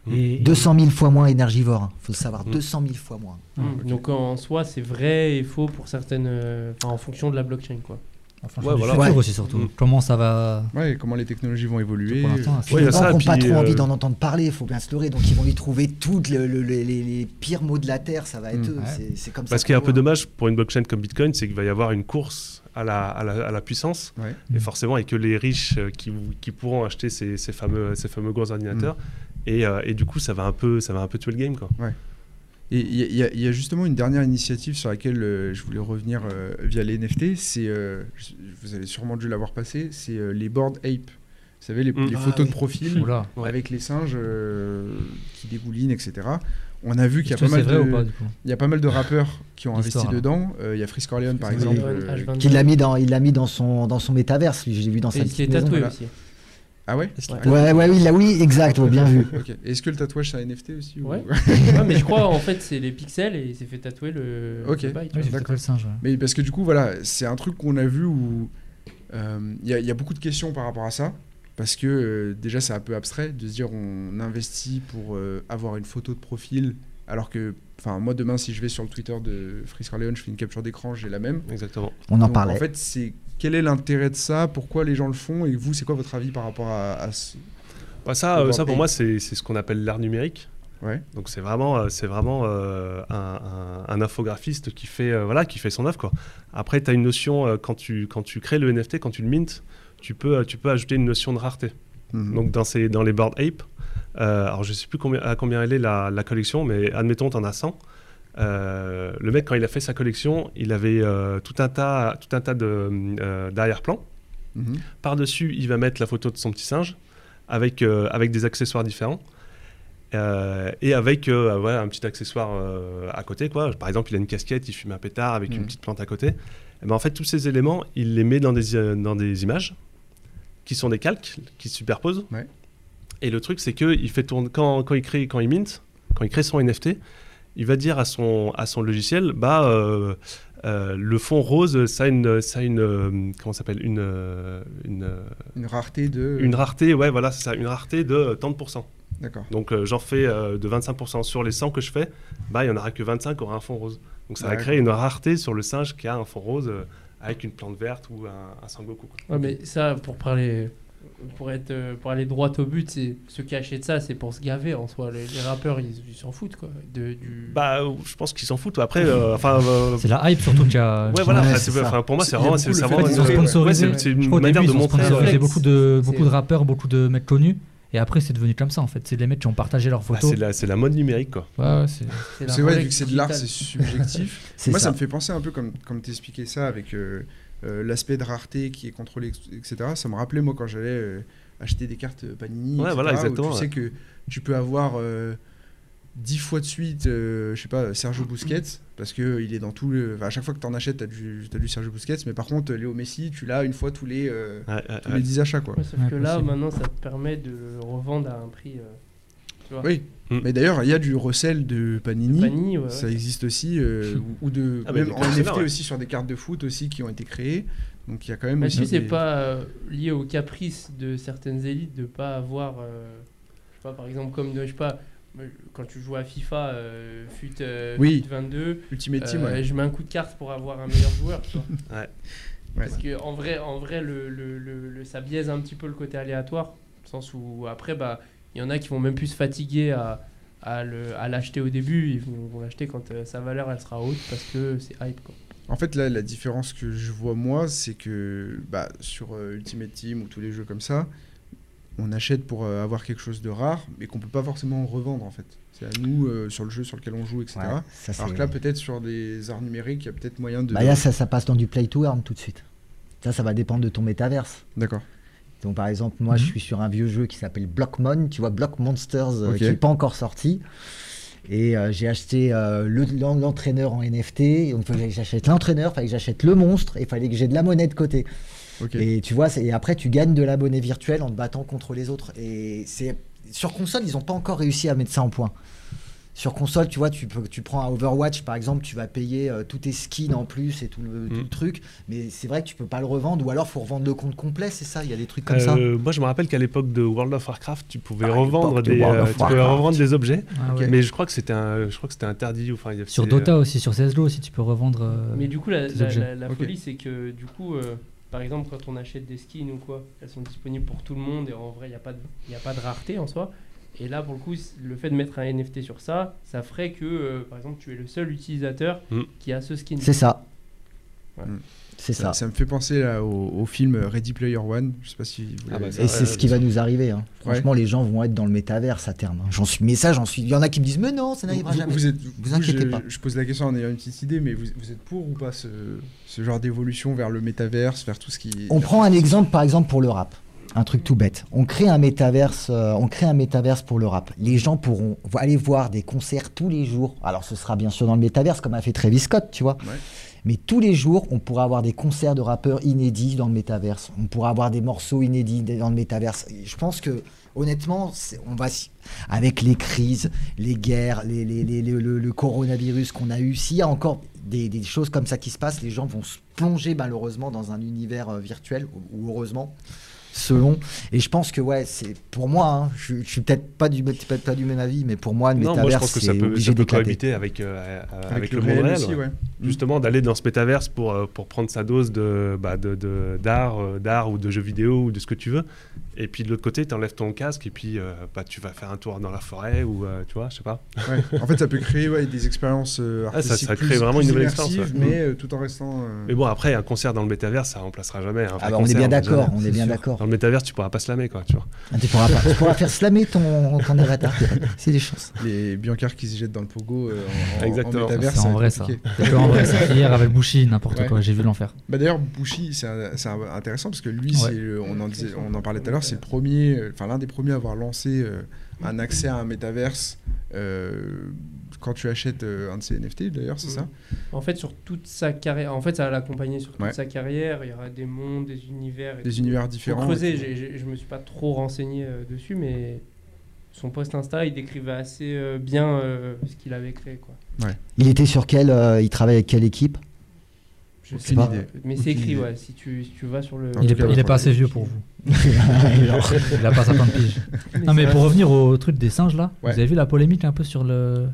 Speaker 5: Mmh.
Speaker 6: Et, et-
Speaker 1: 200 000 fois moins énergivore. Il faut le savoir,
Speaker 5: Mm.
Speaker 1: 200 000 fois moins.
Speaker 4: Mm. Donc en soi, c'est vrai et faux pour certaines. euh, en fonction de la blockchain, quoi.
Speaker 3: Enfin,
Speaker 5: Ouais,
Speaker 3: du
Speaker 5: voilà.
Speaker 3: futur
Speaker 1: Ouais.
Speaker 3: aussi surtout.
Speaker 5: Mm.
Speaker 3: Comment ça va
Speaker 2: Ouais, comment les technologies vont évoluer.
Speaker 3: pour
Speaker 1: les
Speaker 5: il y a
Speaker 1: gens n'ont pas trop envie
Speaker 5: euh,
Speaker 1: d'en entendre parler, il faut bien se leurrer. Donc ils vont lui trouver tous les, les- les- les pires mots de la Terre, ça va être
Speaker 2: Mm.
Speaker 1: eux.
Speaker 3: Ouais.
Speaker 1: C'est- comme ça.
Speaker 5: Parce ce qui est un peu dommage pour une blockchain comme Bitcoin, c'est qu'il va y avoir une course à la, à la, à la puissance.
Speaker 2: Ouais.
Speaker 5: Et
Speaker 3: Mm.
Speaker 5: forcément, et que les riches euh, qui, qui pourront acheter ces, ces fameux, ces fameux gros ordinateurs. Et, euh, et du coup, ça va, un peu, ça va un peu tuer le game. Quoi.
Speaker 2: Et il y, a- y y justement une dernière initiative sur laquelle euh, je voulais revenir euh, via les NFT. C'est, euh, vous avez sûrement dû l'avoir passé, c'est euh, les board ape. Vous savez, les,
Speaker 5: Mm.
Speaker 2: les
Speaker 1: Ah,
Speaker 2: photos
Speaker 1: oui.
Speaker 2: de profil
Speaker 3: Oula.
Speaker 5: Ouais.
Speaker 2: avec les singes euh, qui dégoulinent, etc. On a vu qu'il y a, pas mal de,
Speaker 3: ou pas du coup
Speaker 2: il y a pas mal de rappeurs qui ont investi dedans. Euh, Il y a Frisk Orleans, par exemple.
Speaker 4: Orleans,
Speaker 2: euh,
Speaker 4: H22.
Speaker 1: Qu'il l'a mis dans, il l'a mis dans son dans son métaverse. l'ai vu dans
Speaker 4: Et
Speaker 1: sa petite
Speaker 4: tatoué aussi.
Speaker 2: Ah ouais
Speaker 4: Ouais.
Speaker 1: Ouais, ouais, oui, là, oui, exact, ouais, bien vu.
Speaker 2: Ok. Est-ce que le tatouage c'est un NFT aussi ou-
Speaker 4: Ouais. Mais je crois en fait c'est les pixels et il s'est fait tatouer le.
Speaker 2: Ok.
Speaker 4: le bail, tu
Speaker 3: Oui,
Speaker 4: vois.
Speaker 3: j'ai fait le singe. ouais.
Speaker 2: Mais parce que du coup, voilà, c'est un truc qu'on a vu où euh, il y, a- il y a beaucoup de questions par rapport à ça. Parce que euh, déjà, c'est un peu abstrait de se dire on investit pour euh, avoir une photo de profil. Alors que, enfin, moi demain, si je vais sur le Twitter de Frisk Orleans, je fais une capture d'écran, j'ai la même.
Speaker 5: Exactement.
Speaker 1: On en parlait.
Speaker 2: En fait, c'est quel est l'intérêt de ça? Pourquoi les gens le font? Et vous, c'est quoi votre avis par rapport à, à ce...
Speaker 5: Bah, ça, euh, ça, pour moi, c'est ce qu'on appelle l'art numérique.
Speaker 2: Ouais.
Speaker 5: Donc c'est vraiment, euh, c'est vraiment euh, un, un- un infographiste qui fait, euh, voilà, qui fait son œuvre. Quoi. Après, tu as une notion, quand, tu, quand tu crées le NFT, quand tu le mint, tu peux, tu peux ajouter une notion de rareté.
Speaker 2: Mhm.
Speaker 5: Donc dans, ces, dans les board ape, alors je sais plus combien, à combien elle est la, la collection, mais admettons tu en as 100. Euh, le mec quand il a fait sa collection, il avait euh, tout un tas, tout un tas de euh, d'arrière-plan.
Speaker 2: Mhm.
Speaker 5: Par-dessus, il va mettre la photo de son petit singe avec, avec des accessoires différents. Et avec ouais, un petit accessoire à côté. Quoi. Par exemple, il a une casquette, il fume un pétard avec
Speaker 2: Mhm.
Speaker 5: une petite plante à côté. Et ben, en fait, tous ces éléments, il les met dans des, dans des images qui sont des calques qui se superposent.
Speaker 2: Ouais.
Speaker 5: Et le truc, c'est que il fait tourner, quand, quand, il crée, quand il mint, quand il crée son NFT, il va dire à son, à son logiciel bah, euh, euh, le fond rose, ça a une, ça a une euh, comment s'appelle une, une,
Speaker 2: Une rareté de.
Speaker 5: une rareté, ouais, voilà, c'est ça, une rareté de euh, tant de pourcents.
Speaker 2: D'accord.
Speaker 5: Donc euh, j'en fais euh, de 25% sur les 100 que je fais, bah il y en aura que 25 qui aura un fond rose. Donc ça va créer une rareté sur le singe qui a un fond rose euh, avec une plante verte ou un, un sangoku. quoi.
Speaker 4: Ouais, mais ça, pour parler, pour être, euh, pour aller droit au but, c'est ceux qui achètent ça, c'est pour se gaver en soi. Les, les rappeurs, ils ils s'en foutent quoi. De, du...
Speaker 5: Bah je pense qu'ils s'en foutent. Après, euh, enfin. euh,
Speaker 3: C'est la hype surtout qu'il y a.
Speaker 5: Ouais, voilà,
Speaker 1: Ouais,
Speaker 5: enfin,
Speaker 1: c'est
Speaker 5: c'est-
Speaker 1: ça.
Speaker 5: enfin, pour moi, c'est vraiment.
Speaker 2: beaucoup
Speaker 5: c'est vraiment une-
Speaker 3: ont sponsorisé.
Speaker 5: c'est- une manière
Speaker 3: début,
Speaker 5: de
Speaker 3: ils ont
Speaker 5: montrer.
Speaker 3: beaucoup de, beaucoup de rappeurs, beaucoup de mecs connus. Et après, c'est devenu comme ça en fait. C'est des mecs qui ont partagé leurs
Speaker 5: Bah,
Speaker 3: photos.
Speaker 5: c'est la, c'est la mode numérique, quoi.
Speaker 3: Ouais, ouais, c'est-
Speaker 4: c'est la
Speaker 2: C'est vrai, vu que c'est de l'art, c'est subjectif. Moi, ça. me fait penser un peu comme, comme tu expliquais ça avec euh, l'aspect de rareté qui est contrôlé, etc. Ça me rappelait, moi, quand j'allais euh, acheter des cartes Panini,
Speaker 5: Ouais,
Speaker 2: etc.,
Speaker 5: voilà,
Speaker 2: où
Speaker 5: exactement,
Speaker 2: tu
Speaker 5: ouais.
Speaker 2: sais que tu peux avoir euh, dix fois de suite, euh, je sais pas, Sergio Busquets, parce que il est dans tout le... enfin, à chaque fois que tu en achètes, tu as, du as du Sergio Busquets, mais par contre, Léo Messi, tu l'as une fois tous les, euh,
Speaker 5: Ouais, ouais,
Speaker 2: tous
Speaker 5: ouais.
Speaker 2: les 10 achats, quoi.
Speaker 4: Ouais, sauf
Speaker 3: Ouais,
Speaker 4: que là, maintenant, ça te permet de le revendre à un prix. euh, tu vois.
Speaker 2: Oui,
Speaker 5: Mm.
Speaker 2: mais d'ailleurs, il y a du recel de Panini.
Speaker 4: Panini, ouais,
Speaker 2: Ça
Speaker 4: ouais.
Speaker 2: existe aussi, euh, ou ou de
Speaker 5: Ah,
Speaker 2: même en NFT
Speaker 5: ouais.
Speaker 2: aussi sur des cartes de foot aussi qui ont été créées. Donc il y a quand même
Speaker 4: Est-ce que c'est
Speaker 2: des-
Speaker 4: pas euh, lié au caprice de certaines élites de pas avoir, euh, je sais pas, par exemple, comme, de- je sais pas, euh, quand tu joues à FIFA, euh, FUT, euh,
Speaker 2: Oui.
Speaker 4: FUT 22,
Speaker 2: Ultimate Team.
Speaker 4: euh,
Speaker 2: ouais.
Speaker 4: je mets un coup de carte pour avoir un meilleur joueur, tu vois.
Speaker 5: Ouais.
Speaker 2: Ouais.
Speaker 4: Parce que en vrai, en vrai le, le- le- le- ça biaise un petit peu le côté aléatoire, dans le sens où après, bah, il y en a qui vont même plus se fatiguer à, à le- à l'acheter au début, ils vont, vont l'acheter quand euh, sa valeur elle sera haute parce que c'est hype. Quoi.
Speaker 2: En fait, là, la différence que je vois moi, c'est que bah, sur euh, Ultimate Team ou tous les jeux comme ça, on achète pour euh, avoir quelque chose de rare, mais qu'on peut pas forcément revendre en fait. C'est à nous euh, sur le jeu sur lequel on joue, etc.
Speaker 1: Ouais, ça,
Speaker 2: Alors que là, peut-être sur des arts numériques, il y a peut-être moyen de.
Speaker 1: Bah, là, ça, ça passe dans du play to earn tout de suite. Ça, ça va dépendre de ton métaverse.
Speaker 2: D'accord.
Speaker 1: Donc, par exemple, moi,
Speaker 3: Mhm.
Speaker 1: je suis sur un vieux jeu qui s'appelle Blockmon, tu vois, Block Monsters, euh, qui n'est pas encore sorti. Et euh, j'ai acheté euh, le- l'en- l'entraîneur en NFT. Donc, il fallait que j'achète l'entraîneur, il fallait que j'achète le monstre, et il fallait que j'ai de la monnaie de côté. Et tu vois, et après, tu gagnes de la monnaie virtuelle en te battant contre les autres. Et c'est sur console, ils n'ont pas encore réussi à mettre ça en point. Sur console, tu vois, tu, peux, tu prends un Overwatch par exemple, tu vas payer euh, tous tes skins en plus et tout le, tout le
Speaker 5: Mm.
Speaker 1: truc, mais c'est vrai que tu peux pas le revendre ou alors faut revendre le compte complet, c'est ça? Il y a des trucs comme ça?
Speaker 5: Euh, moi, je me rappelle qu'à l'époque de World of Warcraft, tu pouvais
Speaker 1: À
Speaker 5: revendre
Speaker 1: de
Speaker 5: des, euh, tu pouvais revendre des objets,
Speaker 3: Ah ouais.
Speaker 5: mais je crois que c'était un, je crois que c'était interdit. ou Enfin, il y a-
Speaker 3: Sur Dota aussi, sur CSGO aussi, tu peux revendre. euh,
Speaker 4: Mais du coup, la, la- folie, c'est que du coup, euh, par exemple, quand on achète des skins ou quoi, elles sont disponibles pour tout le monde et en vrai, il n'y a, pas de- y a pas de rareté en soi. Et là, pour le coup, le fait de mettre un NFT sur ça, ça ferait que, euh, par exemple, tu es le seul utilisateur
Speaker 5: Mm.
Speaker 4: qui a ce skin.
Speaker 1: C'est ça.
Speaker 4: Ouais.
Speaker 2: Mm.
Speaker 1: C'est
Speaker 2: Ça,
Speaker 1: ça.
Speaker 2: ça me fait penser là, au, au film Ready Player One. Je sais pas si vous
Speaker 5: Ah bah,
Speaker 1: Et c'est ce qui va nous arriver. hein.
Speaker 2: Ouais.
Speaker 1: Franchement, les gens vont être dans le métaverse à terme. hein. J'en suis, mais ça, j'en suis. Il y en a qui me disent, mais non, ça n'arrivera jamais.
Speaker 2: Vous êtes,
Speaker 1: Vous inquiétez
Speaker 2: je,
Speaker 1: pas.
Speaker 2: Je pose la question en ayant une petite idée, mais vous, vous êtes pour ou pas ce, ce genre d'évolution vers le métaverse, vers tout ce qui.
Speaker 1: On prend un exemple, par exemple, pour le rap. Un truc tout bête. On crée un métaverse, euh, on crée un métaverse pour le rap. Les gens pourront aller voir des concerts tous les jours. Alors, ce sera bien sûr dans le métaverse, comme a fait Travis Scott, tu vois.
Speaker 2: Ouais.
Speaker 1: Mais tous les jours, on pourra avoir des concerts de rappeurs inédits dans le métaverse. On pourra avoir des morceaux inédits dans le métaverse. Et je pense que, honnêtement, on va, avec les crises, les guerres, les, les- les- le, coronavirus qu'on a eu, s'il y a encore des, des choses comme ça qui se passent, les gens vont se plonger malheureusement dans un univers euh, virtuel, ou heureusement, selon. Et je pense que, ouais, c'est pour moi, hein, je, je suis peut-être pas du, pas du même avis, mais pour moi, le
Speaker 5: Non, moi je
Speaker 1: métaverse,
Speaker 5: pense que
Speaker 1: c'est
Speaker 5: ça peut,
Speaker 1: obligé d'éclater.
Speaker 5: cohabiter avec, euh, avec,
Speaker 2: avec,
Speaker 5: le,
Speaker 2: le
Speaker 5: monde
Speaker 2: réel
Speaker 5: réel.
Speaker 2: aussi,
Speaker 5: ouais.
Speaker 2: Ouais.
Speaker 5: Justement, d'aller dans ce métaverse pour, euh, pour prendre sa dose de, bah, de, de- d'art, euh, d'art ou de jeux vidéo ou de ce que tu veux. Et puis de l'autre côté, tu enlèves ton casque et puis euh, bah, tu vas faire un tour dans la forêt ou euh, tu vois, je sais pas.
Speaker 2: Ouais. En fait, ça peut créer ouais, des expériences euh,
Speaker 5: Ah, ça-
Speaker 2: artistiques
Speaker 5: ça crée
Speaker 2: plus-
Speaker 5: vraiment
Speaker 2: plus
Speaker 5: une nouvelle expérience, ouais.
Speaker 2: mais euh, tout en restant. euh,
Speaker 5: Mais bon, après, un concert dans le métaverse, ça remplacera jamais. Un vrai
Speaker 1: Ah bah, on est bien d'accord, on est bien d'accord.
Speaker 5: Dans le métaverse, tu pourras pas slammer, quoi, tu vois.
Speaker 1: Ah, Tu pourras, pas- tu pourras faire slammer ton, ton avatar. C'est des chances.
Speaker 2: les Biancards qui se jettent dans le pogo euh, en, en-
Speaker 5: Exactement.
Speaker 2: en métaverse.
Speaker 3: C'est en vrai ça. Ça. Hier avec Bushi, n'importe
Speaker 2: Ouais.
Speaker 3: quoi, j'ai vu l'enfer.
Speaker 2: Bah d'ailleurs, Bushi, c'est intéressant parce que lui,
Speaker 3: Ouais.
Speaker 2: le- on, en disait- on en parlait tout à l'heure, c'est le premier, enfin l'un des premiers à avoir lancé euh, un accès à un métaverse euh, quand tu achètes euh, un de ces NFT d'ailleurs, c'est ça?
Speaker 4: En fait, sur toute sa carrière, en fait, ça va l'accompagner sur toute
Speaker 2: Ouais.
Speaker 4: sa carrière. Il y aura des mondes, des univers. et
Speaker 2: Des
Speaker 4: tout.
Speaker 2: univers différents.
Speaker 4: creuser, je me suis pas trop renseigné euh, dessus, mais son post Insta, il décrivait assez euh, bien euh, ce qu'il avait créé. Quoi.
Speaker 1: Il était sur quel euh, Il travaille avec quelle équipe?
Speaker 4: Je sais pas,
Speaker 2: idée.
Speaker 4: mais c'est écrit,
Speaker 2: idée.
Speaker 4: ouais. Si tu, si tu vas sur le.
Speaker 3: Il
Speaker 2: tout
Speaker 3: est,
Speaker 2: cas,
Speaker 3: il est
Speaker 2: ouais,
Speaker 3: pas assez vieux pour vous. Il a pas 50 piges. Non mais pour revenir au truc des singes là,
Speaker 2: Ouais.
Speaker 3: vous avez vu la polémique un peu sur le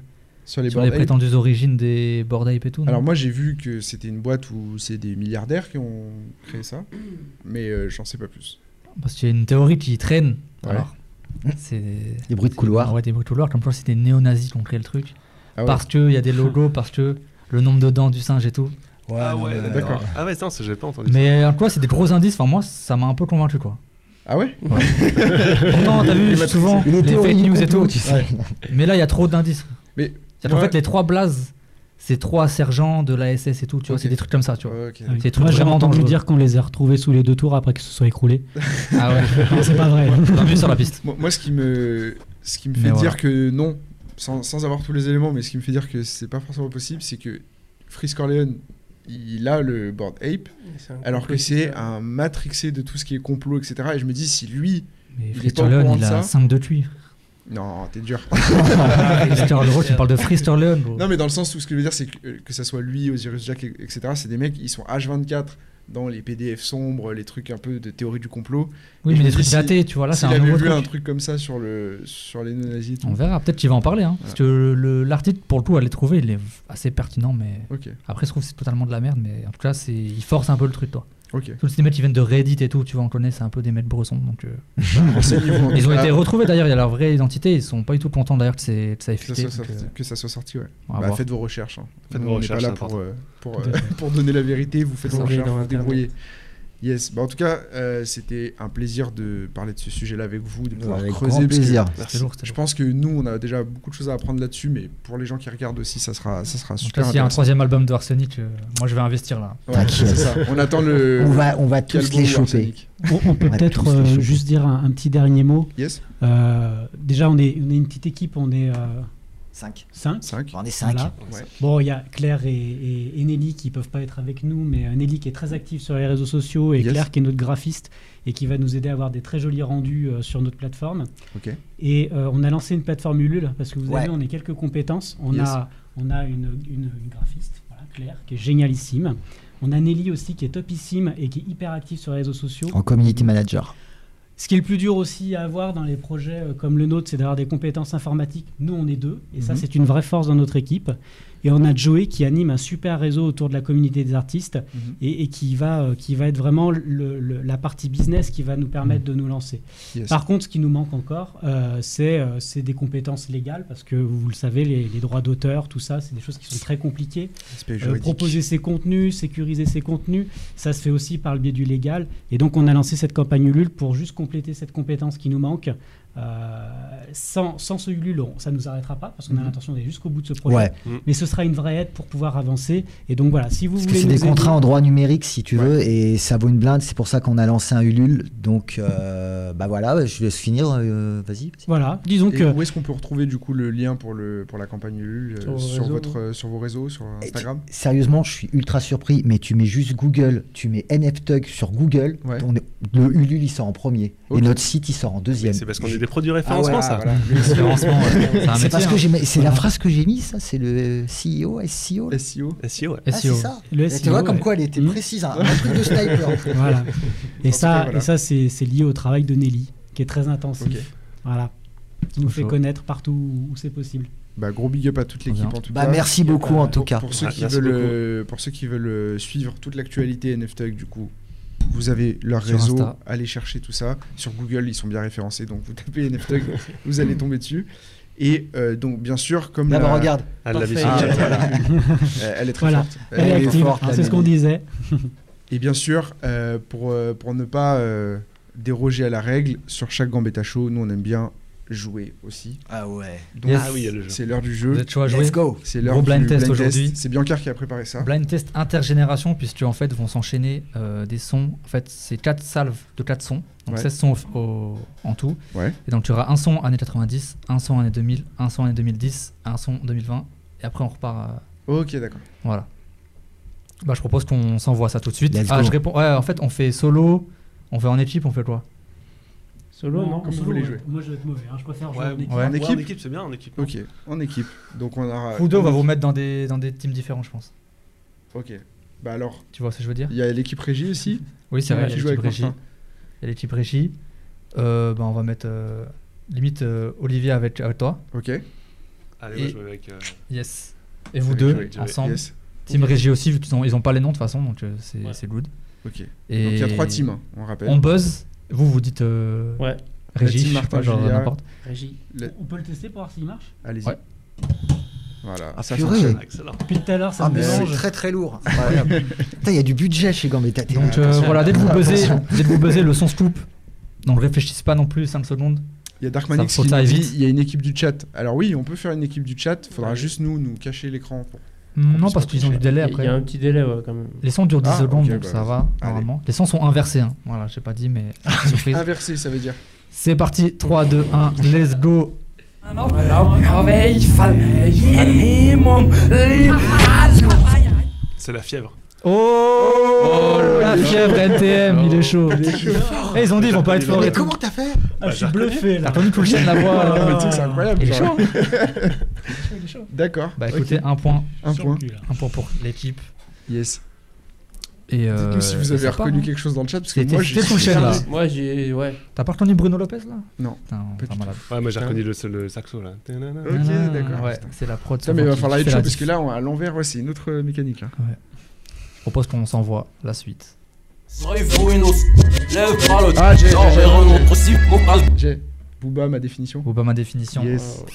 Speaker 2: Sur les
Speaker 3: sur prétendues origines des Bored Ape et tout.
Speaker 2: Alors moi j'ai vu que c'était une boîte où c'est des milliardaires qui ont créé ça, mais euh, j'en sais pas plus.
Speaker 3: Parce qu'il y a une théorie qui traîne.
Speaker 2: Ouais.
Speaker 3: Alors, c'est
Speaker 1: Des bruits de
Speaker 3: c'est-
Speaker 1: couloir.
Speaker 3: Ouais, des bruits de couloir. Comme quoi c'était des néo-nazis qui ont créé le truc.
Speaker 2: Ah ouais.
Speaker 3: Parce qu'il y a des logos, parce que le nombre de dents du singe et tout.
Speaker 5: ah ouais,
Speaker 2: d'accord.
Speaker 5: Ah ouais, ça, j'ai pas entendu.
Speaker 3: Mais en quoi c'est des gros indices. Enfin moi ça m'a un peu convaincu quoi.
Speaker 2: Ah ouais?
Speaker 3: Pourtant t'as vu souvent les fake news et tout.
Speaker 1: tu sais.
Speaker 3: Mais là il y a trop d'indices.
Speaker 2: Mais
Speaker 3: C'est
Speaker 2: moi-
Speaker 3: fait les trois blazes, c'est trois sergents de la SS et tout. Tu vois, c'est des trucs comme ça. Tu vois. C'est des trucs
Speaker 6: Moi, j'ai
Speaker 3: vraiment
Speaker 6: entendu
Speaker 3: dangereux.
Speaker 6: dire qu'on les a retrouvés sous les deux tours après qu'ils se soient écroulés.
Speaker 3: Ah ouais.
Speaker 6: Non, c'est pas vrai.
Speaker 3: Vu sur la piste.
Speaker 2: Moi, moi, ce qui me, ce qui me
Speaker 3: Mais
Speaker 2: fait
Speaker 3: voilà.
Speaker 2: dire que non, sans, sans avoir tous les éléments, mais ce qui me fait dire que c'est pas forcément possible, c'est que Frisk Corleone, il a le board ape, alors que c'est un matrixé de tout ce qui est complot, etc. Et je me dis, si lui,
Speaker 3: Mais
Speaker 2: Il est
Speaker 3: Frister
Speaker 2: pas au
Speaker 3: Leon,
Speaker 2: courant
Speaker 3: il
Speaker 2: de
Speaker 3: a
Speaker 2: ça
Speaker 3: 5 de tuis.
Speaker 2: Non, t'es dur.
Speaker 3: Tu parles de Frister Leon. gros.
Speaker 2: non, mais dans le sens où ce que je veux dire, c'est que, euh, que ça soit lui, Osiris Jack, et- etc., c'est des mecs, ils sont H24 dans les PDF sombres, les trucs un peu de théorie du complot.
Speaker 3: Oui, mais des trucs
Speaker 2: si-
Speaker 3: datés, tu vois. Là, c'est
Speaker 2: S'il
Speaker 3: un
Speaker 2: avait
Speaker 3: nouveau
Speaker 2: vu
Speaker 3: truc.
Speaker 2: un truc comme ça sur, le, sur les tout.
Speaker 3: On verra, peut-être qu'il va en parler. Hein, Parce que le- l'article, pour le coup, à les trouver, il est assez pertinent. Mais après, je trouve que c'est totalement de la merde. Mais en tout cas, c'est- il force un peu le truc, toi.
Speaker 2: Ok.
Speaker 3: Tous les mecs qui viennent de Reddit et tout, tu vois, on connaît, c'est un peu des mecs bressons. Donc, euh,
Speaker 2: en
Speaker 3: ils ont été retrouvés d'ailleurs, il y a leur vraie identité. Ils sont pas du tout contents d'ailleurs que, c'est- que ça ait
Speaker 2: Que ça,
Speaker 3: fuité.
Speaker 2: soit
Speaker 3: donc,
Speaker 2: sorti,
Speaker 3: euh,
Speaker 2: que ça soit sorti, ouais. Bah, faites vos recherches. hein.
Speaker 5: Faites
Speaker 2: Nous,
Speaker 5: vos
Speaker 2: on n'est pas
Speaker 5: recherches,
Speaker 2: là pour, euh, pour, euh, pour donner la vérité. Vous faites vos recherches, vous débrouillez. Yes. Bah, en tout cas, euh, c'était un plaisir de parler de ce sujet-là avec vous, de pouvoir
Speaker 1: Avec
Speaker 2: creuser.
Speaker 1: grand
Speaker 2: parce que
Speaker 1: plaisir.
Speaker 3: Lourd,
Speaker 2: Je pense que nous, on a déjà beaucoup de choses à apprendre là-dessus, mais pour les gens qui regardent aussi, ça sera, ça sera
Speaker 3: En tout
Speaker 2: super
Speaker 3: cas, s'il y a un troisième album de Arsenic, euh, moi je vais investir là.
Speaker 2: Ouais,
Speaker 1: T'inquiète.
Speaker 2: c'est ça. On attend le.
Speaker 1: On va, on va tous les choper.
Speaker 6: On, on peut peut-être euh, juste dire un, un petit dernier mot.
Speaker 2: Yes.
Speaker 6: Euh, déjà, on est, on est une petite équipe, on est
Speaker 1: 5.
Speaker 6: 5.
Speaker 2: 5.
Speaker 1: On est 5.
Speaker 6: Voilà.
Speaker 2: Ouais.
Speaker 6: Bon, il y a Claire et, et- et Nelly qui peuvent pas être avec nous, mais euh, Nelly qui est très active sur les réseaux sociaux et
Speaker 2: Yes.
Speaker 6: Claire qui est notre graphiste et qui va nous aider à avoir des très jolis rendus euh, sur notre plateforme.
Speaker 2: Ok.
Speaker 6: Et euh, on a lancé une plateforme Ulule parce que vous
Speaker 1: Ouais.
Speaker 6: avez, on a quelques compétences. On
Speaker 2: Yes.
Speaker 6: a, on a une, une- une graphiste, voilà, Claire, qui est génialissime. On a Nelly aussi qui est topissime et qui est hyper active sur les réseaux sociaux.
Speaker 1: En community manager.
Speaker 6: Ce qui est le plus dur aussi à avoir dans les projets euh, comme le nôtre, c'est d'avoir des compétences informatiques. Nous, on est deux, et ça,
Speaker 2: Mhm.
Speaker 6: c'est une vraie force dans notre équipe. Et on a Joey qui anime un super réseau autour de la communauté des artistes
Speaker 2: Mhm.
Speaker 6: et, et qui, va, euh, qui va être vraiment le- le- la partie business qui va nous permettre de nous lancer.
Speaker 2: Yes.
Speaker 6: Par contre, ce qui nous manque encore, euh, c'est euh, c'est des compétences légales, parce que vous le savez, les, les droits d'auteur, tout ça, c'est des choses qui sont très compliquées. Euh, proposer ses contenus, sécuriser ses contenus, ça se fait aussi par le biais du légal. Et donc on a lancé cette campagne Ulule pour juste compléter cette compétence qui nous manque. Euh, sans, sans ce Ulule, on- ça ne nous arrêtera pas parce qu'on a
Speaker 2: Mhm.
Speaker 6: l'intention d'aller jusqu'au bout de ce projet.
Speaker 1: Ouais.
Speaker 6: Mais ce sera une vraie aide pour pouvoir avancer. Et donc voilà, si vous
Speaker 1: Parce que
Speaker 6: voulez
Speaker 1: c'est des contrats
Speaker 6: aider-
Speaker 1: en droit numérique, si tu
Speaker 2: Ouais.
Speaker 1: veux, et ça vaut une blinde. C'est pour ça qu'on a lancé un Ulule. Donc, euh, bah voilà, je laisse finir. euh, vas-y.
Speaker 6: Voilà, disons
Speaker 2: Et
Speaker 6: que
Speaker 2: où est-ce qu'on peut retrouver du coup le lien pour, le, pour la campagne Ulule euh,
Speaker 4: Sur vos
Speaker 2: sur,
Speaker 4: réseaux,
Speaker 2: votre, sur vos réseaux, sur Instagram?
Speaker 1: tu- Sérieusement, je suis ultra surpris, mais tu mets juste Google, tu mets NFTug sur Google,
Speaker 2: Ouais.
Speaker 1: ton- le Ulule il sort en premier, et notre site il sort en deuxième.
Speaker 5: C'est parce qu'on est des produits référencement,
Speaker 1: ouais,
Speaker 5: ça.
Speaker 2: voilà.
Speaker 3: Référencement, ouais. c'est
Speaker 1: parce que j'ai la phrase que j'ai mis, ça, c'est le CEO, SEO. là.
Speaker 2: SEO.
Speaker 5: SEO, ouais.
Speaker 1: Ah, c'est ça.
Speaker 6: le SEO,
Speaker 1: tu vois comme
Speaker 6: ouais.
Speaker 1: quoi elle était
Speaker 6: Mhm.
Speaker 1: précise, hein, un truc de sniper.
Speaker 6: Voilà. Et
Speaker 2: En
Speaker 6: ça,
Speaker 2: tout cas, voilà.
Speaker 6: et ça c'est lié au travail de Nelly, qui est très intensif. Voilà. Qui nous fait
Speaker 3: chaud.
Speaker 6: connaître partout où c'est possible.
Speaker 2: Bah, gros big up à toute l'équipe en tout
Speaker 1: Bah
Speaker 2: cas.
Speaker 1: merci beaucoup en tout cas.
Speaker 2: Pour ceux qui veulent, euh, pour ceux qui veulent euh, suivre toute l'actualité NFTug, du coup, vous avez leur
Speaker 3: Sur
Speaker 2: réseau,
Speaker 3: Insta.
Speaker 2: allez chercher tout ça. Sur Google, ils sont bien référencés, donc vous tapez NFTug, vous allez tomber dessus. Et euh, donc, bien sûr, comme
Speaker 1: Là,
Speaker 2: la-
Speaker 1: bah, regarde.
Speaker 5: Elle
Speaker 2: Ah, voilà. Elle est très
Speaker 6: Voilà.
Speaker 2: forte.
Speaker 6: Elle est
Speaker 1: Elle est
Speaker 6: active,
Speaker 1: forte,
Speaker 6: hein, c'est ce qu'on disait.
Speaker 2: Et bien sûr, euh, pour, euh, pour ne pas euh, déroger à la règle, sur chaque Gambetta Show, nous on aime bien jouer aussi.
Speaker 1: Ah ouais.
Speaker 2: Donc,
Speaker 3: Yes.
Speaker 5: Ah oui, il y a le jeu.
Speaker 2: c'est l'heure du jeu.
Speaker 3: Vous êtes chaud à jouer
Speaker 1: Let's go.
Speaker 2: C'est l'heure du
Speaker 3: blind test aujourd'hui.
Speaker 2: C'est Biancar qui a préparé ça.
Speaker 3: Blind test intergénération, puisque en fait vont s'enchaîner euh, des sons. En fait, c'est 4 salves de 4 sons, donc
Speaker 2: Ouais.
Speaker 3: 16 sons au- au- en tout.
Speaker 2: Ouais.
Speaker 3: Et donc tu auras un son années 90, un son années 2000, un son années 2010, un son 2020, et après on repart. à-
Speaker 2: Ok, d'accord.
Speaker 3: Voilà. Bah, je propose qu'on s'envoie ça tout de suite.
Speaker 1: Let's
Speaker 3: ah,
Speaker 1: go.
Speaker 3: je réponds. Ouais, en fait, on fait solo, on fait en équipe, on fait quoi?
Speaker 4: Solo, non
Speaker 2: comme vous
Speaker 6: solo,
Speaker 2: voulez
Speaker 6: ouais.
Speaker 2: jouer.
Speaker 6: Moi je vais être mauvais, hein, je préfère jouer
Speaker 5: Ouais,
Speaker 6: en équipe.
Speaker 3: Ouais.
Speaker 5: En équipe c'est bien, en équipe. non
Speaker 2: Ok, en équipe. Donc on aura.
Speaker 3: Fudo va vous mettre dans des, dans des teams différents, je pense.
Speaker 2: Ok. Bah alors,
Speaker 3: Tu vois ce que je veux dire
Speaker 2: il y a l'équipe régie aussi.
Speaker 3: Oui, c'est vrai, il y a
Speaker 2: joue
Speaker 3: l'équipe
Speaker 2: avec
Speaker 3: régie. Il y a l'équipe régie. Euh, bah, on va mettre euh, limite euh, Olivier avec, avec toi.
Speaker 2: Ok.
Speaker 5: Allez, moi, je vais avec. euh,
Speaker 3: Yes. Et vous
Speaker 2: Avec
Speaker 3: deux,
Speaker 2: Joey,
Speaker 3: ensemble.
Speaker 2: Yes.
Speaker 3: Team régie aussi, vu qu'ils ont, ils ont pas les noms de toute façon, donc c'est good.
Speaker 2: Ok.
Speaker 3: Et
Speaker 2: Donc il y a trois teams, hein, on rappelle.
Speaker 3: On buzz. Vous, vous dites euh,
Speaker 4: Ouais,
Speaker 3: régie, je sais
Speaker 2: Martin
Speaker 3: pas, genre
Speaker 2: Julia.
Speaker 3: n'importe.
Speaker 4: régie.
Speaker 2: Le-
Speaker 6: On peut le tester pour voir s'il marche
Speaker 2: Allez-y.
Speaker 3: Ouais.
Speaker 2: Voilà.
Speaker 1: Ah,
Speaker 2: ça
Speaker 1: purée.
Speaker 2: fonctionne.
Speaker 5: Excellent.
Speaker 6: Depuis tout à l'heure, ça
Speaker 1: Ah
Speaker 6: me
Speaker 1: mais c'est
Speaker 6: mélange.
Speaker 1: très très lourd. Il y a du budget chez Gambetta. T'es-
Speaker 3: Donc euh, voilà, dès que vous buzzez, dès que vous buzzez le son scoop, donc réfléchissez pas non plus 5 secondes.
Speaker 2: Il y a Darkmanix qui dit il y a une équipe du chat. Alors oui, on peut faire une équipe du chat. Faudra
Speaker 4: Ouais.
Speaker 2: juste nous nous cacher l'écran. pour-
Speaker 3: Non, parce qu'ils ont du délai après.
Speaker 4: il y a un petit délai, ouais, quand même.
Speaker 3: Les sons durent 10
Speaker 2: Ah,
Speaker 3: secondes,
Speaker 2: ok,
Speaker 3: donc
Speaker 2: bah,
Speaker 3: ça va,
Speaker 2: allez.
Speaker 3: normalement. Les sons sont inversés, hein. voilà, j'ai pas dit, mais surprise.
Speaker 2: Inversé, ça veut dire.
Speaker 3: C'est parti, 3, 2, 1, let's go.
Speaker 5: C'est la fièvre.
Speaker 3: Oh, la fièvre NTM, il est chaud. Eh, ils ont dit, ils vont pas être forts
Speaker 1: Mais comment t'as fait
Speaker 6: Ah, je suis bluffé
Speaker 3: T'as
Speaker 6: là.
Speaker 3: entendu tout le chien de la voix
Speaker 2: Ah, mais tu sais c'est incroyable.
Speaker 3: Il est chaud.
Speaker 2: D'accord.
Speaker 3: Bah écoutez, un point,
Speaker 2: un point.
Speaker 3: un point pour l'équipe.
Speaker 2: Yes.
Speaker 3: Et euh,
Speaker 2: Dites-nous si vous avez reconnu
Speaker 3: hein.
Speaker 2: quelque chose dans le chat parce que moi j'ai
Speaker 3: chien, là.
Speaker 4: Moi, j'ai. Ouais.
Speaker 3: T'as pas reconnu Bruno Lopez là?
Speaker 2: Non.
Speaker 3: Putain,
Speaker 2: Pas
Speaker 3: pas
Speaker 2: du
Speaker 3: malade.
Speaker 5: Ouais, moi j'ai reconnu le, le saxo là.
Speaker 2: Ok, d'accord.
Speaker 3: Ouais, c'est la prod.
Speaker 2: Mais il va falloir être
Speaker 3: la
Speaker 2: chaud parce que là, on- à l'envers, ouais, c'est une autre euh, mécanique. Là.
Speaker 3: Je propose qu'on s'envoie la suite.
Speaker 2: Ah, j'ai, j'ai, j'ai, j'ai. J'ai. Booba, ma définition.
Speaker 3: Pas ma définition.
Speaker 2: Yes.
Speaker 3: euh.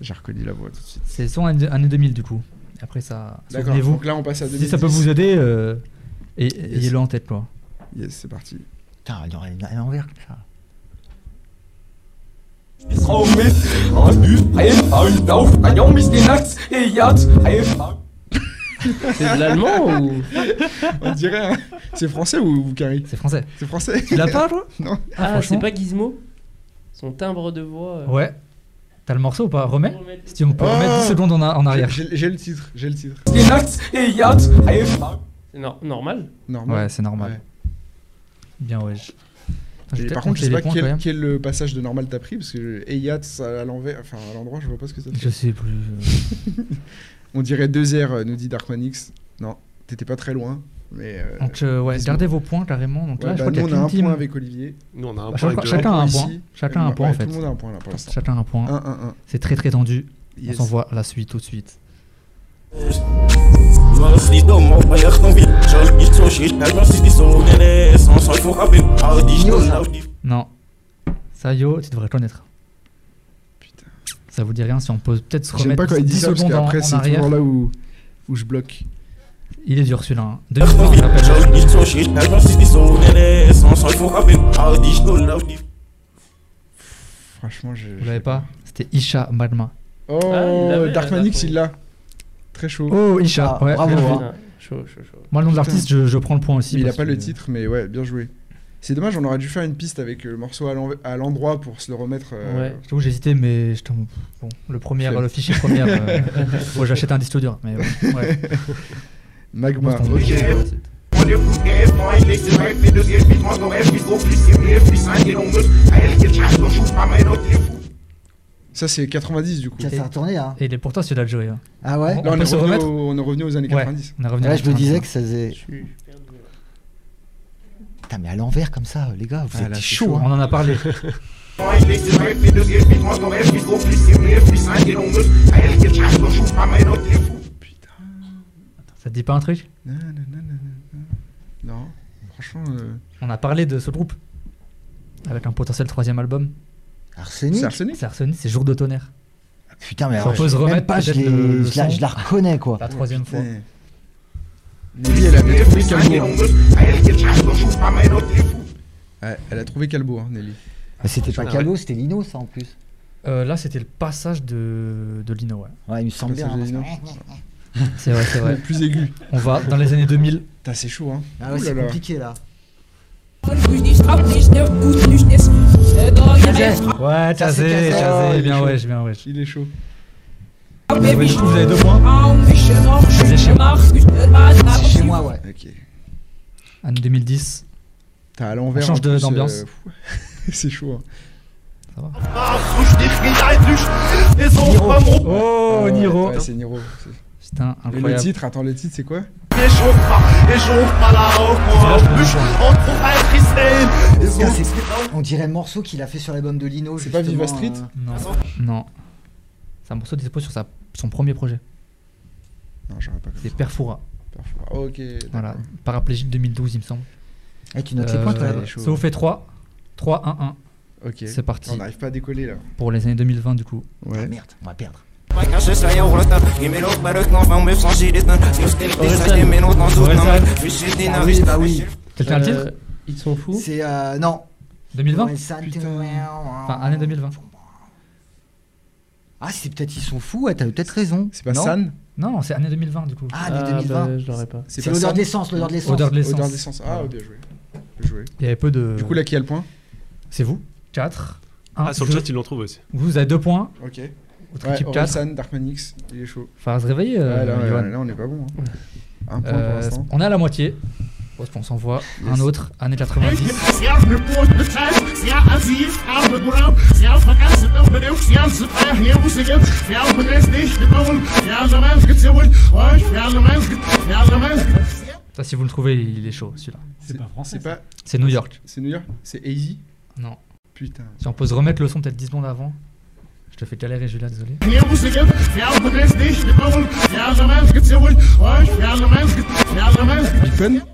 Speaker 2: J'ai reconnu la voix tout de suite.
Speaker 3: C'est son année année 2000 du coup. Et après ça.
Speaker 2: D'accord.
Speaker 3: Souvenez-vous.
Speaker 2: Donc là, on passe à 2010.
Speaker 3: Si ça peut vous aider, euh, et- ayez-le en tête quoi.
Speaker 2: Yes, c'est parti.
Speaker 1: Putain, il y aurait une- comme ça.
Speaker 4: C'est de l'allemand ou?
Speaker 2: On dirait. hein. C'est français ou, ou Carrie?
Speaker 3: C'est français.
Speaker 2: C'est français
Speaker 3: Tu l'as pas toi?
Speaker 2: Non.
Speaker 4: Ah,
Speaker 3: franchement.
Speaker 4: c'est pas Gizmo? Son timbre de voix. euh,
Speaker 3: Ouais. T'as le morceau ou pas? Remets
Speaker 4: Remettre-
Speaker 3: Si on peut
Speaker 2: Oh
Speaker 3: remettre 10 secondes en, a- en arrière.
Speaker 2: J'ai j'ai le titre, j'ai le titre.
Speaker 4: C'est nor- normal.
Speaker 2: Normal.
Speaker 3: Ouais, c'est normal.
Speaker 2: Ouais.
Speaker 3: Bien, ouais. je-
Speaker 2: Et
Speaker 3: Attends, je vais
Speaker 2: par
Speaker 3: peut-être
Speaker 2: contre, je sais
Speaker 3: compter les
Speaker 2: pas
Speaker 3: points, quand
Speaker 2: quel,
Speaker 3: même.
Speaker 2: quel euh, passage de normal t'as pris parce que Eyat à l'envers, enfin à l'endroit, je vois pas ce que ça
Speaker 3: Je sais plus. euh.
Speaker 2: On dirait 2 R, euh, nous dit Darkmanix. Non, t'étais pas très loin, mais. euh,
Speaker 3: Donc, euh, ouais, gardez vos points carrément. Donc
Speaker 2: ouais,
Speaker 3: là, je
Speaker 2: bah,
Speaker 3: crois qu'il
Speaker 2: nous,
Speaker 3: y
Speaker 2: on
Speaker 3: a
Speaker 2: a un
Speaker 3: team.
Speaker 2: point avec Olivier.
Speaker 5: Nous, on a un
Speaker 3: Bah,
Speaker 5: point
Speaker 3: chacun-
Speaker 5: avec deux.
Speaker 3: chacun a un
Speaker 2: ici.
Speaker 3: point. Chacun a un point, en fait.
Speaker 2: Tout le monde a un point là pour l'instant.
Speaker 3: Chacun un point.
Speaker 2: 1-1-1.
Speaker 3: C'est très très tendu.
Speaker 2: Yes.
Speaker 3: On s'envoie la suite tout de suite. Non. Ça, yo, tu devrais connaître. Ça vous dit rien si on peut peut-être se
Speaker 2: J'aime
Speaker 3: remettre
Speaker 2: pas quand il dit
Speaker 3: 10
Speaker 2: ça parce
Speaker 3: secondes en
Speaker 2: c'est
Speaker 3: arrière.
Speaker 2: toujours là où, où je bloque.
Speaker 3: Il est dur celui-là. Hein. 2020, je rappelle.
Speaker 2: Franchement, je.
Speaker 3: Vous l'avez pas C'était Isha Magma.
Speaker 2: Oh,
Speaker 4: Ah, il
Speaker 2: Darkmanix,
Speaker 4: là,
Speaker 2: il l'a. Très chaud.
Speaker 3: Oh, Isha.
Speaker 1: Ah,
Speaker 3: ouais,
Speaker 1: bravo, hein.
Speaker 4: Chaud, chaud, chaud.
Speaker 3: Moi, le nom de l'artiste, je, je prends le point aussi.
Speaker 2: Mais il a pas le titre, mais ouais, bien joué. C'est dommage, on aurait dû faire une piste avec le morceau à l'endroit pour se le remettre. euh,
Speaker 4: Ouais.
Speaker 3: Je t'avoue, j'ai hésité, mais je t'en- bon, le premier, le fichier premier, euh, que j'achète un disque dur. Mais ouais, ouais.
Speaker 2: Magma. Ok.
Speaker 3: c'est
Speaker 2: Ça, c'est 90 du coup.
Speaker 1: Ça s'est retourné, hein.
Speaker 3: Et il est pour toi celui-là de jouer. hein.
Speaker 1: Ah ouais
Speaker 3: Bon.
Speaker 2: Là, on, est
Speaker 3: se
Speaker 2: revenu
Speaker 3: remettre
Speaker 2: au- on est revenu aux années
Speaker 3: Ouais.
Speaker 2: 90.
Speaker 3: On est revenu
Speaker 1: Là,
Speaker 3: à
Speaker 1: je me
Speaker 3: 90,
Speaker 1: disais
Speaker 3: hein.
Speaker 1: que ça faisait. Putain, mais à l'envers comme ça, les gars, vous
Speaker 2: Ah,
Speaker 1: êtes
Speaker 2: là,
Speaker 1: chaud,
Speaker 2: chaud,
Speaker 1: hein.
Speaker 3: On en a parlé. Ça te dit pas un truc
Speaker 2: nanana. Non, franchement, euh,
Speaker 3: On a parlé de ce groupe. Avec un potentiel troisième album.
Speaker 1: Arsenic
Speaker 2: c'est Arsenic
Speaker 3: C'est Arsenic, c'est Jour de tonnerre.
Speaker 1: Putain, mais
Speaker 3: Ça
Speaker 1: alors,
Speaker 3: peut se
Speaker 1: je- même
Speaker 3: remettre
Speaker 1: pas, je,
Speaker 3: peut-être
Speaker 1: l'ai-
Speaker 3: le- le
Speaker 1: je la, je la reconnais, quoi.
Speaker 3: La troisième fois.
Speaker 2: Nelly, elle avait trouvé Calbo. hein. Ouais, elle a trouvé Calbo, hein, Nelly.
Speaker 1: C'était pas
Speaker 5: Ouais.
Speaker 1: Calo, c'était Lino, ça en plus.
Speaker 3: Euh, là, c'était le passage de, de Lino. Ouais.
Speaker 1: Ouais, il me semble bien. Hein.
Speaker 3: C'est vrai, c'est
Speaker 2: Le
Speaker 3: vrai.
Speaker 2: plus aigu.
Speaker 3: On va dans les années 2000.
Speaker 2: Putain, c'est chaud, hein.
Speaker 1: Ah ouais, c'est compliqué là.
Speaker 3: Ouais, Chazé,
Speaker 1: Chazé.
Speaker 3: Bien wesh, bien wesh.
Speaker 2: Il est chaud.
Speaker 3: Vous avez du coup, vous avez deux points.
Speaker 1: C'est chez moi, ouais.
Speaker 2: Ok.
Speaker 3: Année 2010.
Speaker 2: T'as à l'envers.
Speaker 3: On change d'ambiance.
Speaker 2: euh, c'est chaud. hein.
Speaker 3: Ça va.
Speaker 1: Niro.
Speaker 3: Oh,
Speaker 2: Ah ouais,
Speaker 3: Niro.
Speaker 2: Ouais, c'est Niro. C'est-
Speaker 3: Putain,
Speaker 2: Et le
Speaker 3: incroyable.
Speaker 2: titre, attends, le titre, c'est quoi?
Speaker 1: C'est- On dirait le morceau qu'il a fait sur l'album de Lino.
Speaker 2: C'est pas Viva Street?
Speaker 1: euh,
Speaker 3: Non, non. C'est un morceau dispo sur sa, son premier projet.
Speaker 2: Non, j'aurais pas
Speaker 3: C'est
Speaker 2: compris.
Speaker 3: Perfora.
Speaker 2: Parfois. Ok.
Speaker 3: Voilà. Paraplégique 2012, il me semble.
Speaker 1: Eh, tu notes les points, toi
Speaker 3: Euh,
Speaker 2: est chaud.
Speaker 3: ça vous fait 3. 3, 1, 1.
Speaker 2: Ok.
Speaker 3: C'est parti.
Speaker 2: On n'arrive pas à décoller là.
Speaker 3: Pour les années 2020, du coup.
Speaker 1: Ah,
Speaker 2: Ouais.
Speaker 1: merde, on va perdre. Ah oui.
Speaker 3: Quelqu'un le titre?
Speaker 4: Euh, Ils sont fous.
Speaker 1: C'est. euh, non.
Speaker 3: 2020
Speaker 1: Ouais, ça-
Speaker 2: Putain.
Speaker 3: Enfin, année 2020.
Speaker 1: Ah, c'est peut-être ils sont fous, ouais, t'as peut-être raison.
Speaker 2: C'est pas
Speaker 1: Non
Speaker 2: San
Speaker 3: Non, c'est année 2020, du coup.
Speaker 1: Ah,
Speaker 4: Ah,
Speaker 1: des 2020.
Speaker 4: bah, je l'aurais pas.
Speaker 1: c'est
Speaker 2: pas
Speaker 1: l'odeur de l'essence, l'odeur de l'essence.
Speaker 3: Odeur de l'essence.
Speaker 2: Odeur d'essence. Ah, bien joué. Bien joué.
Speaker 3: Il y avait peu de.
Speaker 2: Du coup, là, qui a le point?
Speaker 3: C'est vous 4. 1.
Speaker 5: Ah, sur le chat, ils l'ont trouvé aussi.
Speaker 3: Vous avez 2 points.
Speaker 2: Ok.
Speaker 3: Votre
Speaker 2: Ouais,
Speaker 3: équipe 4.
Speaker 2: San, Darkmanix, il est chaud.
Speaker 3: Faut se réveiller, euh,
Speaker 2: ouais, là, ouais, on est pas bon. hein. Un point
Speaker 3: Euh,
Speaker 2: pour l'instant.
Speaker 3: on est à la moitié. Bon, on s'envoie
Speaker 2: Yes.
Speaker 3: un autre, année 90. Ça, si vous le trouvez, il est chaud celui-là.
Speaker 6: C'est pas français.
Speaker 2: C'est pas.
Speaker 3: C'est New York.
Speaker 2: C'est New York C'est Easy
Speaker 3: Non.
Speaker 2: Putain.
Speaker 3: Si on peut se remettre le son peut-être 10 secondes avant. Je te fais galérer, Julia, désolé.
Speaker 2: Big Pun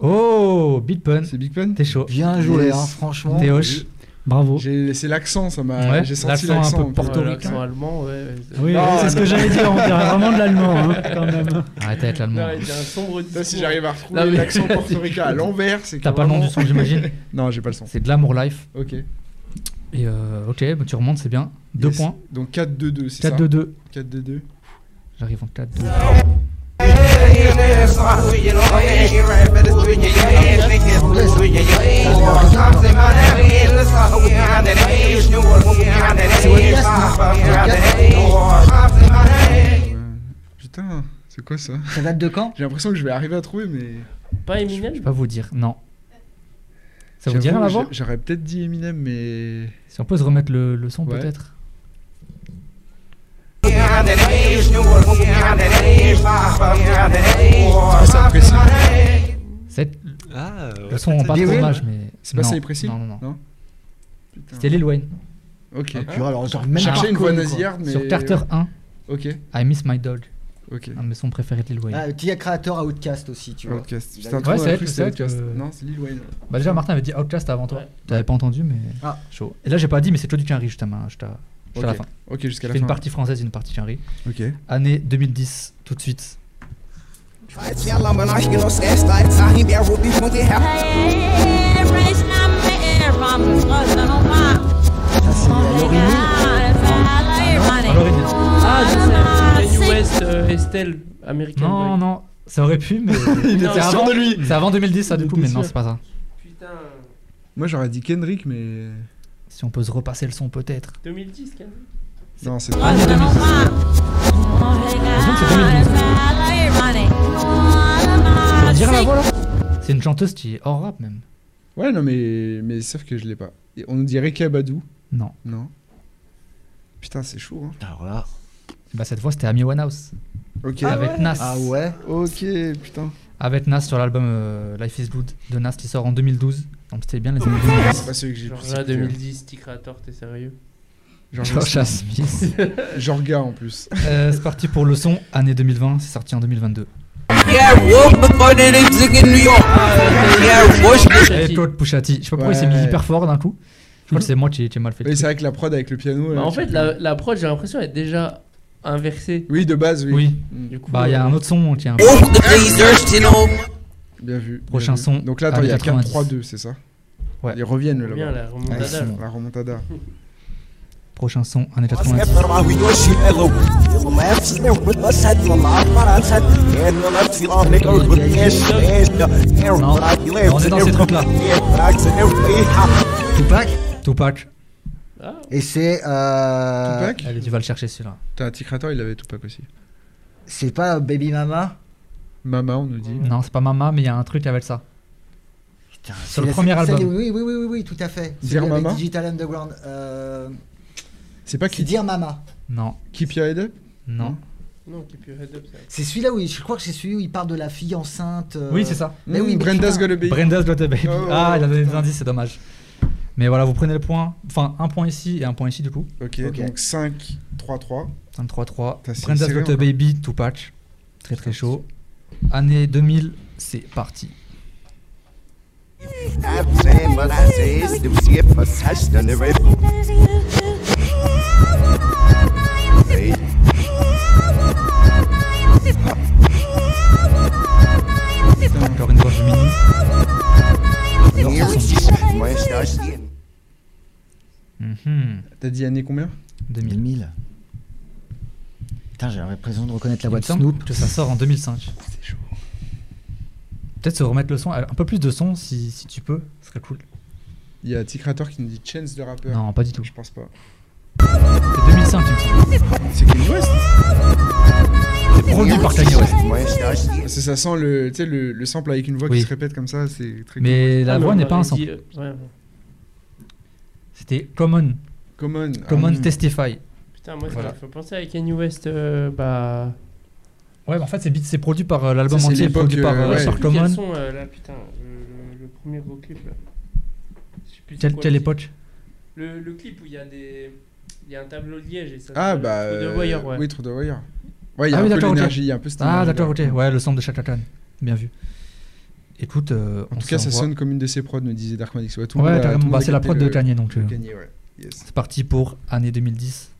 Speaker 3: Oh, Big Pun.
Speaker 2: C'est Big Pun
Speaker 3: T'es chaud.
Speaker 1: Bien joué,
Speaker 2: Yes.
Speaker 1: hein, franchement.
Speaker 3: T'es hoche.
Speaker 6: Bravo.
Speaker 2: J'ai laissé l'accent, ça m'a.
Speaker 3: Ouais,
Speaker 2: J'ai senti
Speaker 3: l'accent un peu portoricain.
Speaker 4: Ouais, l'accent allemand, ouais.
Speaker 6: Oui, c'est ce que j'allais dire. On dirait vraiment de l'allemand, hein, quand même.
Speaker 3: Arrêtez avec l'allemand.
Speaker 4: Non, il y a un sombre
Speaker 2: Là, si j'arrive à retrouver l'accent portoricain à l'envers, c'est que.
Speaker 3: T'as pas le nom du son, j'imagine
Speaker 2: Non, j'ai pas le son.
Speaker 3: C'est Glamour Life.
Speaker 2: Ok.
Speaker 3: Et euh, ok, bah, tu remontes, c'est bien. 2
Speaker 2: Yes.
Speaker 3: points.
Speaker 2: Donc 4-2-2, c'est ça
Speaker 3: 4-2-2.
Speaker 2: 4-2-2.
Speaker 3: J'arrive en 4-2.
Speaker 2: Putain, c'est quoi ça
Speaker 1: Ça date de quand
Speaker 2: J'ai l'impression que je vais arriver à trouver, mais.
Speaker 4: Pas Eminem
Speaker 3: Je vais pas vous dire. Non. Ça vous dit
Speaker 2: J'avoue,
Speaker 3: rien à voir
Speaker 2: j'ai- J'aurais peut-être dit Eminem, mais.
Speaker 3: Si on peut se remettre le, le son
Speaker 2: Ouais.
Speaker 3: peut-être.
Speaker 2: Ah. C'est
Speaker 5: Ah,
Speaker 3: le son rend pas trop hommage, mais.
Speaker 2: C'est pas il précise
Speaker 3: Non, non, non. C'était Lil Wayne.
Speaker 2: Ok.
Speaker 1: Ah, purée, alors, genre, même
Speaker 2: Chercher une voix nasillarde, mais.
Speaker 3: Sur Carter 1,
Speaker 2: Ok,
Speaker 3: I Miss My Dog.
Speaker 2: ok.
Speaker 3: Un de mes sons préférés de Lil Wayne.
Speaker 1: Ah, Tia Créateur Outcast aussi, tu vois.
Speaker 2: Outcast. Putain,
Speaker 1: a-
Speaker 3: Ouais, c'est
Speaker 2: Outcast.
Speaker 3: que-
Speaker 2: Non, c'est Lil Wayne.
Speaker 3: Bah déjà Martin avait dit Outcast avant toi.
Speaker 4: Ouais.
Speaker 3: T'avais pas entendu mais
Speaker 1: Ah.
Speaker 3: chaud. Et là j'ai pas dit mais c'est Jody Quinry justement. Juste à, juste à la fin.
Speaker 2: Ok, jusqu'à la fin.
Speaker 3: une partie française et une partie Quinry.
Speaker 2: Ok.
Speaker 3: Année 2010 tout de suite.
Speaker 4: Ah, je sais. Kanye West, euh, Estelle, American
Speaker 3: Non non ça aurait pu mais
Speaker 2: Il
Speaker 3: c'est
Speaker 2: était
Speaker 3: avant,
Speaker 2: de lui.
Speaker 3: c'est avant 2010 ça du coup mais non c'est pas ça.
Speaker 4: Putain.
Speaker 2: Moi, j'aurais dit Kendrick, mais.
Speaker 3: Si on peut se repasser le son peut-être.
Speaker 4: 2010, Kanye.
Speaker 2: Non, c'est.
Speaker 3: Année 2010. Donc, c'est 2012. Je peux dire la voix là C'est une chanteuse qui est hors rap même.
Speaker 2: Ouais, non, mais. Mais sauf que je l'ai pas. Et on nous dit Reka Badou.
Speaker 3: Non.
Speaker 2: Non. Putain, c'est chaud, hein.
Speaker 1: Alors là.
Speaker 3: Bah cette fois c'était Amy Winehouse
Speaker 2: Ok.
Speaker 3: avec Nas.
Speaker 1: Ah ouais
Speaker 2: Ok, putain.
Speaker 3: Avec Nas sur l'album euh, Life is Good de Nas qui sort en 2012. Donc c'était bien les années 2010.
Speaker 2: C'est pas celui que j'ai
Speaker 4: Genre
Speaker 2: plus
Speaker 4: là,
Speaker 2: écouté.
Speaker 4: 2010, T Creator, t'es sérieux?
Speaker 2: Genre,
Speaker 3: George Smith.
Speaker 2: Jorga en plus.
Speaker 3: Euh, c'est parti pour le son, année 2020, c'est sorti en 2022. Et Claude Pouchati. Je sais pas pourquoi il s'est mis hyper fort d'un coup. Je crois que c'est moi qui ai mal fait.
Speaker 2: Oui, c'est vrai que la prod avec le piano.
Speaker 4: Bah,
Speaker 2: là,
Speaker 4: En fait, la, la prod, j'ai l'impression d'être déjà inversée.
Speaker 2: Oui, de base, oui.
Speaker 3: Oui.
Speaker 2: Mm.
Speaker 4: Du coup,
Speaker 3: Bah il y a
Speaker 4: euh,
Speaker 3: un autre son qui est un
Speaker 2: Bien vu.
Speaker 3: Prochain
Speaker 2: bien vu.
Speaker 3: son,
Speaker 2: Donc là, attends, il y a
Speaker 3: année 90.
Speaker 2: 4-3-2, c'est ça
Speaker 3: Ouais.
Speaker 2: Ils reviennent
Speaker 4: Bien
Speaker 2: là-bas.
Speaker 4: la remontada.
Speaker 1: Bon.
Speaker 2: La remontada.
Speaker 3: prochain son, année 90. Non, on est dans ces trucs là.
Speaker 1: Tupac?
Speaker 3: Tupac.
Speaker 4: Ah,
Speaker 1: Et c'est. Euh...
Speaker 2: Tupac
Speaker 3: Allez, tu vas le chercher celui-là.
Speaker 2: T'as T-Creator, il avait Tupac aussi.
Speaker 1: C'est pas Baby Mama?
Speaker 2: Mama, on nous dit.
Speaker 3: Non, c'est pas Mama, mais il y a un truc avec ça.
Speaker 1: Putain,
Speaker 3: Sur
Speaker 1: c'est
Speaker 3: le
Speaker 1: la-
Speaker 3: premier album.
Speaker 1: Oui, oui, oui, oui, oui, tout à fait. Avec
Speaker 2: Mama?
Speaker 1: Digital Underground. Euh...
Speaker 2: C'est pas
Speaker 1: C'est
Speaker 2: qui
Speaker 1: Dear Mama.
Speaker 3: Non,
Speaker 2: Keep Your Head Up?
Speaker 3: Non.
Speaker 4: non, Keep Your Head Up.
Speaker 1: C'est celui-là où il- je crois que c'est celui où il parle de la fille enceinte. euh,
Speaker 3: Oui, c'est ça.
Speaker 1: Mais oui, mais
Speaker 2: Brenda's. Got a Baby.
Speaker 3: Brenda's Got a Baby.
Speaker 2: Oh,
Speaker 3: ah, il a donné des indices, c'est dommage. Mais voilà, vous prenez le point. Enfin, un point ici et un point ici du coup.
Speaker 2: Ok, donc 5, 3, 3.
Speaker 3: 5-3-3.
Speaker 2: Putain, c'est
Speaker 3: Brenda's
Speaker 2: serré
Speaker 3: Got. Baby, Tupac. Très très chaud. Année 2000, c'est parti. Encore une gorge mini. Mhm.
Speaker 2: T'as dit année combien?
Speaker 3: 2000.
Speaker 1: 2000. Putain, j'ai l'impression de reconnaître la voix de Snoop.
Speaker 3: que ça sort en 2005.
Speaker 2: C'est chaud.
Speaker 3: Peut-être se remettre le son, un peu plus de son si, si tu peux, ce serait cool.
Speaker 2: Il y a T-Creator qui nous dit Chance the Rapper.
Speaker 3: Non, pas du tout.
Speaker 2: Je pense pas.
Speaker 3: C'est 2005, il me semble.
Speaker 2: C'est Kanye West
Speaker 3: C'est produit par Kanye West.
Speaker 2: Parce que ça sent le, tu sais, le, le sample avec une voix
Speaker 3: Oui.
Speaker 2: qui se répète comme ça, c'est très
Speaker 3: Mais la
Speaker 4: Ah,
Speaker 3: voix n'est pas un
Speaker 4: m'avait
Speaker 3: sample.
Speaker 4: euh, ouais.
Speaker 3: C'était Common.
Speaker 2: common.
Speaker 3: Common
Speaker 2: Ah,
Speaker 3: Testify.
Speaker 4: Putain, moi, ça
Speaker 3: Voilà.
Speaker 4: me fait penser à Kanye West. euh, bah.
Speaker 3: Ouais, mais en fait, c'est c'est produit par euh, l'album
Speaker 2: Ça, c'est
Speaker 3: entier,
Speaker 2: l'époque,
Speaker 3: produit par
Speaker 2: euh, ouais.
Speaker 3: par Common.
Speaker 4: son, euh, là, putain, le, premier gros clip là. Je sais plus c'est
Speaker 3: Quelle,
Speaker 4: quoi
Speaker 3: quelle
Speaker 4: le
Speaker 3: époque
Speaker 4: le clip où il y a des. Il y a un tableau de liège et ça.
Speaker 2: Ah bah.
Speaker 4: The
Speaker 2: euh,
Speaker 4: Wire, ouais.
Speaker 2: Oui, True the Wire. Ouais, il y a
Speaker 3: Ah
Speaker 2: un
Speaker 3: oui,
Speaker 2: peu l'énergie, il y a un peu cette
Speaker 3: Ah, d'accord, ok. Ouais, le sample de Chaka Khan. Bien vu. Écoute, euh,
Speaker 2: En tout cas, ça sonne comme une de ses prods, me disait Darkman X. Ouais,
Speaker 3: Ouais, Bah, c'est la prod de Kanye, donc. euh,
Speaker 2: Kanye, ouais. Yes.
Speaker 3: C'est parti pour année 2010.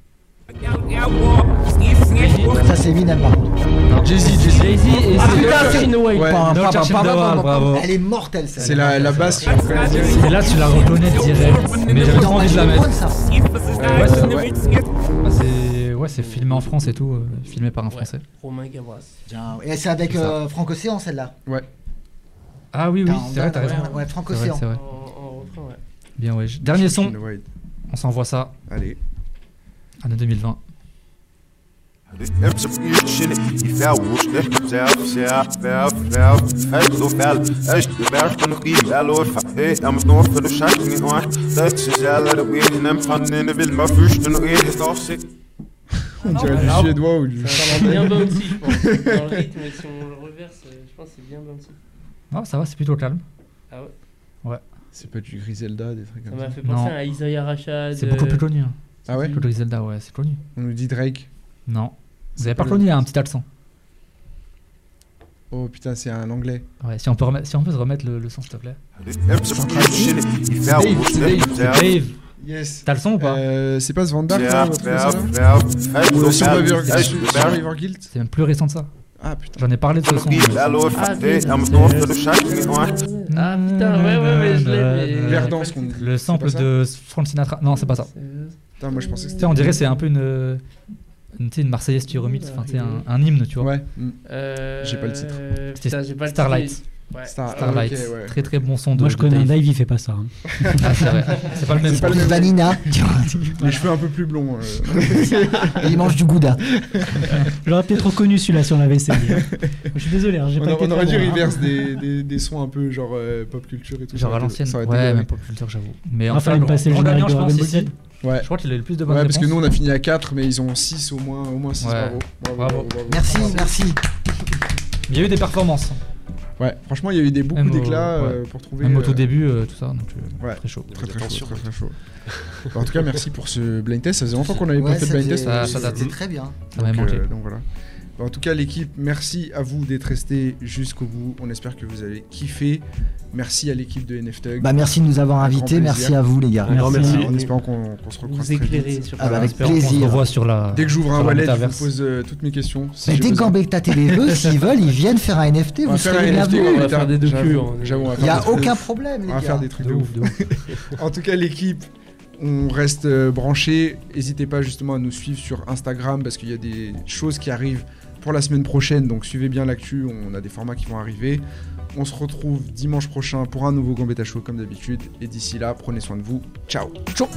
Speaker 1: Ça, c'est Eminem, par contre.
Speaker 2: Jay-Z, Jay-Z.
Speaker 4: Jay-Z et
Speaker 1: Ah,
Speaker 4: c'est
Speaker 1: putain, c'est-.
Speaker 2: Ouais.
Speaker 3: No bravo.
Speaker 1: Elle est mortelle, celle
Speaker 2: C'est la, la basse.
Speaker 3: Et là, tu la reconnais direct. Mais j'avais trop envie de la mettre.
Speaker 1: ça.
Speaker 3: Ouais, c'est ouais. C'est- ouais, c'est filmé en France et tout, euh, filmé par un
Speaker 4: Ouais.
Speaker 3: Français.
Speaker 4: Romain Gabras.
Speaker 1: Bien. Et c'est avec euh, Franck Océan celle-là.
Speaker 3: Ah oui, oui, c'est vrai, t'as
Speaker 1: ouais,
Speaker 3: raison.
Speaker 1: Ouais, Franck Océan.
Speaker 4: ouais.
Speaker 3: Bien, ouais. Dernier son, on s'envoie ça,
Speaker 2: Allez.
Speaker 3: Année 2020.
Speaker 2: On dirait du
Speaker 4: Ah.
Speaker 2: suédois ou du.
Speaker 4: Ça parle bien bouncy, je pense. Dans le rythme, si on le reverse, je pense que c'est bien bouncy.
Speaker 3: Ça va, c'est plutôt calme.
Speaker 4: Ah ouais.
Speaker 2: C'est pas du Griselda, des trucs
Speaker 4: Ça
Speaker 2: comme
Speaker 4: m'a
Speaker 2: ça.
Speaker 4: fait penser
Speaker 3: Non.
Speaker 4: à Isaiah Rashad.
Speaker 3: C'est beaucoup
Speaker 4: euh,
Speaker 3: plus connu. hein.
Speaker 2: Ah ouais
Speaker 3: Que le Zelda, ouais, c'est connu.
Speaker 2: On nous dit Drake.
Speaker 3: Non. Vous avez
Speaker 2: pas
Speaker 3: connu, il y a un petit accent.
Speaker 2: Oh putain, c'est un anglais.
Speaker 3: Ouais, si on peut, remettre, si on peut se remettre le, le son, s'il te plaît. Dave,
Speaker 2: Yes.
Speaker 3: t'as le son ou pas
Speaker 2: Euh, c'est pas Survivor Guild
Speaker 3: C'est même plus récent de ça.
Speaker 2: Ah putain.
Speaker 3: J'en ai parlé de ce son.
Speaker 4: Ah, putain, Ah, putain, ouais, ouais, ouais, je l'ai. mais-
Speaker 2: L'air danse qu'on dit.
Speaker 3: Le sample de Frank Sinatra. Non, c'est pas ça.
Speaker 2: Putain, moi je pensais que
Speaker 3: Tu
Speaker 2: c'était.
Speaker 3: on dirait que c'est un peu une, une, tu sais, une Marseillaise qui remix, enfin, tu sais, un, un hymne, tu vois.
Speaker 2: Ouais. mm.
Speaker 4: Euh,
Speaker 2: J'ai pas le titre.
Speaker 4: Putain, j'ai pas le
Speaker 3: Starlight.
Speaker 4: titre. Ouais.
Speaker 2: Star-
Speaker 3: Starlight.
Speaker 2: ok, ouais.
Speaker 3: Très très bon son de.
Speaker 6: Moi, je
Speaker 3: de
Speaker 6: connais un
Speaker 3: Dave.
Speaker 6: Dave, il fait pas ça. hein.
Speaker 3: Ah, c'est vrai. C'est pas le même
Speaker 2: C'est pas
Speaker 3: son.
Speaker 2: le même.
Speaker 1: Vanina.
Speaker 2: Les cheveux un peu plus blonds. euh.
Speaker 1: Et il mange du gouda.
Speaker 6: J'aurais peut-être reconnu celui-là si on l'avait essayé. hein. Je suis désolé, hein, j'ai
Speaker 2: On,
Speaker 6: pas
Speaker 2: on aurait dû
Speaker 6: bon, hein.
Speaker 2: reverse des, des, des sons un peu genre euh, pop culture et tout
Speaker 3: Genre
Speaker 2: ça.
Speaker 3: à l'ancienne.
Speaker 2: Ça aurait été
Speaker 3: Ouais, même pop culture, j'avoue. Mais
Speaker 6: Ah,
Speaker 3: enfin,
Speaker 6: fallait me passer le générique de Dragon Ball.
Speaker 2: Ouais.
Speaker 3: Je crois qu'il a eu le plus de bonnes
Speaker 2: Ouais, parce que nous on a fini à 4, mais ils ont 6 au moins, au moins 6.
Speaker 3: Ouais.
Speaker 2: Bravo. Bravo,
Speaker 3: Bravo.
Speaker 2: bravo, bravo.
Speaker 1: Merci, merci.
Speaker 3: Il y a eu des performances.
Speaker 2: Ouais, franchement, il y a eu des beaucoup d'éclats
Speaker 3: ouais.
Speaker 2: euh, pour trouver.
Speaker 3: Même au
Speaker 2: euh,
Speaker 3: tout début, euh, tout ça. Donc, euh,
Speaker 2: Ouais.
Speaker 3: très chaud.
Speaker 2: Très très chaud,
Speaker 5: Attention.
Speaker 2: très très chaud. en tout cas, merci pour ce blind test. Ça faisait longtemps qu'on n'avait
Speaker 1: Ouais,
Speaker 2: pas fait de blind test.
Speaker 3: ça- ça date.
Speaker 1: C'était très bien.
Speaker 3: Ça m'a
Speaker 2: Donc,
Speaker 3: manqué.
Speaker 2: donc voilà. Bah, en tout cas, l'équipe, merci à vous d'être restés jusqu'au bout. On espère que vous avez kiffé. Merci à l'équipe de NFTUG.
Speaker 1: Bah, merci de nous avoir invités. Merci à vous, les gars.
Speaker 5: Un grand
Speaker 6: Merci.
Speaker 5: merci.
Speaker 2: en espérant qu'on se recroise
Speaker 4: Vous
Speaker 2: très
Speaker 4: éclairez
Speaker 2: vite.
Speaker 4: sur
Speaker 1: Ah bah, avec
Speaker 3: se
Speaker 1: plaisir.
Speaker 3: revoit sur la.
Speaker 2: Dès que j'ouvre un wallet, je vous pose euh, toutes mes questions. si
Speaker 1: Mais dès que les veut, s'ils veulent, ils viennent faire un NFT.
Speaker 2: On
Speaker 1: Vous
Speaker 2: va faire
Speaker 1: serez bienvenus.
Speaker 4: on va faire des
Speaker 2: on va
Speaker 1: Il n'y a aucun problème,
Speaker 2: On
Speaker 1: les
Speaker 2: va
Speaker 1: gars.
Speaker 2: faire des trucs ouf.
Speaker 3: de ouf.
Speaker 2: En tout cas, l'équipe, on reste euh, branché. N'hésitez pas justement à nous suivre sur Instagram parce qu'il y a des choses qui arrivent pour la semaine prochaine. Donc suivez bien l'actu. On a des formats qui vont arriver. On se retrouve dimanche prochain pour un nouveau Gambetta Show comme d'habitude. Et d'ici là, prenez soin de vous. Ciao. Ciao.